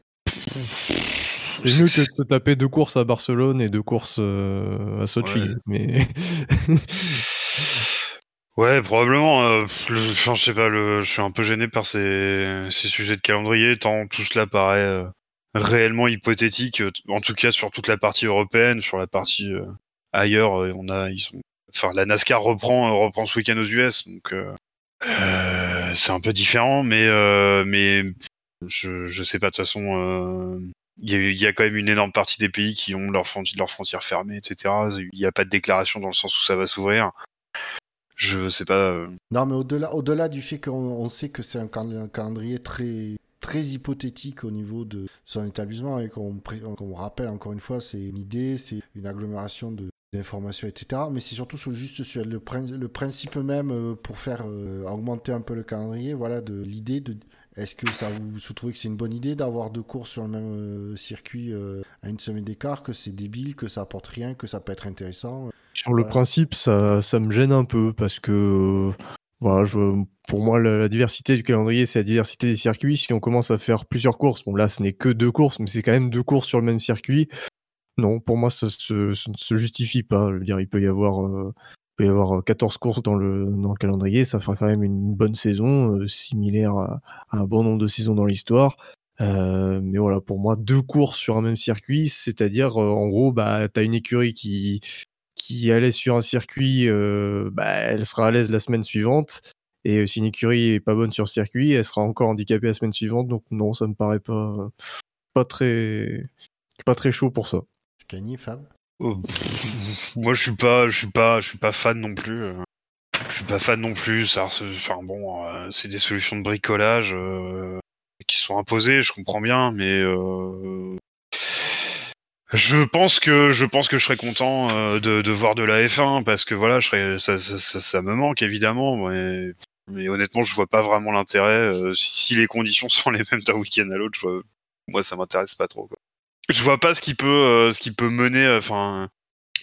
C'est mieux que de taper deux courses à Barcelone et deux courses euh, à Sochi. Ouais. Mais <laughs> Ouais, probablement. je sais pas, le, je suis un peu gêné par ces, ces sujets de calendrier, tant tout cela paraît réellement hypothétique. En tout cas, sur toute la partie européenne, sur la partie ailleurs, on a, ils sont, enfin, la NASCAR reprend, reprend ce week-end aux US, donc c'est un peu différent, mais mais je, je sais pas, de toute façon, euh, il y, a, quand même une énorme partie des pays qui ont leurs frontières fermées, etc. Il n'y a pas de déclaration dans le sens où ça va s'ouvrir. Je sais pas. Euh. Non, mais au-delà, au-delà du fait qu'on sait que c'est un, calendrier très très hypothétique au niveau de son établissement et qu'on, rappelle encore une fois, c'est une idée, c'est une agglomération d'informations, etc. Mais c'est surtout juste sur le, principe même euh, pour faire augmenter un peu le calendrier, voilà, de l'idée de est-ce que ça vous, vous trouvez que c'est une bonne idée d'avoir deux courses sur le même euh, circuit euh, à une semaine d'écart, que c'est débile, que ça apporte rien, que ça peut être intéressant Sur le principe, ça, ça, me gêne un peu parce que voilà, je, pour moi, la, diversité du calendrier, c'est la diversité des circuits. Si on commence à faire plusieurs courses, bon là, ce n'est que deux courses, mais c'est quand même deux courses sur le même circuit. Non, pour moi, ça, ne se justifie pas. Je veux dire, il peut y avoir euh, peut y avoir 14 courses dans le, calendrier, ça fera quand même une bonne saison, similaire à, un bon nombre de saisons dans l'histoire. Euh, mais voilà, pour moi, deux courses sur un même circuit, c'est-à-dire, en gros, bah, tu as une écurie qui, qui allait sur un circuit, bah, elle sera à l'aise la semaine suivante. Et si une écurie est pas bonne sur circuit, elle sera encore handicapée la semaine suivante. Donc non, ça me paraît pas, pas très, pas très chaud pour ça. Scani, Fab? Oh, moi, je suis pas, je suis pas, je suis pas fan non plus. Euh. Je suis pas fan non plus. Ça, enfin bon, euh, c'est des solutions de bricolage euh, qui sont imposées. Je comprends bien, mais je pense que je pense que je serais content de, voir de la F1 parce que voilà, je serais, ça, ça, ça, me manque évidemment. Mais, honnêtement, je vois pas vraiment l'intérêt. si les conditions sont les mêmes d'un week-end à l'autre, moi, ça m'intéresse pas trop. Quoi je vois pas ce qui peut euh, ce qui peut mener euh, enfin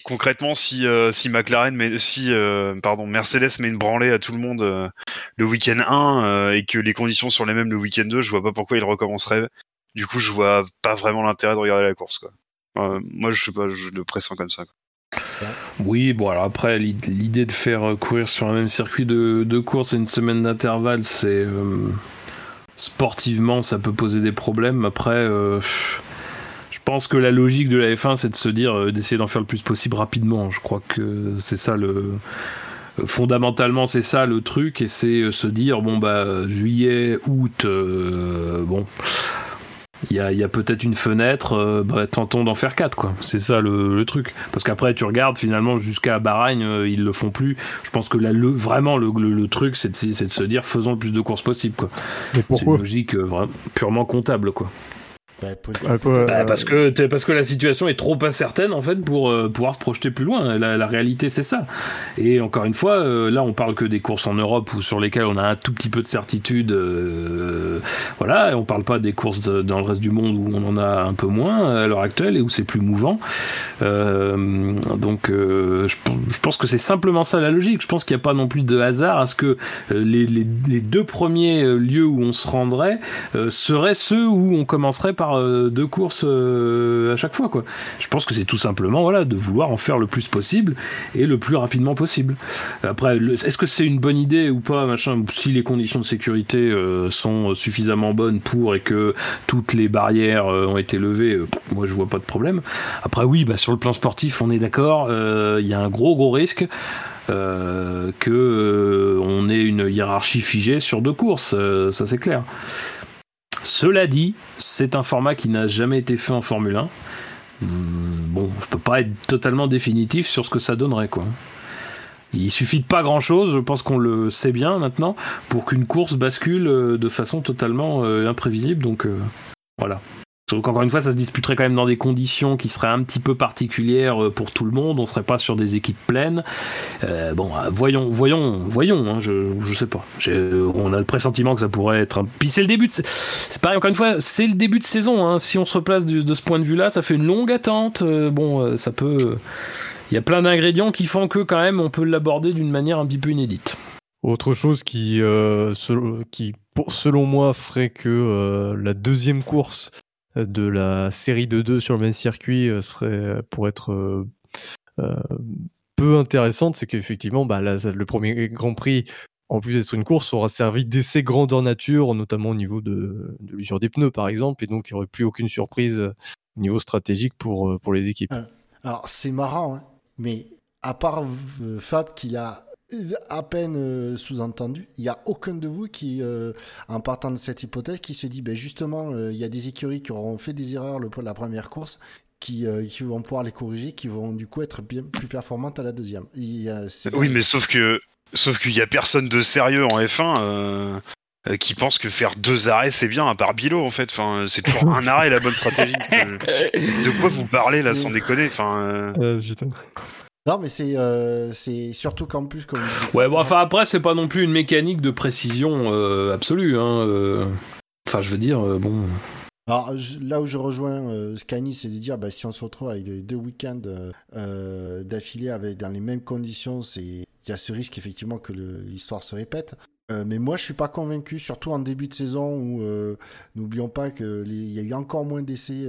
concrètement si euh, si McLaren mais si pardon Mercedes met une branlée à tout le monde le week-end 1 et que les conditions sont les mêmes le week-end 2 je vois pas pourquoi il recommencerait du coup je vois pas vraiment l'intérêt de regarder la course quoi moi je sais pas je le pressens comme ça Oui, bon, alors après, l'idée de faire courir sur un même circuit de, de course et une semaine d'intervalle, c'est. sportivement, ça peut poser des problèmes. Après, je pense que la logique de la F1, c'est de se dire euh, d'essayer d'en faire le plus possible rapidement. Je crois que c'est ça le fondamentalement c'est ça le truc et c'est euh, se dire bon bah juillet août euh, bon il y a, peut-être une fenêtre, bah, tentons d'en faire quatre, quoi. C'est ça le, truc. Parce qu'après, tu regardes, finalement, jusqu'à Bahreïn, ils le font plus. Je pense que là, le, vraiment, le, truc, c'est de, de, se dire, faisons le plus de courses possible, quoi. C'est une logique purement comptable, quoi. Bah, bah, parce, que, parce que la situation est trop incertaine en fait pour euh, pouvoir se projeter plus loin. La, réalité c'est ça. Et encore une fois, euh, là on parle que des courses en Europe ou sur lesquelles on a un tout petit peu de certitude. Euh, voilà, et on parle pas des courses dans le reste du monde où on en a un peu moins à l'heure actuelle et où c'est plus mouvant. donc je, pense que c'est simplement ça la logique. Je pense qu'il n'y a pas non plus de hasard à ce que les, les, deux premiers lieux où on se rendrait seraient ceux où on commencerait par euh, deux courses euh, à chaque fois quoi. Je pense que c'est tout simplement voilà de vouloir en faire le plus possible et le plus rapidement possible. Après, est-ce que c'est une bonne idée ou pas machin Si les conditions de sécurité euh, sont suffisamment bonnes pour et que toutes les barrières ont été levées, moi je vois pas de problème. Après oui, bah, sur le plan sportif, on est d'accord. Il y a un gros gros risque. Euh, que on ait une hiérarchie figée sur deux courses, ça c'est clair. Cela dit, c'est un format qui n'a jamais été fait en Formule 1. Bon, je peux pas être totalement définitif sur ce que ça donnerait, quoi. Il suffit de pas grand chose, je pense qu'on le sait bien maintenant, pour qu'une course bascule euh, de façon totalement euh, imprévisible. Donc euh, voilà. Donc encore une fois, ça se disputerait quand même dans des conditions qui seraient un petit peu particulières euh, pour tout le monde. On serait pas sur des équipes pleines. Euh, bon, euh, voyons, voyons, voyons. Hein, je, je sais pas. On a le pressentiment que ça pourrait être. Un... Puis c'est le début. De... C'est pareil. Encore une fois, c'est le début de saison. Hein. Si on se replace de, ce point de vue-là, ça fait une longue attente. bon, ça peut. Il y a plein d'ingrédients qui font que quand même, on peut l'aborder d'une manière un petit peu inédite. Autre chose qui, qui selon moi, ferait que la deuxième course de la série de deux sur le même circuit euh, serait pour être euh, euh, peu intéressante, c'est qu'effectivement, bah, le premier Grand Prix, en plus d'être une course, aura servi d'essai grandeur nature, notamment au niveau de, l'usure des pneus, par exemple, et donc il n'y aurait plus aucune surprise au niveau stratégique pour, pour les équipes. Alors, c'est marrant, hein, mais à part Fab qui a à peine euh, sous-entendu. Il n'y a aucun de vous qui, euh, en partant de cette hypothèse, qui se dit, ben justement, euh, il y a des écuries qui auront fait des erreurs le, la première course, qui, qui, vont pouvoir les corriger, qui vont du coup être bien plus performantes à la deuxième. oui, mais sauf que sauf qu'il n'y a personne de sérieux en F1 qui pense que faire deux arrêts c'est bien, à part Bilo en fait. Enfin, c'est toujours un arrêt la bonne stratégie. <laughs> de quoi vous parlez là, sans déconner? Enfin. Non, mais c'est euh, surtout qu'en plus, comme. Ouais, bon, enfin après, c'est pas non plus une mécanique de précision euh, absolue. Hein, euh. Enfin, je veux dire, bon. Alors là où je rejoins Scani, c'est de dire, bah, si on se retrouve avec deux week-ends d'affilée avec dans les mêmes conditions, il y a ce risque effectivement que l'histoire se répète. mais moi, je suis pas convaincu, surtout en début de saison où n'oublions pas qu'il y a eu encore moins d'essais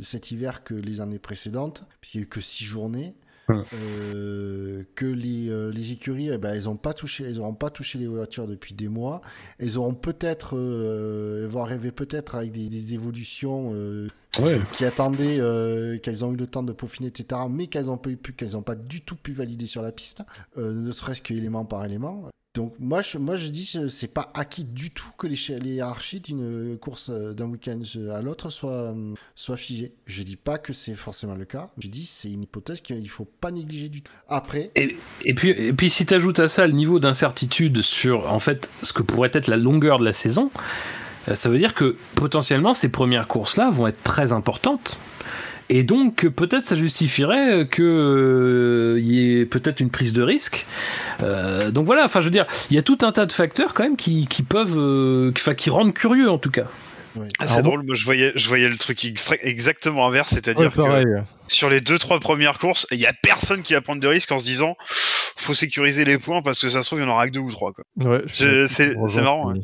cet hiver que les années précédentes, puisqu'il n'y a eu que six journées. Euh, que les, euh, les écuries, eh ben, elles n'auront pas touché, elles auront pas touché les voitures depuis des mois. Elles auront peut-être, euh, vont arriver peut-être avec des, évolutions qui attendaient, qu'elles ont eu le temps de peaufiner, etc. Mais qu'elles n'ont pas qu'elles n'ont pas du tout pu valider sur la piste, ne serait-ce qu'élément par élément. Donc moi je, moi je dis c'est pas acquis du tout que les, les hiérarchies d'une course euh, d'un week-end à l'autre soient, euh, soient figées. Je dis pas que c'est forcément le cas. Je dis c'est une hypothèse qu'il faut pas négliger du tout. Après. Et, puis et puis si tu ajoutes à ça le niveau d'incertitude sur en fait ce que pourrait être la longueur de la saison, euh, ça veut dire que potentiellement ces premières courses là vont être très importantes et donc, peut-être ça justifierait qu'il euh, y ait peut-être une prise de risque. Euh, donc voilà, enfin, je veux dire, il y a tout un tas de facteurs quand même qui, peuvent, euh, enfin, qui rendent curieux en tout cas. Ah, c'est drôle, moi je voyais, je voyais le truc exactement inverse, c'est-à-dire que sur les deux trois premières courses, il y a personne qui va prendre de risque en se disant faut sécuriser les points parce que ça se trouve il y en aura que deux ou trois. Quoi. Ouais, c'est marrant.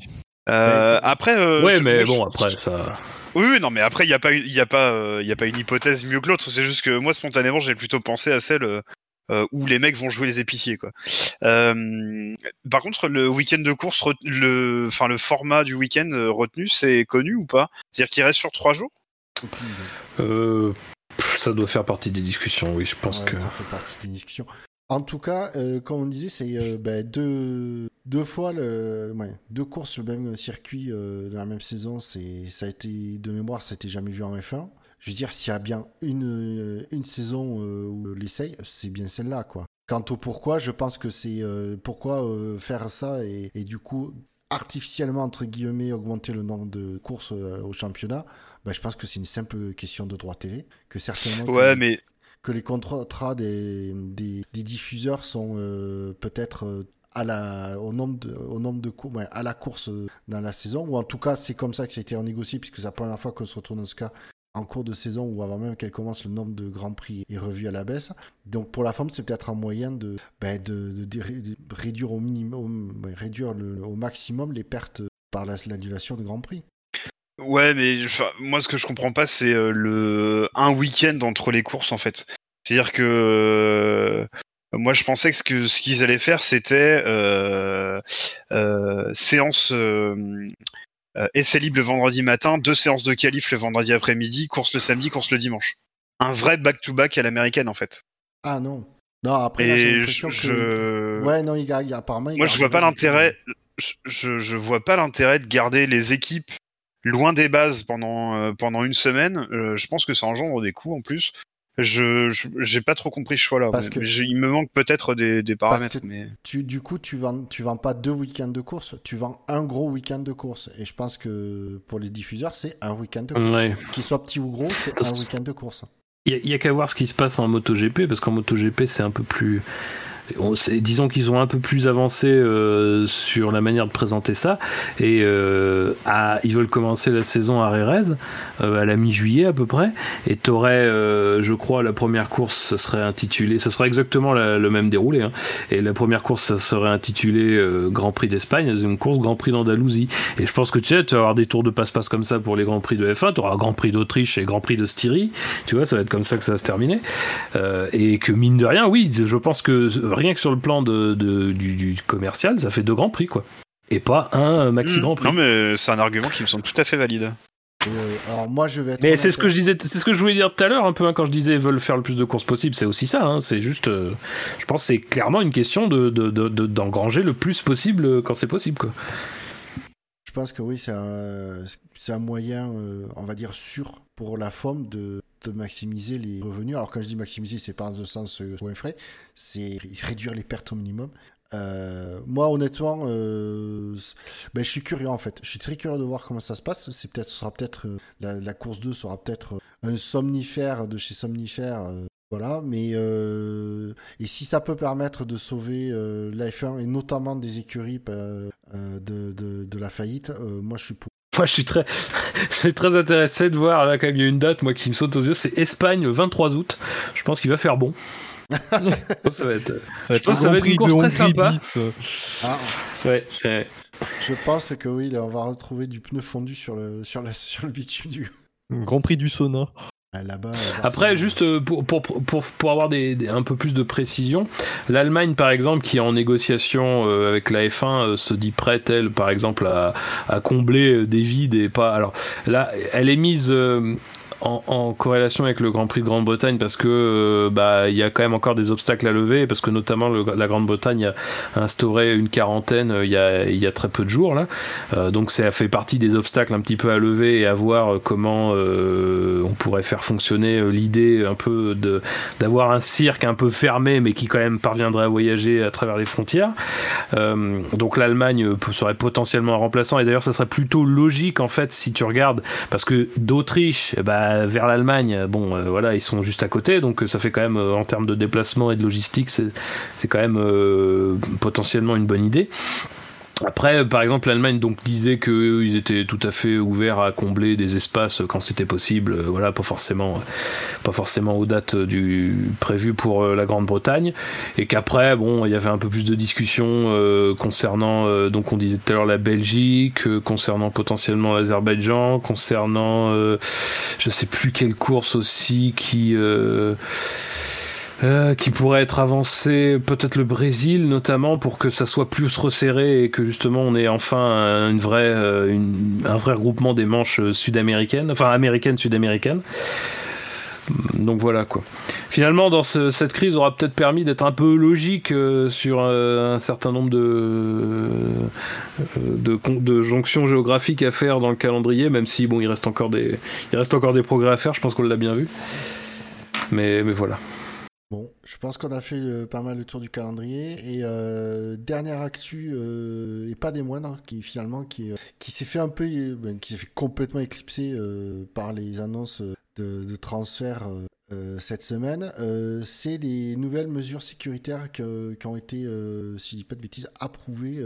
après, ouais, mais bon, après ça. Oui, non, mais après, il n'y a, pas, y a, pas, euh, y a pas une hypothèse mieux que l'autre. C'est juste que moi, spontanément, j'ai plutôt pensé à celle euh, où les mecs vont jouer les épiciers. Quoi. Euh, par contre, le week-end de course, le, enfin, le format du week-end retenu, c'est connu ou pas? C'est-à-dire qu'il reste sur trois jours? Ça doit faire partie des discussions, oui, je pense que. Ça fait partie des discussions. En tout cas, euh, comme on disait, c'est euh, ben, deux, deux fois le, deux courses sur le même circuit euh, dans la même saison. C'est, ça a été de mémoire, ça n'a jamais vu en F1. Je veux dire, s'il y a bien une, une saison où l'essaye, c'est bien celle-là, quoi. Quant au pourquoi, je pense que c'est pourquoi faire ça et, et, du coup artificiellement entre guillemets augmenter le nombre de courses au championnat. Ben, je pense que c'est une simple question de droit TV que certainement. Ouais, mais que les contrats des, des, diffuseurs sont euh, peut-être euh, à la, au nombre de, au nombre de cours, à la course euh, dans la saison, ou en tout cas c'est comme ça que ça a été négocié, puisque c'est la première fois qu'on se retrouve dans ce cas en cours de saison ou avant même qu'elle commence, le nombre de grands prix est revu à la baisse. Donc pour la femme, c'est peut-être un moyen de, ben, de, réduire au minimum, réduire au maximum les pertes par l'annulation de grands prix. Ouais, mais moi ce que je comprends pas, c'est le un week-end entre les courses en fait. C'est-à-dire que euh, moi je pensais que ce que ce qu'ils allaient faire c'était euh, euh, séance essai libre le vendredi matin, deux séances de qualif le vendredi après-midi, course le samedi, course le dimanche. Un vrai back-to-back à l'américaine en fait. Ah non. Non, après, j'ai l'impression que. Ouais, non, il y a, apparemment. Moi, je vois pas l'intérêt. Je, je, vois pas l'intérêt de garder les équipes loin des bases pendant pendant une semaine. je pense que ça engendre des coûts en plus. Je j'ai pas trop compris ce choix-là. Parce que il me manque peut-être des, des, paramètres. Mais... Tu, du coup, tu vends, tu vends pas deux week-ends de course, tu vends un gros week-end de course. Et je pense que pour les diffuseurs, c'est un week-end de course. Qu'il soit petit ou gros, c'est un week-end de course. Il y a, qu'à voir ce qui se passe en MotoGP, parce qu'en MotoGP, c'est un peu plus disons qu'ils ont un peu plus avancé euh, sur la manière de présenter ça. Et euh, ils veulent commencer la saison à Rérez à la mi-juillet à peu près. Et t'aurais je crois la première course ça serait intitulé ça serait exactement le même déroulé hein. et la première course ça serait intitulé Grand Prix d'Espagne la deuxième course Grand Prix d'Andalousie. Et je pense que tu sais tu vas avoir des tours de passe-passe comme ça pour les Grands Prix de F1 tu auras Grand Prix d'Autriche et Grand Prix de Styrie tu vois ça va être comme ça que ça va se terminer. Et que mine de rien oui je pense que rien que sur le plan de, du, commercial, ça fait deux grands prix, quoi. Et pas un maxi mmh. grand prix. Non, mais c'est un argument qui me semble tout à fait valide. Euh, alors moi je vais mais c'est ce que je disais c'est ce que je voulais dire tout à l'heure un peu hein, quand je disais veulent faire le plus de courses possible c'est aussi ça hein, c'est juste euh, je pense c'est clairement une question de d'engranger le plus possible quand c'est possible quoi je pense que oui c'est un, un moyen euh, on va dire sûr pour la forme de maximiser les revenus. Alors quand je dis maximiser, c'est pas dans le sens euh, frais, c'est réduire les pertes au minimum. Euh, moi, honnêtement, euh, ben, je suis curieux en fait. Je suis très curieux de voir comment ça se passe. C'est peut-être, sera peut-être la, course 2 sera peut-être un somnifère de chez somnifère. voilà, mais et si ça peut permettre de sauver la F1 et notamment des écuries de, de, la faillite, moi je suis pour. Moi, je suis très, <laughs> je suis très intéressé de voir là quand il y a une date, moi qui me saute aux yeux, c'est Espagne le 23 août. Je pense qu'il va faire bon. <laughs> ça va être, je pense que ça va être une course très sympa. Ah. Ouais, Je pense que oui, là, on va retrouver du pneu fondu sur le, sur la, sur le bitume du. Grand Prix du sauna. Là-bas, Après, juste euh, pour, pour, pour, pour avoir des, un peu plus de précision, l'Allemagne, par exemple, qui est en négociation euh, avec la F1, euh, se dit prête, elle, par exemple, à, à, combler des vides et pas. Alors là, elle est mise en, corrélation avec le Grand Prix de Grande-Bretagne parce que euh, bah il y a quand même encore des obstacles à lever parce que notamment la Grande-Bretagne a instauré une quarantaine euh, il y a, y a très peu de jours là. Euh, donc ça fait partie des obstacles un petit peu à lever et à voir comment on pourrait faire fonctionner l'idée un peu de d'avoir un cirque un peu fermé mais qui quand même parviendrait à voyager à travers les frontières. Donc l'Allemagne serait potentiellement un remplaçant et d'ailleurs ça serait plutôt logique en fait si tu regardes parce que d'Autriche bah vers l'Allemagne, bon, euh, voilà, ils sont juste à côté, donc euh, ça fait quand même, euh, en termes de déplacement et de logistique, c'est quand même potentiellement une bonne idée. Après, par exemple, l'Allemagne donc disait qu'ils étaient tout à fait ouverts à combler des espaces quand c'était possible. Voilà, pas forcément, pas forcément aux dates du prévues pour la Grande-Bretagne, et qu'après, bon, il y avait un peu plus de discussions concernant, donc on disait tout à l'heure la Belgique, concernant potentiellement l'Azerbaïdjan, concernant, je sais plus quelle course aussi qui euh, qui pourrait être avancé, peut-être le Brésil notamment, pour que ça soit plus resserré et que justement on ait enfin une vraie, euh, un vrai regroupement des manches sud-américaines, enfin américaines, sud-américaines. Donc voilà quoi. Finalement, dans cette crise, aura peut-être permis d'être un peu logique euh, sur un certain nombre de, de, de, jonctions géographiques à faire dans le calendrier, même si bon, il reste encore des, il reste encore des progrès à faire. Je pense qu'on l'a bien vu. Mais, mais voilà. Bon, je pense qu'on a fait euh, pas mal le tour du calendrier et euh, dernière actu euh, et pas des moindres qui finalement qui, qui s'est fait un peu ben, qui s'est fait complètement éclipser par les annonces de, transfert cette semaine, c'est les nouvelles mesures sécuritaires qui ont été, si je dis pas de bêtises, approuvées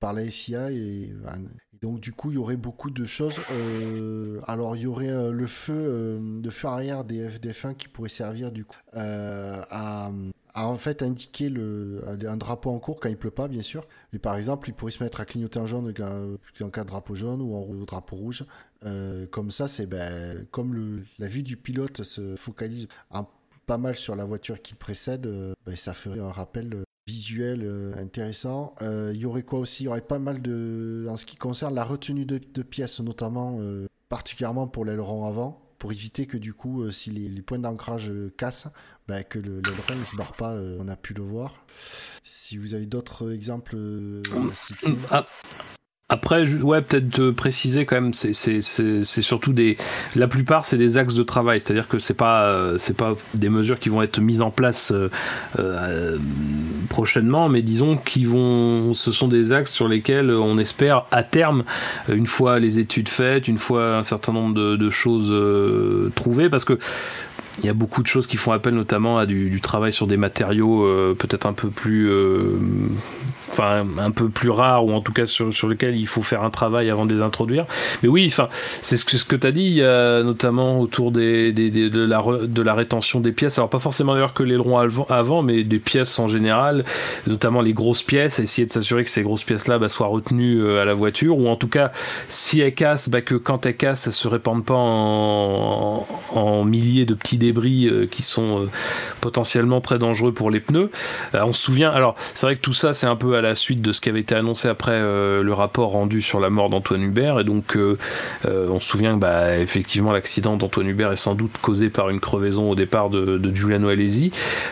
par la FIA et, donc du coup il y aurait beaucoup de choses. Euh, alors il y aurait euh, le feu, euh, feu arrière des FDF1 qui pourrait servir du coup à, en fait indiquer le, un drapeau en cours quand il pleut pas bien sûr. Mais par exemple il pourrait se mettre à clignoter en jaune en cas de drapeau jaune ou en drapeau rouge. comme ça c'est ben, comme la vue du pilote se focalise pas mal sur la voiture qui précède, ben, ça ferait un rappel visuel euh, intéressant. Il euh, y aurait quoi aussi? Il y aurait pas mal de... En ce qui concerne la retenue de, pièces, notamment, euh, particulièrement pour l'aileron avant, pour éviter que du coup, si les, points d'ancrage cassent, bah, que l'aileron ne se barre pas, on a pu le voir. Si vous avez d'autres exemples à citer. Ah, après, ouais, peut-être préciser quand même, c'est surtout des. La plupart, c'est des axes de travail, c'est-à-dire que c'est pas euh, pas des mesures qui vont être mises en place euh, euh, prochainement, mais disons qui vont. Ce sont des axes sur lesquels on espère à terme, une fois les études faites, une fois un certain nombre de, de choses trouvées, parce que il y a beaucoup de choses qui font appel notamment à du, travail sur des matériaux euh, peut-être un peu plus euh, enfin un peu plus rares ou en tout cas sur, sur lesquels il faut faire un travail avant de les introduire. Mais oui enfin c'est ce que, ce que tu as dit il y a notamment autour des, des, de, la de la rétention des pièces. Alors pas forcément d'ailleurs que l'aileron avant, avant mais des pièces en général notamment les grosses pièces essayer de s'assurer que ces grosses pièces là bah, soient retenues à la voiture ou en tout cas si elles cassent bah, que quand elles cassent ça se répandent pas en, en milliers de petits débris euh, qui sont euh, potentiellement très dangereux pour les pneus. Euh, on se souvient, alors c'est vrai que tout ça c'est un peu à la suite de ce qui avait été annoncé après le rapport rendu sur la mort d'Antoine Hubert et donc on se souvient que bah, effectivement l'accident d'Antoine Hubert est sans doute causé par une crevaison au départ de, de Giuliano Alesi.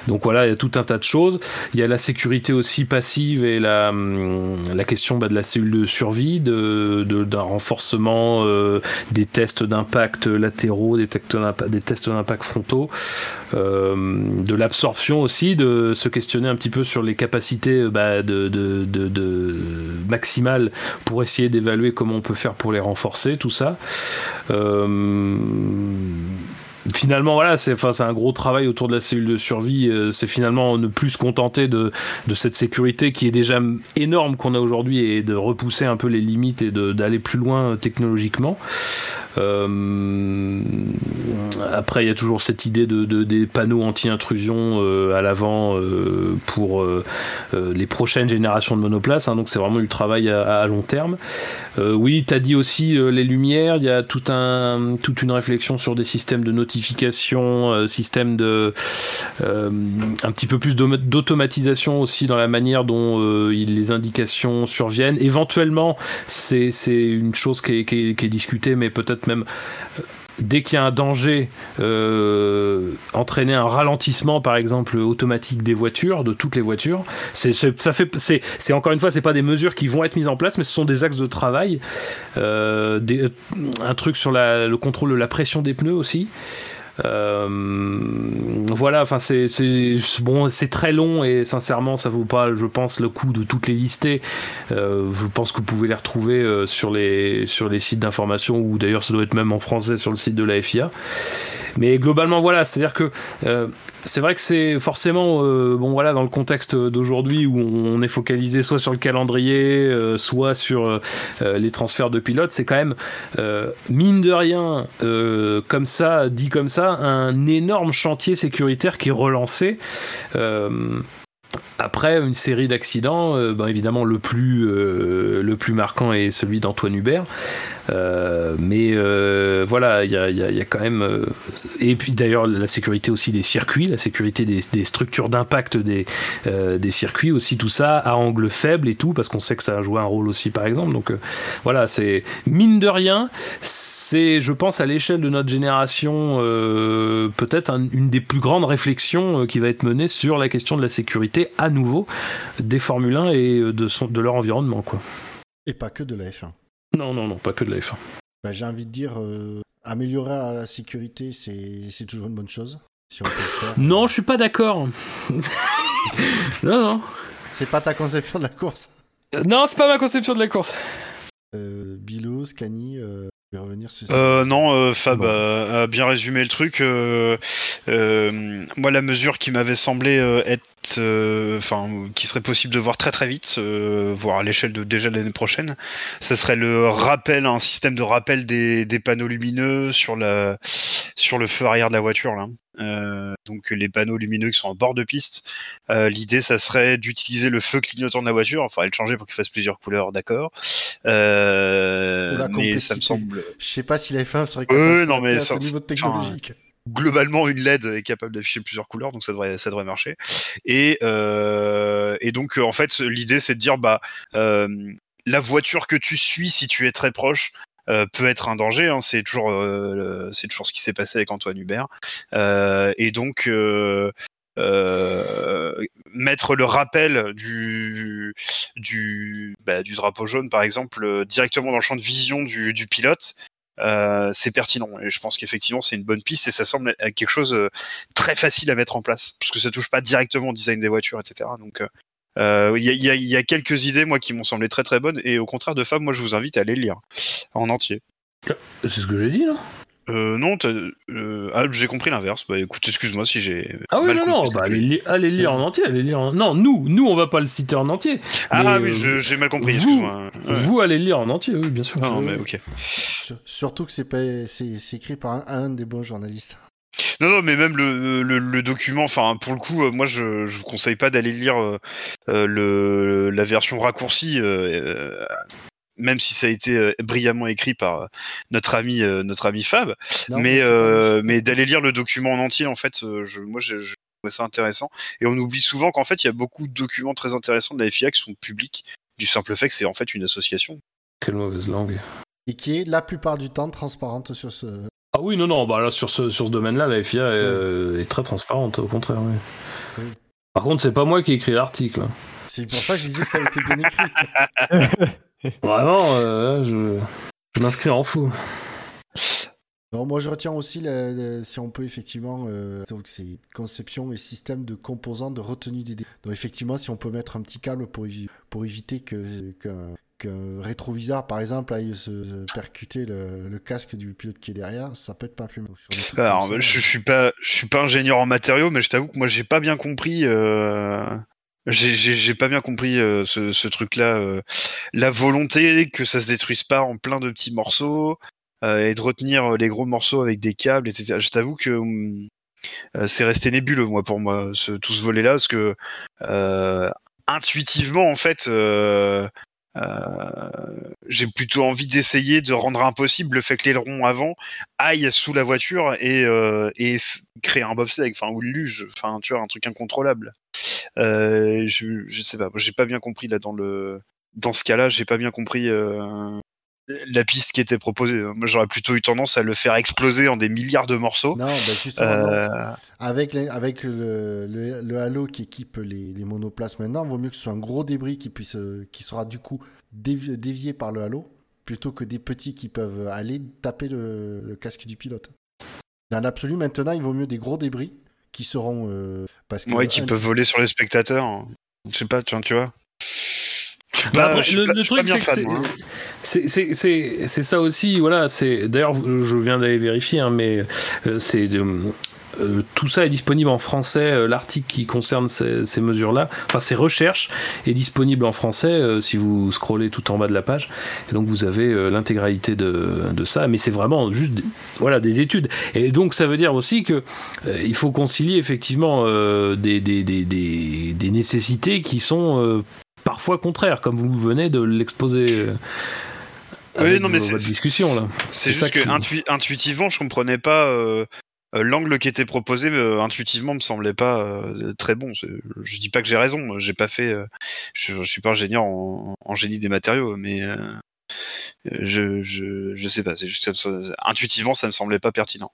Donc voilà, il y a tout un tas de choses. Il y a la sécurité aussi passive et la, hum, question bah, de la cellule de survie, d'un de, renforcement des tests d'impact latéraux, des, tests d'impact frontaux, euh, de l'absorption aussi, de se questionner un petit peu sur les capacités bah, de, de, maximales pour essayer d'évaluer comment on peut faire pour les renforcer, tout ça. Euh, finalement, voilà, c'est enfin, un gros travail autour de la cellule de survie. Euh, c'est finalement ne plus se contenter de, cette sécurité qui est déjà énorme qu'on a aujourd'hui et de repousser un peu les limites et d'aller plus loin technologiquement. Euh, après, il y a toujours cette idée de, de des panneaux anti-intrusion euh, à l'avant euh, pour les prochaines générations de monoplaces. Hein, donc, c'est vraiment du travail à, long terme. oui, tu as dit aussi les lumières. Il y a tout un, toute une réflexion sur des systèmes de notification, systèmes de un petit peu plus d'automatisation aussi dans la manière dont les indications surviennent. Éventuellement, c'est une chose qui est discutée, mais peut-être même euh, dès qu'il y a un danger, euh, entraîner un ralentissement, par exemple, automatique des voitures, de toutes les voitures. C'est, ça c'est, encore une fois, c'est pas des mesures qui vont être mises en place, mais ce sont des axes de travail. Euh, un truc sur le contrôle de la pression des pneus aussi. Euh, voilà, enfin c'est bon, c'est très long et sincèrement ça vaut pas, je pense, le coup de toutes les lister. Euh, je pense que vous pouvez les retrouver euh, sur les sur les sites d'information ou d'ailleurs ça doit être même en français sur le site de la FIA. Mais globalement voilà, c'est-à-dire que c'est vrai que c'est forcément euh, bon voilà dans le contexte d'aujourd'hui où on est focalisé soit sur le calendrier, euh, soit sur euh, les transferts de pilotes, c'est quand même mine de rien comme ça dit comme ça un énorme chantier sécuritaire qui est relancé. Après une série d'accidents, ben évidemment le plus, le plus marquant est celui d'Antoine Hubert, euh, mais euh, voilà, il y a, quand même. Euh, et puis d'ailleurs, la sécurité aussi des circuits, la sécurité des, des structures d'impact des, des circuits aussi, tout ça à angle faible et tout, parce qu'on sait que ça a joué un rôle aussi, par exemple. Donc voilà, c'est mine de rien, c'est, je pense, à l'échelle de notre génération, peut-être une des plus grandes réflexions qui va être menée sur la question de la sécurité à nouveau des Formule 1 et de, son, de leur environnement. Quoi. Et pas que de la F1. Non, non, non, pas que de la F1. Bah, j'ai envie de dire, euh, améliorer la sécurité, c'est toujours une bonne chose. <laughs> Non, je suis pas d'accord. <laughs> non, non. C'est pas ta conception de la course? non, c'est pas ma conception de la course. Euh, Bilo, Scani, euh, revenir euh, non, euh, Fab a, bien résumé le truc. Euh, moi, la mesure qui m'avait semblé être, enfin, qui serait possible de voir très très vite, voire à l'échelle de déjà l'année prochaine, ce serait le rappel, un système de rappel des, des panneaux lumineux sur la, sur le feu arrière de la voiture là. Euh, donc les panneaux lumineux qui sont en bord de piste. Euh, l'idée, ça serait d'utiliser le feu clignotant de la voiture. Enfin, le changer pour qu'il fasse plusieurs couleurs, d'accord. Euh, mais ça me semble. Je sais pas si la F1 serait capable non, mais ce niveau technologique. globalement, une LED est capable d'afficher plusieurs couleurs, donc ça devrait, ça devrait marcher. Et, et donc, en fait, l'idée, c'est de dire, bah, la voiture que tu suis, si tu es très proche, euh, peut être un danger. Hein. c'est toujours, euh, c'est toujours ce qui s'est passé avec Antoine Hubert. Euh, et donc mettre le rappel du du, bah, du drapeau jaune, par exemple, directement dans le champ de vision du, du pilote. c'est pertinent et je pense qu'effectivement c'est une bonne piste et ça semble quelque chose très facile à mettre en place parce que ça touche pas directement au design des voitures etc donc il euh, y, a, quelques idées, moi, qui m'ont semblé très très bonnes, et au contraire de Fab, moi, je vous invite à aller lire en entier. C'est ce que j'ai dit, là Euh, non, t'as- euh, ah, j'ai compris l'inverse. Bah écoute, excuse-moi si j'ai. Ah oui, mal non, non, bah, allez, li- allez lire en entier, allez lire en... Non, nous, nous, on va pas le citer en entier. Ah mais, oui, euh, j'ai mal compris, vous- excuse-moi. Ouais. Vous allez le lire en entier, oui, bien sûr. Non, non, mais ok. Sur- Surtout que c'est pas- c'est c'est écrit par un, un des bons journalistes. Non, non, mais même le, le, le document, enfin, pour le coup, euh, moi, je, je vous conseille pas d'aller lire euh, euh, le, la version raccourcie, euh, euh, même si ça a été euh, brillamment écrit par euh, notre ami, euh, notre ami Fab, Non, mais, euh, mais d'aller lire le document en entier, en fait, euh, je, moi, je, je trouvais ça intéressant. Et on oublie souvent qu'en fait, il y a beaucoup de documents très intéressants de la FIA qui sont publics, du simple fait que c'est en fait une association. Quelle mauvaise langue. Et qui est la plupart du temps transparente sur ce. Ah oui, non, non, bah là, sur ce, sur ce domaine-là, la FIA est, euh, est très transparente, au contraire, oui. Oui. Par contre, c'est pas moi qui ai écrit l'article. C'est pour ça que je disais que ça a été bien écrit. <laughs> Vraiment, euh, je, je m'inscris en. Non, moi je retiens aussi la- la- si on peut effectivement euh, donc c'est conception et système de composants de retenue des dé- Donc effectivement si on peut mettre un petit câble pour, évi- pour éviter que qu'un rétroviseur par exemple aille se, se percuter le, le casque du pilote qui est derrière, ça peut être pas plus mal. Alors, ça, je, je suis pas, je suis pas ingénieur en matériaux, mais je t'avoue que moi, j'ai pas bien compris. Euh... J'ai- pas bien compris euh, ce, ce truc-là. euh, la volonté que ça se détruise pas en plein de petits morceaux euh, et de retenir euh, les gros morceaux avec des câbles, etc. Je t'avoue que hum, euh, c'est resté nébuleux, moi, pour moi, ce, tout ce volet-là, parce que euh, intuitivement, en fait, j'ai plutôt envie d'essayer de rendre impossible le fait que l'aileron avant aille sous la voiture et, euh, et créer un bobsleigh, enfin ou une luge, enfin tu vois un truc incontrôlable. Euh, je, je sais pas, j'ai pas bien compris là dans le dans ce cas-là, j'ai pas bien compris euh, la piste qui était proposée. Moi j'aurais plutôt eu tendance à le faire exploser en des milliards de morceaux. Non, bah justement, non. Euh, avec, les- avec le, le, le halo qui équipe les, les monoplaces maintenant, vaut mieux que ce soit un gros débris qui, puisse, euh, qui sera du coup dévi- dévié par le halo, plutôt que des petits qui peuvent aller taper le, le casque du pilote. Dans l'absolu, maintenant, il vaut mieux des gros débris qui seront... euh, parce que ouais, qui un- peuvent voler sur les spectateurs. Je sais pas, tu vois. Tu vois. Bah, suis le, pas- truc, c'est que c'est- c'est- ça aussi, voilà. C'est d'ailleurs, je viens d'aller vérifier, hein, mais euh, c'est de- euh, tout ça est disponible en français. euh, L'article qui concerne ces, ces mesures-là, enfin ces recherches, est disponible en français euh, si vous scrollez tout en bas de la page. Et donc vous avez euh, l'intégralité de, de ça, mais c'est vraiment juste, des- voilà, des études. Et donc ça veut dire aussi que euh, il faut concilier effectivement euh, des, des, des, des, des nécessités qui sont euh, parfois contraires, comme vous venez de l'exposer. euh, Oui, non, mais c'est- discussion là. C'est ça juste que qui- intui- intuitivement, je comprenais pas euh, euh, l'angle qui était proposé. euh, intuitivement, me semblait pas euh, très bon. Je dis pas que j'ai raison. J'ai pas fait. je, je suis pas ingénieur en, en génie des matériaux, mais je, je je sais pas. C'est juste que ça me- intuitivement, ça me semblait pas pertinent.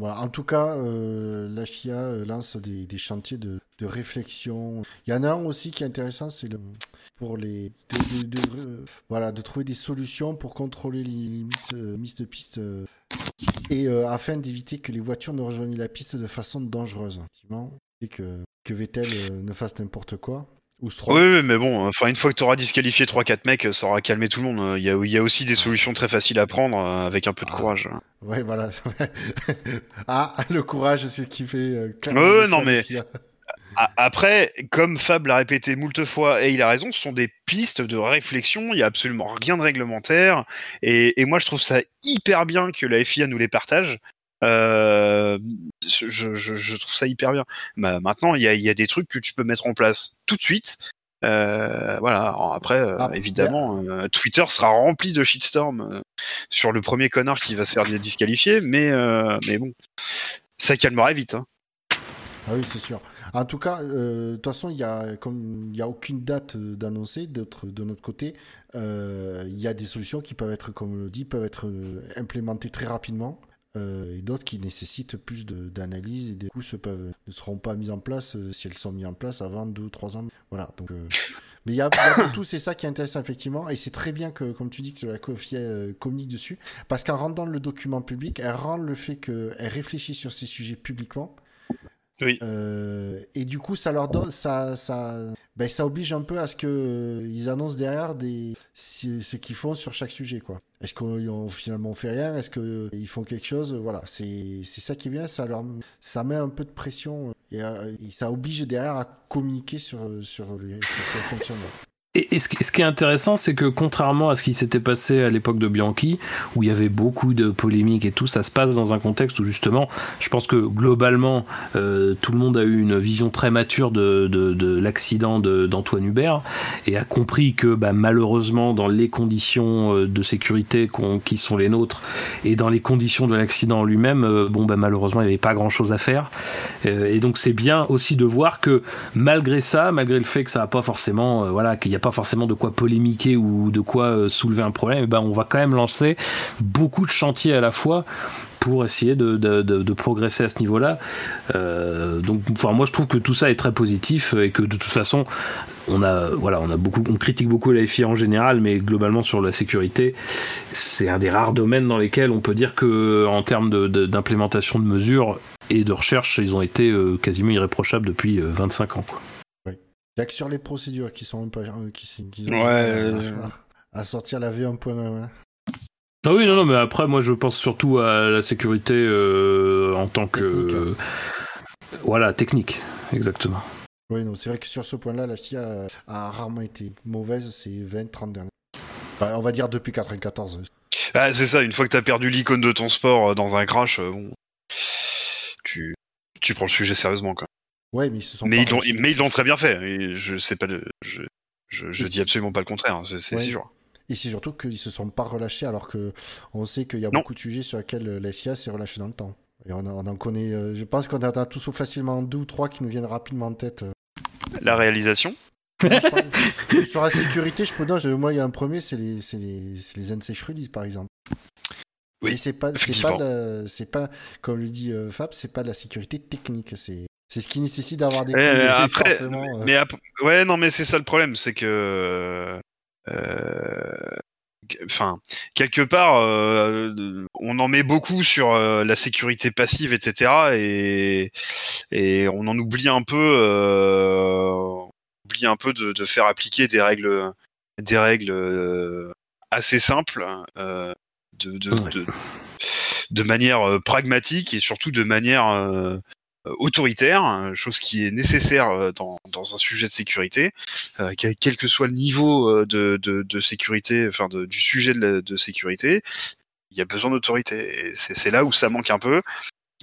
En tout cas, euh, la FIA euh, lance des, chantiers de, réflexion. Il y en a un aussi qui est intéressant, c'est pour les euh, de trouver des solutions pour contrôler les limites mises de piste et afin d'éviter que les voitures ne rejoignent la piste de façon dangereuse. Et que Vettel ne fasse n'importe quoi ou. Oui, oui, mais bon, enfin, une fois que tu auras disqualifié 3-4 mecs, ça aura calmé tout le monde. Il y a, il y a aussi des solutions très faciles à prendre euh, avec un peu de Ah. courage. Ouais, voilà. <laughs> ah, le courage, c'est ce qui fait. euh, le non, mais- <laughs> Après, comme Fab l'a répété moult fois, et il a raison, ce sont des pistes de réflexion, il y a absolument rien de réglementaire, et, et moi je trouve ça hyper bien que la FIA nous les partage. Euh, je, je- je trouve ça hyper bien. Bah, maintenant, il y a, il y a des trucs que tu peux mettre en place tout de suite. Euh, voilà. Alors après, euh, Ah, évidemment, euh, Twitter sera rempli de shitstorm sur le premier connard qui va se faire disqualifier, mais mais bon, ça calmera vite. Hein. Ah oui, c'est sûr. En tout cas, de toute façon, il y a comme il y a aucune date d'annoncer de notre côté. Il y a des solutions qui peuvent être, comme on le dit, peuvent être implémentées très rapidement. Euh, et d'autres qui nécessitent plus d'analyse et des coups se peuvent, ne seront pas mises en place euh, si elles sont mises en place avant 2 ou 3 ans. Voilà. Donc, euh, mais il y a, y a tout, c'est ça qui est intéressant effectivement. Et c'est très bien que, comme tu dis, que la COFIA euh, communique dessus. Parce qu'en rendant le document public, elle rend le fait qu'elle réfléchit sur ces sujets publiquement Euh, et du coup, ça leur donne, ça, ça, ben, ça oblige un peu à ce que euh, ils annoncent derrière des, ce qu'ils font sur chaque sujet, quoi. Est-ce qu'on finalement fait rien? Est-ce qu'ils font quelque chose? Voilà, c'est ça qui est bien. Ça leur, ça met un peu de pression et, euh, ça oblige derrière à communiquer sur sur les sur. Et, ce, qui- est intéressant, c'est que contrairement à ce qui s'était passé à l'époque de Bianchi, où il y avait beaucoup de polémiques et tout, ça se passe dans un contexte où justement, je pense que globalement, euh, tout le monde a eu une vision très mature de, de, de l'accident de- d'Antoine Hubert et a compris que bah, malheureusement, dans les conditions euh, de sécurité qu'on- qui sont les nôtres et dans les conditions de l'accident en lui-même, euh, bon, bah, malheureusement, il n'y avait pas grand-chose à faire. Euh, et donc, c'est bien aussi de voir que malgré ça, malgré le fait que ça n'a pas forcément, euh, voilà, qu'il n'y a pas forcément de quoi polémiquer ou de quoi euh, soulever un problème, eh ben, on va quand même lancer beaucoup de chantiers à la fois pour essayer de, progresser à ce niveau-là. Euh, donc, enfin, moi, je trouve que tout ça est très positif et que de toute façon, on a, voilà, on a beaucoup, on critique beaucoup la FIA en général, mais globalement sur la sécurité, c'est un des rares domaines dans lesquels on peut dire que, en termes d'implémentation de, mesures et de recherche, ils ont été euh, quasiment irréprochables depuis euh, 25 ans. Il y a que sur les procédures qui sont un peu, euh, qui, qui ont Ouais, euh, à, à sortir la V1.1. hein. Ah oui, non, non, mais après, moi, je pense surtout à la sécurité euh, en tant que. Technique. euh, voilà, technique, exactement. Oui, non, c'est vrai que sur ce point-là, la FIA a, a rarement été mauvaise ces 20-30 dernières. Bah, on va dire depuis 94. Ah, c'est ça, une fois que t'as perdu l'icône de ton sport dans un crash, bon, tu, tu prends le sujet sérieusement, quoi. Ouais, mais ils se sont Mais pas ils l'ont, mais ils l'ont très bien fait. Et je sais pas le, je, je, je Et dis absolument pas le contraire, hein, c'est, c'est Ouais. sûr. Et c'est surtout qu'ils se sont pas relâchés alors que on sait qu'il y a Non. beaucoup de sujets sur lesquels la FIA s'est relâchée dans le temps. Et on, en connaît, euh, je pense qu'on en a tous facilement deux ou trois qui nous viennent rapidement en tête. euh. La réalisation. Non, je parle- sur la sécurité, je peux non, je- moi il y a un premier, c'est les, c'est les, c'est les unsafe release par exemple. Oui, Et c'est pas, c'est pas, la- c'est pas, comme le dit euh, Fab, c'est pas de la sécurité technique, c'est, c'est ce qui nécessite d'avoir des. Eh, mais après, forcément, euh, mais ap- ouais, non, mais c'est ça le problème, c'est que, euh, enfin, quelque part, euh, on en met beaucoup sur euh, la sécurité passive, etc., et et on en oublie un peu, euh, oublie un peu de, de faire appliquer des règles, des règles euh, assez simples, euh, de, de, Ouais. de, de manière euh, pragmatique et surtout de manière euh, autoritaire, euh, chose qui est nécessaire euh, dans, dans un sujet de sécurité, euh, quel, que soit le niveau euh, de, de, de sécurité, enfin de- du sujet de, de sécurité, il y a besoin d'autorité. C'est là où ça manque un peu.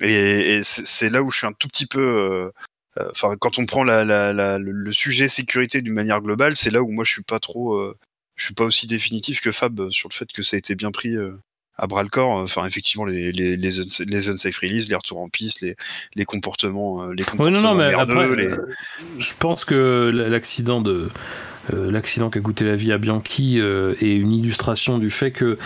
Et, et c'est là où je suis un tout petit peu. euh, euh, Enfin, quand on prend la, la, le, sujet sécurité d'une manière globale, c'est là où moi je suis pas trop, euh, je suis pas aussi définitif que Fab euh, sur le fait que ça a été bien pris euh, à bras le corps. Enfin, effectivement, les les les, uns- les unsafe release, les retours en piste, les les comportements, euh, les Oui, comportements non, non, mais merdeux, après, les- euh, je pense que l'accident de. Euh, L'accident qui a coûté la vie à Bianchi euh, est une illustration du fait que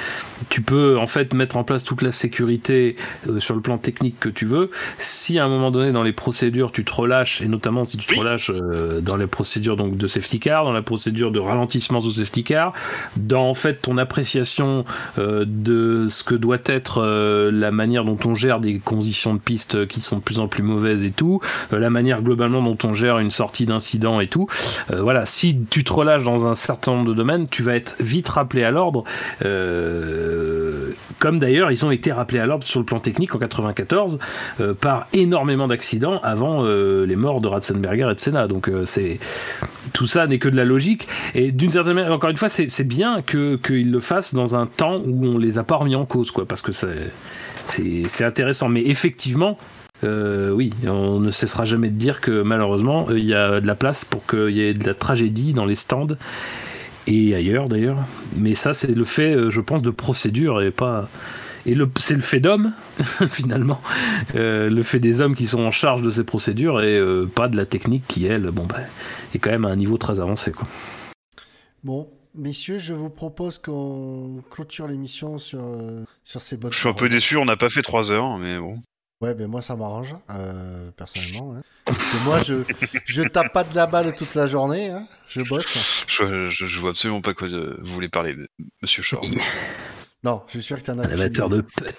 tu peux en fait mettre en place toute la sécurité euh, sur le plan technique que tu veux. Si à un moment donné dans les procédures tu te relâches et notamment si tu te relâches euh, dans les procédures donc de safety car, dans la procédure de ralentissement sous safety car, dans en fait ton appréciation de ce que doit être la manière dont on gère des conditions de piste qui sont de plus en plus mauvaises et tout, la manière globalement dont on gère une sortie d'incident et tout. Voilà, si tu te relâches dans un certain nombre de domaines, tu vas être vite rappelé à l'ordre. euh, comme d'ailleurs, ils ont été rappelés à l'ordre sur le plan technique en 94 euh, par énormément d'accidents avant euh, les morts de Ratzenberger et de Senna. Donc c'est tout ça n'est que de la logique. Et d'une certaine manière, encore une fois, c'est bien que qu'ils le fassent dans un temps où on les a pas remis en cause, quoi, parce que c'est intéressant. Mais effectivement, euh, oui, on ne cessera jamais de dire que malheureusement, euh, il y a de la place pour qu'il y ait de la tragédie dans les stands et ailleurs d'ailleurs. Mais ça, c'est le fait, euh, je pense, de procédure et pas. Et le, c'est le fait d'hommes, <laughs> finalement. Euh, le fait des hommes qui sont en charge de ces procédures et euh, pas de la technique qui, elle, bon, bah, est quand même à un niveau très avancé. Quoi. Bon, messieurs, je vous propose qu'on clôture l'émission sur, euh, sur ces bonnes Je suis un peu déçu, on n'a pas fait trois heures, mais bon. Ouais, ben moi ça m'arrange, euh, personnellement. hein. Parce que moi, je, je tape pas de la balle toute la journée, hein. je bosse. Je, je, je vois absolument pas quoi de- vous voulez parler, Monsieur Shore. <laughs> Non, je suis sûr que t'en as. Amateur de putt.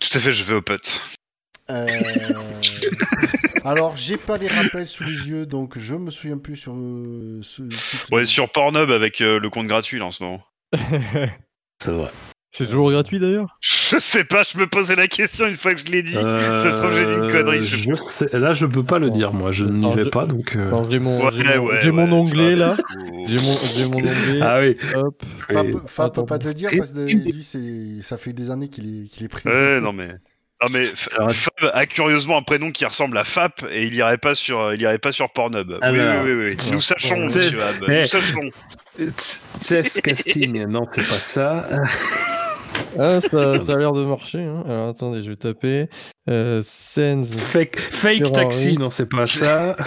Tout à fait, je vais au putt. Euh, Alors, j'ai pas les rappels sous les yeux, donc je me souviens plus sur euh, ce. Ouais, sur Pornhub avec euh, le compte gratuit là en ce moment. C'est vrai. C'est toujours gratuit d'ailleurs Je sais pas, je me posais la question une fois que je l'ai dit. Ça se trouve, j'ai dit une Euh, connerie. je- je sais- Là, je peux pas le dire, moi. Je n'y vais je- pas, donc. euh, J'ai mon, Ouais, mon, ouais, mon onglet là. J'ai mon, mon onglet. Ah oui. Hop. Fab, Et- Fab peut pas te le dire parce que lui, c'est- ça fait des années qu'il est, qu'il est pris. Ouais, non mais. Non mais Fab a curieusement un prénom qui ressemble à Fap et il irait pas sur il irait pas sur Pornhub. Oui Alors. oui oui, oui. Nous sachons C'est- monsieur. Eh. Nous sachons. Test casting, non, c'est pas ça. Ah, ça, ça a l'air de marcher. Hein. Alors attendez, je vais taper. Euh, Sense. Fake, fake taxi, non, c'est pas ça. <laughs>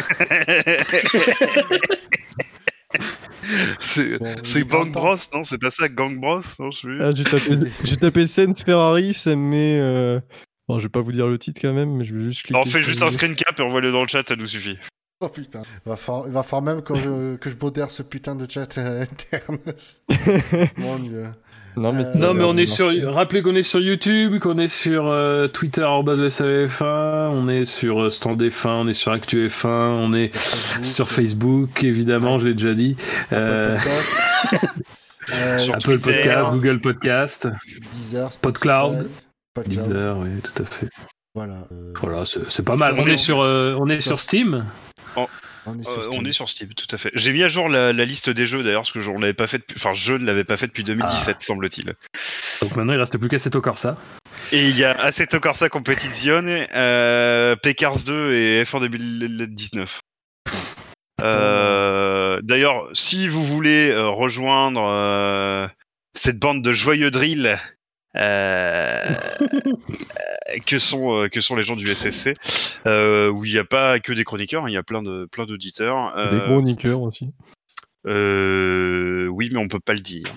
c'est Bon, Gang. Bros non c'est pas ça Gang Bros non je. Ah, j'ai tapé, tapé Sense Ferrari, ça me met. Euh... Bon, je vais pas vous dire le titre quand même, mais je vais juste cliquer. On fait juste un screen cap et envoie-le dans le chat ça nous suffit. Oh putain. Il va falloir, il va falloir même que je, que je modère ce putain de chat euh, interne. <laughs> Mon dieu. Non, mais, Euh, Non, mais on est sur. Rappelez qu'on est sur YouTube, qu'on est sur euh, Twitter, arobase SAVF1, on est sur euh, Stand F1, on est sur Actu F1, on est Facebook, sur Facebook, évidemment, je l'ai déjà dit. Apple Euh, Podcast, <laughs> euh, Sur Apple Twitter. Podcast, Google Podcast, Deezer, Spotify, PodCloud. PodCloud. Deezer, oui, tout à fait. Voilà. euh, Voilà, c'est pas mal. On est- sur, euh, on est sur Steam. On est sur Euh, Steam. on est sur Steam, tout à fait. J'ai mis à jour la, la liste des jeux d'ailleurs, parce que je, on l'avait pas fait, depuis- enfin je ne l'avais pas fait depuis 2017, Ah. semble-t-il. Donc maintenant, il reste plus qu'Assetto Corsa. Et il y a Assetto Corsa Competizione, euh, P-Cars 2 et F1 2019. Euh, D'ailleurs, si vous voulez euh, rejoindre euh, cette bande de joyeux drill euh, que sont euh, que sont les gens du SSC, euh, où il n'y a pas que des chroniqueurs, hein, il y a plein de plein d'auditeurs. Des euh, gros niqueurs aussi. euh, oui, mais on peut pas le dire.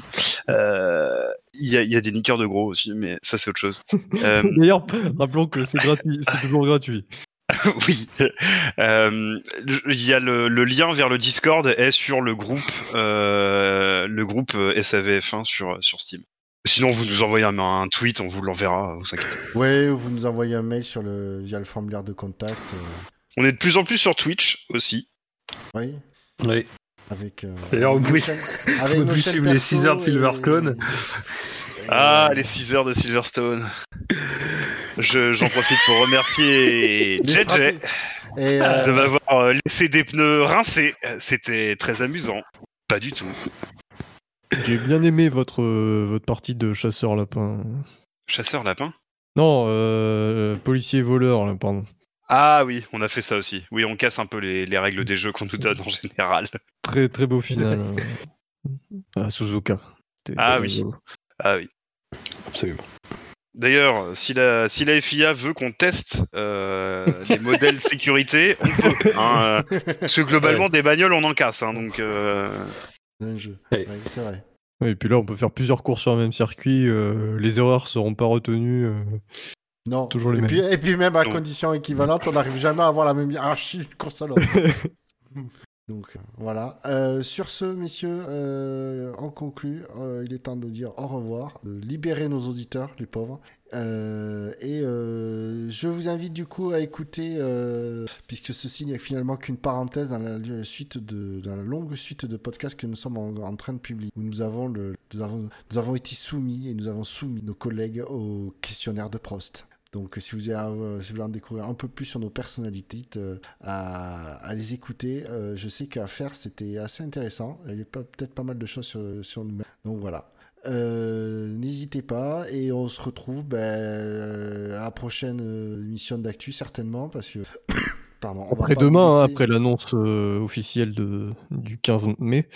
Euh, Il y, a, il y a des niqueurs de gros aussi, mais ça c'est autre chose. <laughs> Euh, D'ailleurs, rappelons que c'est gratuit, c'est toujours gratuit. <laughs> oui. Euh, Il y a le, le lien vers le Discord est sur le groupe, euh, le groupe euh, SAVF1 sur sur Steam. Sinon, vous nous envoyez un, un tweet, on vous l'enverra. Vous inquiétez. Ouais, ou vous nous envoyez un mail sur le, via le formulaire de contact. euh, On est de plus en plus sur Twitch aussi. oui, Oui. avec. euh, D'ailleurs, vous nos pouvez- chaînes- vous avec nos pouvez chaînes suivre les perso 6 heures de et- Silverstone. Ah, les 6 heures de Silverstone. Je- J'en profite pour remercier <laughs> les JJ straté- Et, euh, de m'avoir euh, laissé des pneus rincés. C'était très amusant. Pas du tout. J'ai bien aimé votre, euh, votre partie de chasseur lapin. Chasseur lapin Non, euh, policier voleur, là, pardon. Ah oui, on a fait ça aussi. Oui, on casse un peu les, les règles des jeux qu'on nous donne en <laughs> général. Très très beau final. <laughs> euh, à Suzuka. Ah oui. Ah oui. Absolument. D'ailleurs, si la, si la FIA veut qu'on teste euh, les modèles <laughs> sécurité, on peut. hein, euh, parce que globalement, des bagnoles, on en casse. hein, donc, euh, un jeu. Ouais. Ouais, c'est vrai. Et puis là, on peut faire plusieurs courses sur le même circuit. euh, les erreurs seront pas retenues. euh. Non. Toujours les et, mêmes. puis, et puis même à condition équivalente, on n'arrive jamais à avoir la même hiérarchie de course à l'autre. <laughs> Donc euh, voilà. Euh, sur ce, messieurs, euh, on conclut. Euh, il est temps de dire au revoir, de libérer nos auditeurs, les pauvres. Et je vous invite du coup à écouter, puisque ceci n'est finalement qu'une parenthèse dans la suite de, la longue suite de podcasts que nous sommes en, en train de publier, où nous avons le, nous avons, nous avons été soumis et nous avons soumis nos collègues au questionnaire de Prost. Donc, si vous, avez, euh, si vous voulez en découvrir un peu plus sur nos personnalités, euh, à, à les écouter, euh, je sais qu'à faire, c'était assez intéressant. Il y a peut-être pas mal de choses sur, sur nous-mêmes. Donc, voilà. Euh, N'hésitez pas et on se retrouve ben, euh, à la prochaine euh, émission d'actu, certainement, parce que. <coughs> Pardon. on Après demain, hein, après l'annonce euh, officielle de, du 15 mai.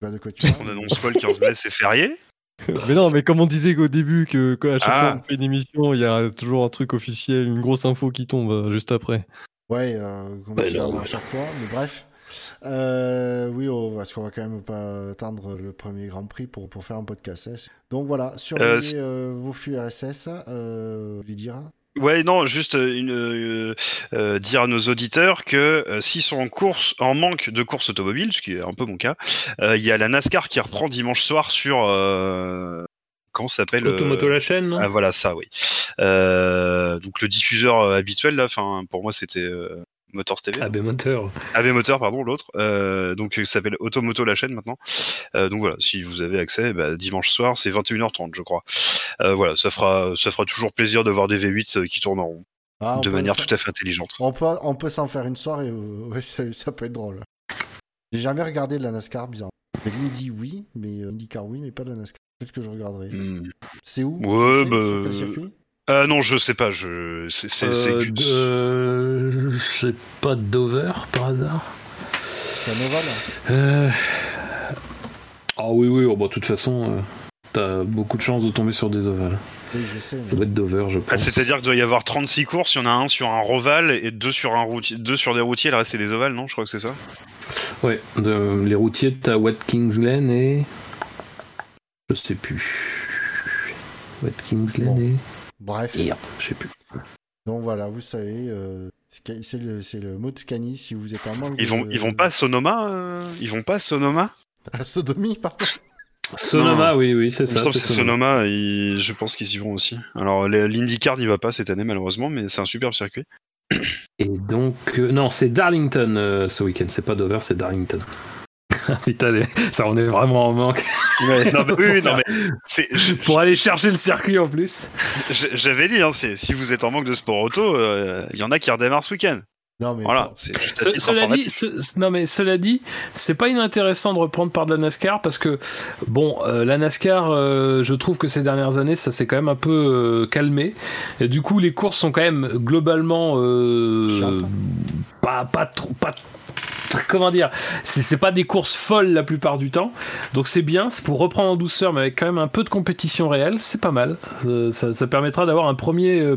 Ben, de quoi tu <laughs> parles? On annonce quoi le 15 mai, c'est férié? <laughs> mais non, mais comme on disait qu'au début, que, que à chaque Ah. fois qu'on fait une émission, il y a toujours un truc officiel, une grosse info qui tombe euh, juste après. Ouais, euh, comme non. à chaque fois, mais bref. Euh, oui, on, parce qu'on va quand même pas attendre le premier Grand Prix pour, pour faire un podcast. Donc voilà, euh, vos flux RSS, euh. Ouais, non, juste euh, une, euh, euh, dire à nos auditeurs que euh, s'ils sont en course, en manque de course automobile, ce qui est un peu mon cas, euh, il y a la NASCAR qui reprend dimanche soir sur euh, comment s'appelle Automoto la chaîne, non? Ah voilà ça oui. Euh, donc le diffuseur habituel là, enfin pour moi c'était euh, Motors TV. AB Moteur. AB Moteur pardon l'autre. Euh, donc ça s'appelle Automoto la chaîne maintenant. Euh, donc voilà si vous avez accès, bah, dimanche soir c'est 21h30 je crois. Euh, voilà ça fera ça fera toujours plaisir de voir des V8 euh, qui tourne en rond Ah, de manière faire- tout à fait intelligente. On peut, on peut s'en faire une soirée, <laughs> ouais, ça, ça peut être drôle. J'ai jamais regardé de la NASCAR, bizarre. Mais lui dit oui, mais euh, IndyCar oui, mais pas de la NASCAR. Peut-être que je regarderai. Hmm. C'est où? Ouais, Tu sais, bah, Sur quel circuit? Euh, non je sais pas je c'est Euh, que- de- c'est pas Dover par hasard C'est un ovale Euh, Ah oui, oui, oh, bah, de toute façon, euh, t'as beaucoup de chances de tomber sur des ovales. Oui, je sais. Ça mais- doit être Dover, je Ah, pense. C'est-à-dire qu'il doit y avoir 36 courses, il y en a un sur un roval et deux sur, un routier, deux sur des routiers, le reste c'est des ovales, non Je crois que c'est ça. Ouais, de- les routiers, t'as Watkins Glen et. Je sais plus. Watkins Glen Bon. et. Bref. Merde, je sais plus. Donc voilà, vous savez, euh, c'est le, c'est le mot de Scani si vous êtes en manque Ils vont, de- ils vont pas à Sonoma euh, Ils vont pas à Sonoma? <laughs> À Sodomie, pardon. Sonoma, oui, oui, c'est ça. c'est Sonoma. Je pense qu'ils y vont aussi. Alors l'IndyCar n'y va pas cette année malheureusement, mais c'est un superbe circuit. Et donc, euh, non, c'est Darlington euh, ce week-end, c'est pas Dover, c'est Darlington. <laughs> Putain, ça on est vraiment en manque. non, mais, oui, oui, non, mais c'est- je- <laughs> Pour aller chercher le circuit en plus. je- j'avais dit, hein, c'est- si vous êtes en manque de sport auto, euh, il y en a qui redémarrent ce week-end. Non, mais Voilà, Ce- cela dit, ce- non mais cela dit, c'est pas inintéressant de reprendre par de la NASCAR parce que bon, euh, la NASCAR, euh, je trouve que ces dernières années, ça s'est quand même un peu euh, calmé. Et du coup, les courses sont quand même globalement euh, pas pas trop pas <laughs> comment dire c'est c'est pas des courses folles la plupart du temps donc c'est bien c'est pour reprendre en douceur mais avec quand même un peu de compétition réelle c'est pas mal Euh, ça, ça permettra d'avoir un premier euh,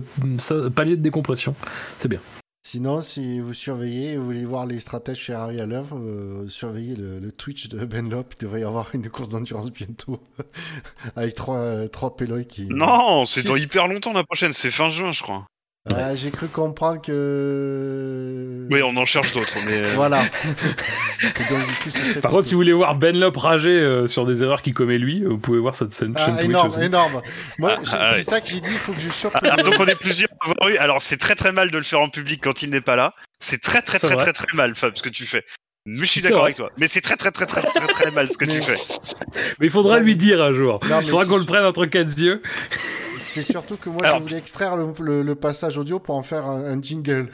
palier de décompression c'est bien Sinon, si vous surveillez et vous voulez voir les stratèges Ferrari à l'œuvre, euh, surveillez le, le Twitch de Benlop. Il devrait y avoir une course d'endurance bientôt. <laughs> Avec trois, euh, trois péloïs qui. Non, c'est dans hyper longtemps la prochaine, c'est fin juin je crois. Ah, J'ai cru comprendre que. Oui, on en cherche d'autres, mais euh, Voilà. <laughs> Et donc, du coup, ce serait Par contre, si vous voulez voir Ben Lop rager euh, sur des erreurs qu'il commet lui, vous pouvez voir cette scène Ah, chaîne Twitch énorme, aussi. énorme. Moi, Ah, j'ai- ah, c'est ouais. ça que j'ai dit. Il faut que je chope. Ah, donc on est plusieurs à avoir eu. Alors c'est très très mal de le faire en public quand il n'est pas là. C'est très très très très très mal Fab ce que tu fais. Mais je suis d'accord avec toi. Mais c'est très très très très très très mal ce que tu fais. Mais il faudra lui dire un jour. Non, il faudra qu'on le prenne entre quatre yeux. C'est surtout que moi, Alors- je voulais extraire le, le- le passage audio pour en faire un, un jingle.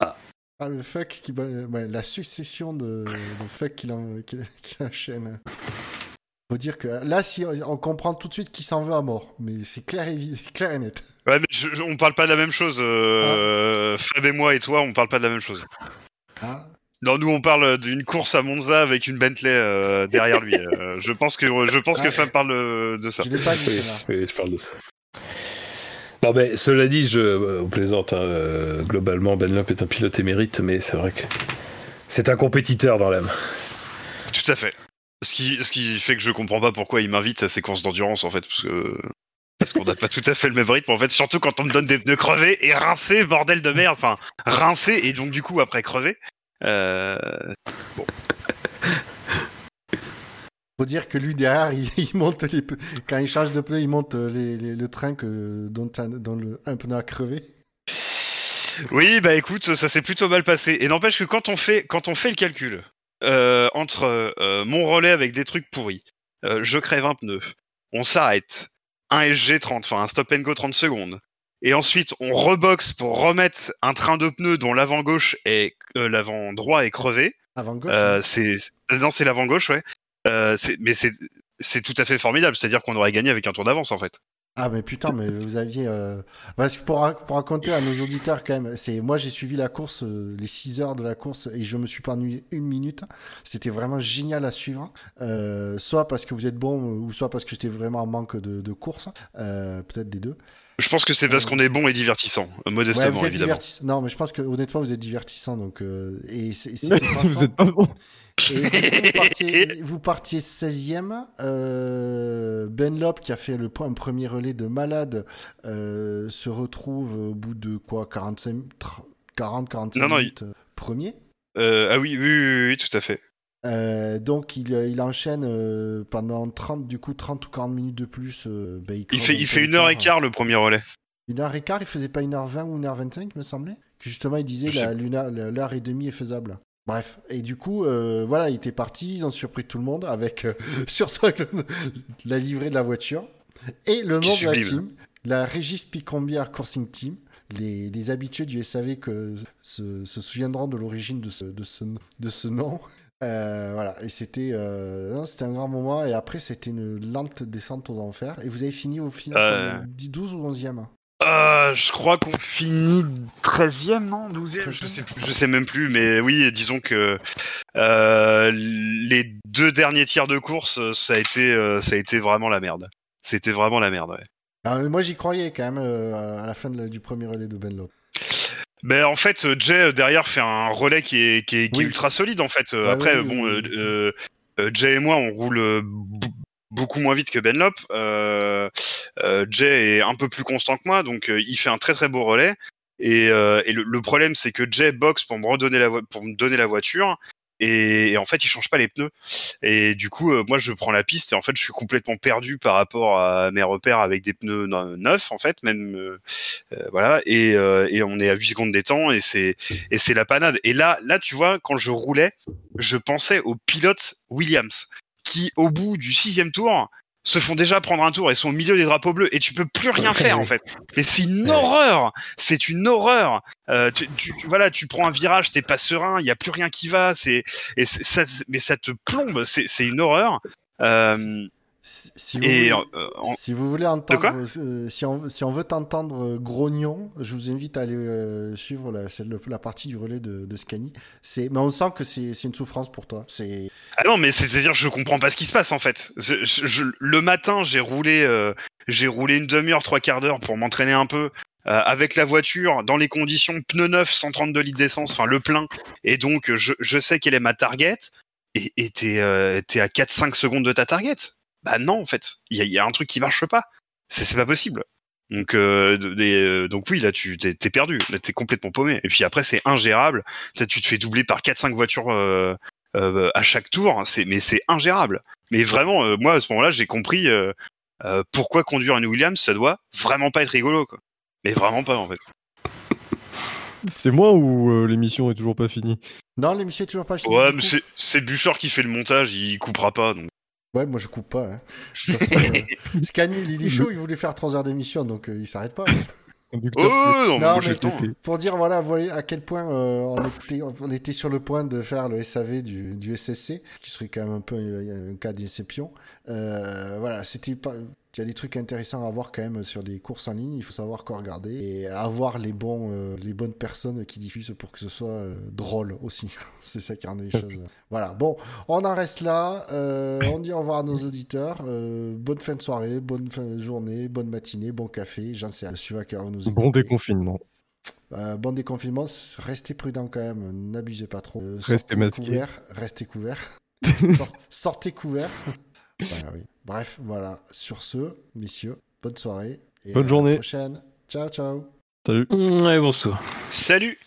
Ah. Ah, le fuck qui ouais, la succession de, de fuck qu'il qu'il qu'il enchaîne. Faut dire que là, si on comprend tout de suite qu'il s'en veut à mort, mais c'est clair et, clair et net. Ouais mais je- je- on parle pas de la même chose. Ah. Euh, Fab et moi et toi on parle pas de la même chose. Ah, Non nous on parle d'une course à Monza avec une Bentley euh, derrière lui. Euh, je pense que je pense que. Fab parle euh, de ça. je pas dit, Oui, oui, je parle de ça. Non, mais cela dit, je euh, plaisante. hein, globalement, Ben Lop est un pilote émérite, mais c'est vrai que c'est un compétiteur dans l'âme. Tout à fait. Ce qui, ce qui fait que je comprends pas pourquoi il m'invite à ces courses d'endurance en fait, parce que parce qu'on n'a pas tout à fait le même rythme en fait, surtout quand on me donne des pneus crevés et rincés, bordel de merde, enfin rincés et donc du coup après crever. Euh... <laughs> Faut dire que lui derrière, <laughs> il, monte les, quand il change de pneu, il monte euh, les, le train que, dont, un- pneu a crevé. Oui, bah écoute, ça s'est plutôt mal passé. Et n'empêche que quand on fait quand on fait le calcul euh, entre euh, mon relais avec des trucs pourris, je crève un pneu, on s'arrête, un SG 30, enfin un stop and go 30 secondes, et ensuite on reboxe pour remettre un train de pneus dont l'avant gauche est euh, l'avant droit est crevé. Avant gauche. Euh, c'est- non c'est l'avant gauche ouais. Euh, mais c'est c'est tout à fait formidable, c'est-à-dire qu'on aurait gagné avec un tour d'avance en fait. Ah mais putain, mais vous aviez... euh, Parce que pour, pour raconter à nos auditeurs quand même, c'est moi j'ai suivi la course, euh, les 6 heures de la course, et je me suis pas ennuyé une minute. C'était vraiment génial à suivre. Euh, soit parce que vous êtes bon, ou soit parce que j'étais vraiment en manque de, de course. Peut-être des deux. Je pense que c'est parce qu'on est bon et divertissant, euh, Ouais, modestement vous êtes évidemment. divertissant. Non, mais je pense que honnêtement, vous êtes divertissant. Donc, euh, et c'est- c'était <laughs> franchement- Vous êtes pas bon. Et du coup, vous partiez, <laughs> vous partiez 16e. Euh, ben Lop, qui a fait le, un premier relais de malade, euh, se retrouve au bout de quoi 45, 40, 45 Non, non, minutes euh, premier? Euh, ah oui, oui, oui, oui, tout à fait. Euh, donc il, il enchaîne euh, pendant 30 du coup 30 ou 40 minutes de plus. euh, ben, Il fait, il fait une heure et quart le premier relais. Une heure et quart, il faisait pas une heure 20 ou une heure 25, me semblait? Que justement, il disait l'heure et demie est faisable. Bref, et du coup, voilà, il était parti, ils ont surpris tout le monde avec <laughs> surtout avec le- la livrée de la voiture et le nom de la team, la Régis Picombière Coursing Team. Les, les habitués du SAV que se, se souviendront de l'origine de ce, de, ce, de ce nom. Euh, voilà, et c'était euh, c'était un grand moment. Et après, c'était une lente descente aux enfers. Et vous avez fini au final Euh. combien 10, 12 ou 11e Euh, je crois qu'on finit 13e, non 12e Je 13e. sais, plus- je sais même plus, mais oui, disons que les deux derniers tiers de course, ça a été, ça a été vraiment la merde. C'était vraiment la merde, ouais. Alors, moi, j'y croyais quand même à la fin de du premier relais de Ben Lop. Ben en fait, euh, Jay euh, derrière fait un relais qui est, qui est, qui est ultra solide en fait. Euh, Après, oui, bon, oui, euh, Jay et moi, on roule beaucoup moins vite que Benlop. Euh, euh, Jay est un peu plus constant que moi, donc euh, il fait un très très beau relais. Et, euh, et le, le problème, c'est que Jay boxe pour me redonner la pour me donner la voiture. Et, et en fait, il change pas les pneus. Et du coup, euh, moi, je prends la piste et en fait, je suis complètement perdu par rapport à mes repères avec des pneus ne- neufs, en fait, même euh, euh, voilà. Et, et on est à 8 secondes des temps et c'est et c'est la panade. Et là, là, tu vois, quand je roulais, je pensais aux pilotes Williams qui, au bout du sixième tour, se font déjà prendre un tour et sont au milieu des drapeaux bleus et tu peux plus rien faire en fait. Mais c'est une horreur, c'est une horreur. Euh, tu, voilà, tu prends un virage, t'es pas serein, il y a plus rien qui va, c'est et ça, mais ça te plombe, c'est c'est une horreur. Euh, Si, si vous et voulez, euh, en- si vous voulez entendre, euh, si, on, si on veut t'entendre euh, grognon, je vous invite à aller euh, suivre la, partie du relais de, de Scani. Mais on sent que c'est, une souffrance pour toi. Ah non, mais c'est-à-dire je comprends pas ce qui se passe en fait. Je- je- je- le matin, j'ai roulé, euh, j'ai roulé une demi-heure, trois quarts d'heure pour m'entraîner un peu euh, avec la voiture dans les conditions pneu neuf, 132 litres d'essence, enfin le plein. Et donc je, je sais quelle est ma target. Et t'es euh, t'es à 4-5 secondes de ta target. Bah non en fait, il y a, il y a un truc qui marche pas. C'est pas possible. Donc, euh, des, euh, donc oui, là, tu t'es, perdu, là, t'es complètement paumé. Et puis après, c'est ingérable. Tu te fais doubler par 4-5 voitures euh, euh, à chaque tour. C'est, mais c'est ingérable. Mais vraiment, euh, moi, à ce moment-là, j'ai compris euh, euh, pourquoi conduire une Williams, ça doit vraiment pas être rigolo, quoi. Mais vraiment pas, en fait. C'est moi ou euh, l'émission est toujours pas finie? Non, l'émission est toujours pas finie. Ouais, mais c'est Bouchard qui fait le montage, il coupera pas. Donc. Ouais, moi je coupe pas. Hein. De toute façon, euh, <laughs> Scani, il est chaud, il voulait faire 3 heures d'émission, donc euh, il s'arrête pas. Oh, non, Non, mais-. Pour dire voilà, voilà à quel point euh, on, était, on était sur le point de faire le SAV du, du SSC, qui serait quand même un peu euh, un cas d'exception. Euh, voilà, c'était pas. Il y a des trucs intéressants à voir quand même sur des courses en ligne. Il faut savoir quoi regarder et avoir les bons, euh, les bonnes personnes qui diffusent pour que ce soit euh, drôle aussi. <laughs> C'est ça qui rend les <laughs> choses. Voilà. Bon, on en reste là. Euh, on dit au revoir à nos auditeurs. Euh, bonne fin de soirée, bonne fin de journée, bonne matinée, bon café. J'en sais rien. À nous Bon déconfinement. Euh, bon déconfinement, restez prudent quand même, n'abusez pas trop. Euh, Restez masqués. couverts, restez couverts. <laughs> Sort- sortez couverts. Oui. Bref, voilà. Sur ce, messieurs, bonne soirée. Et Bonne à journée. La prochaine. Ciao, ciao. Salut. Ouais, bonsoir. Salut!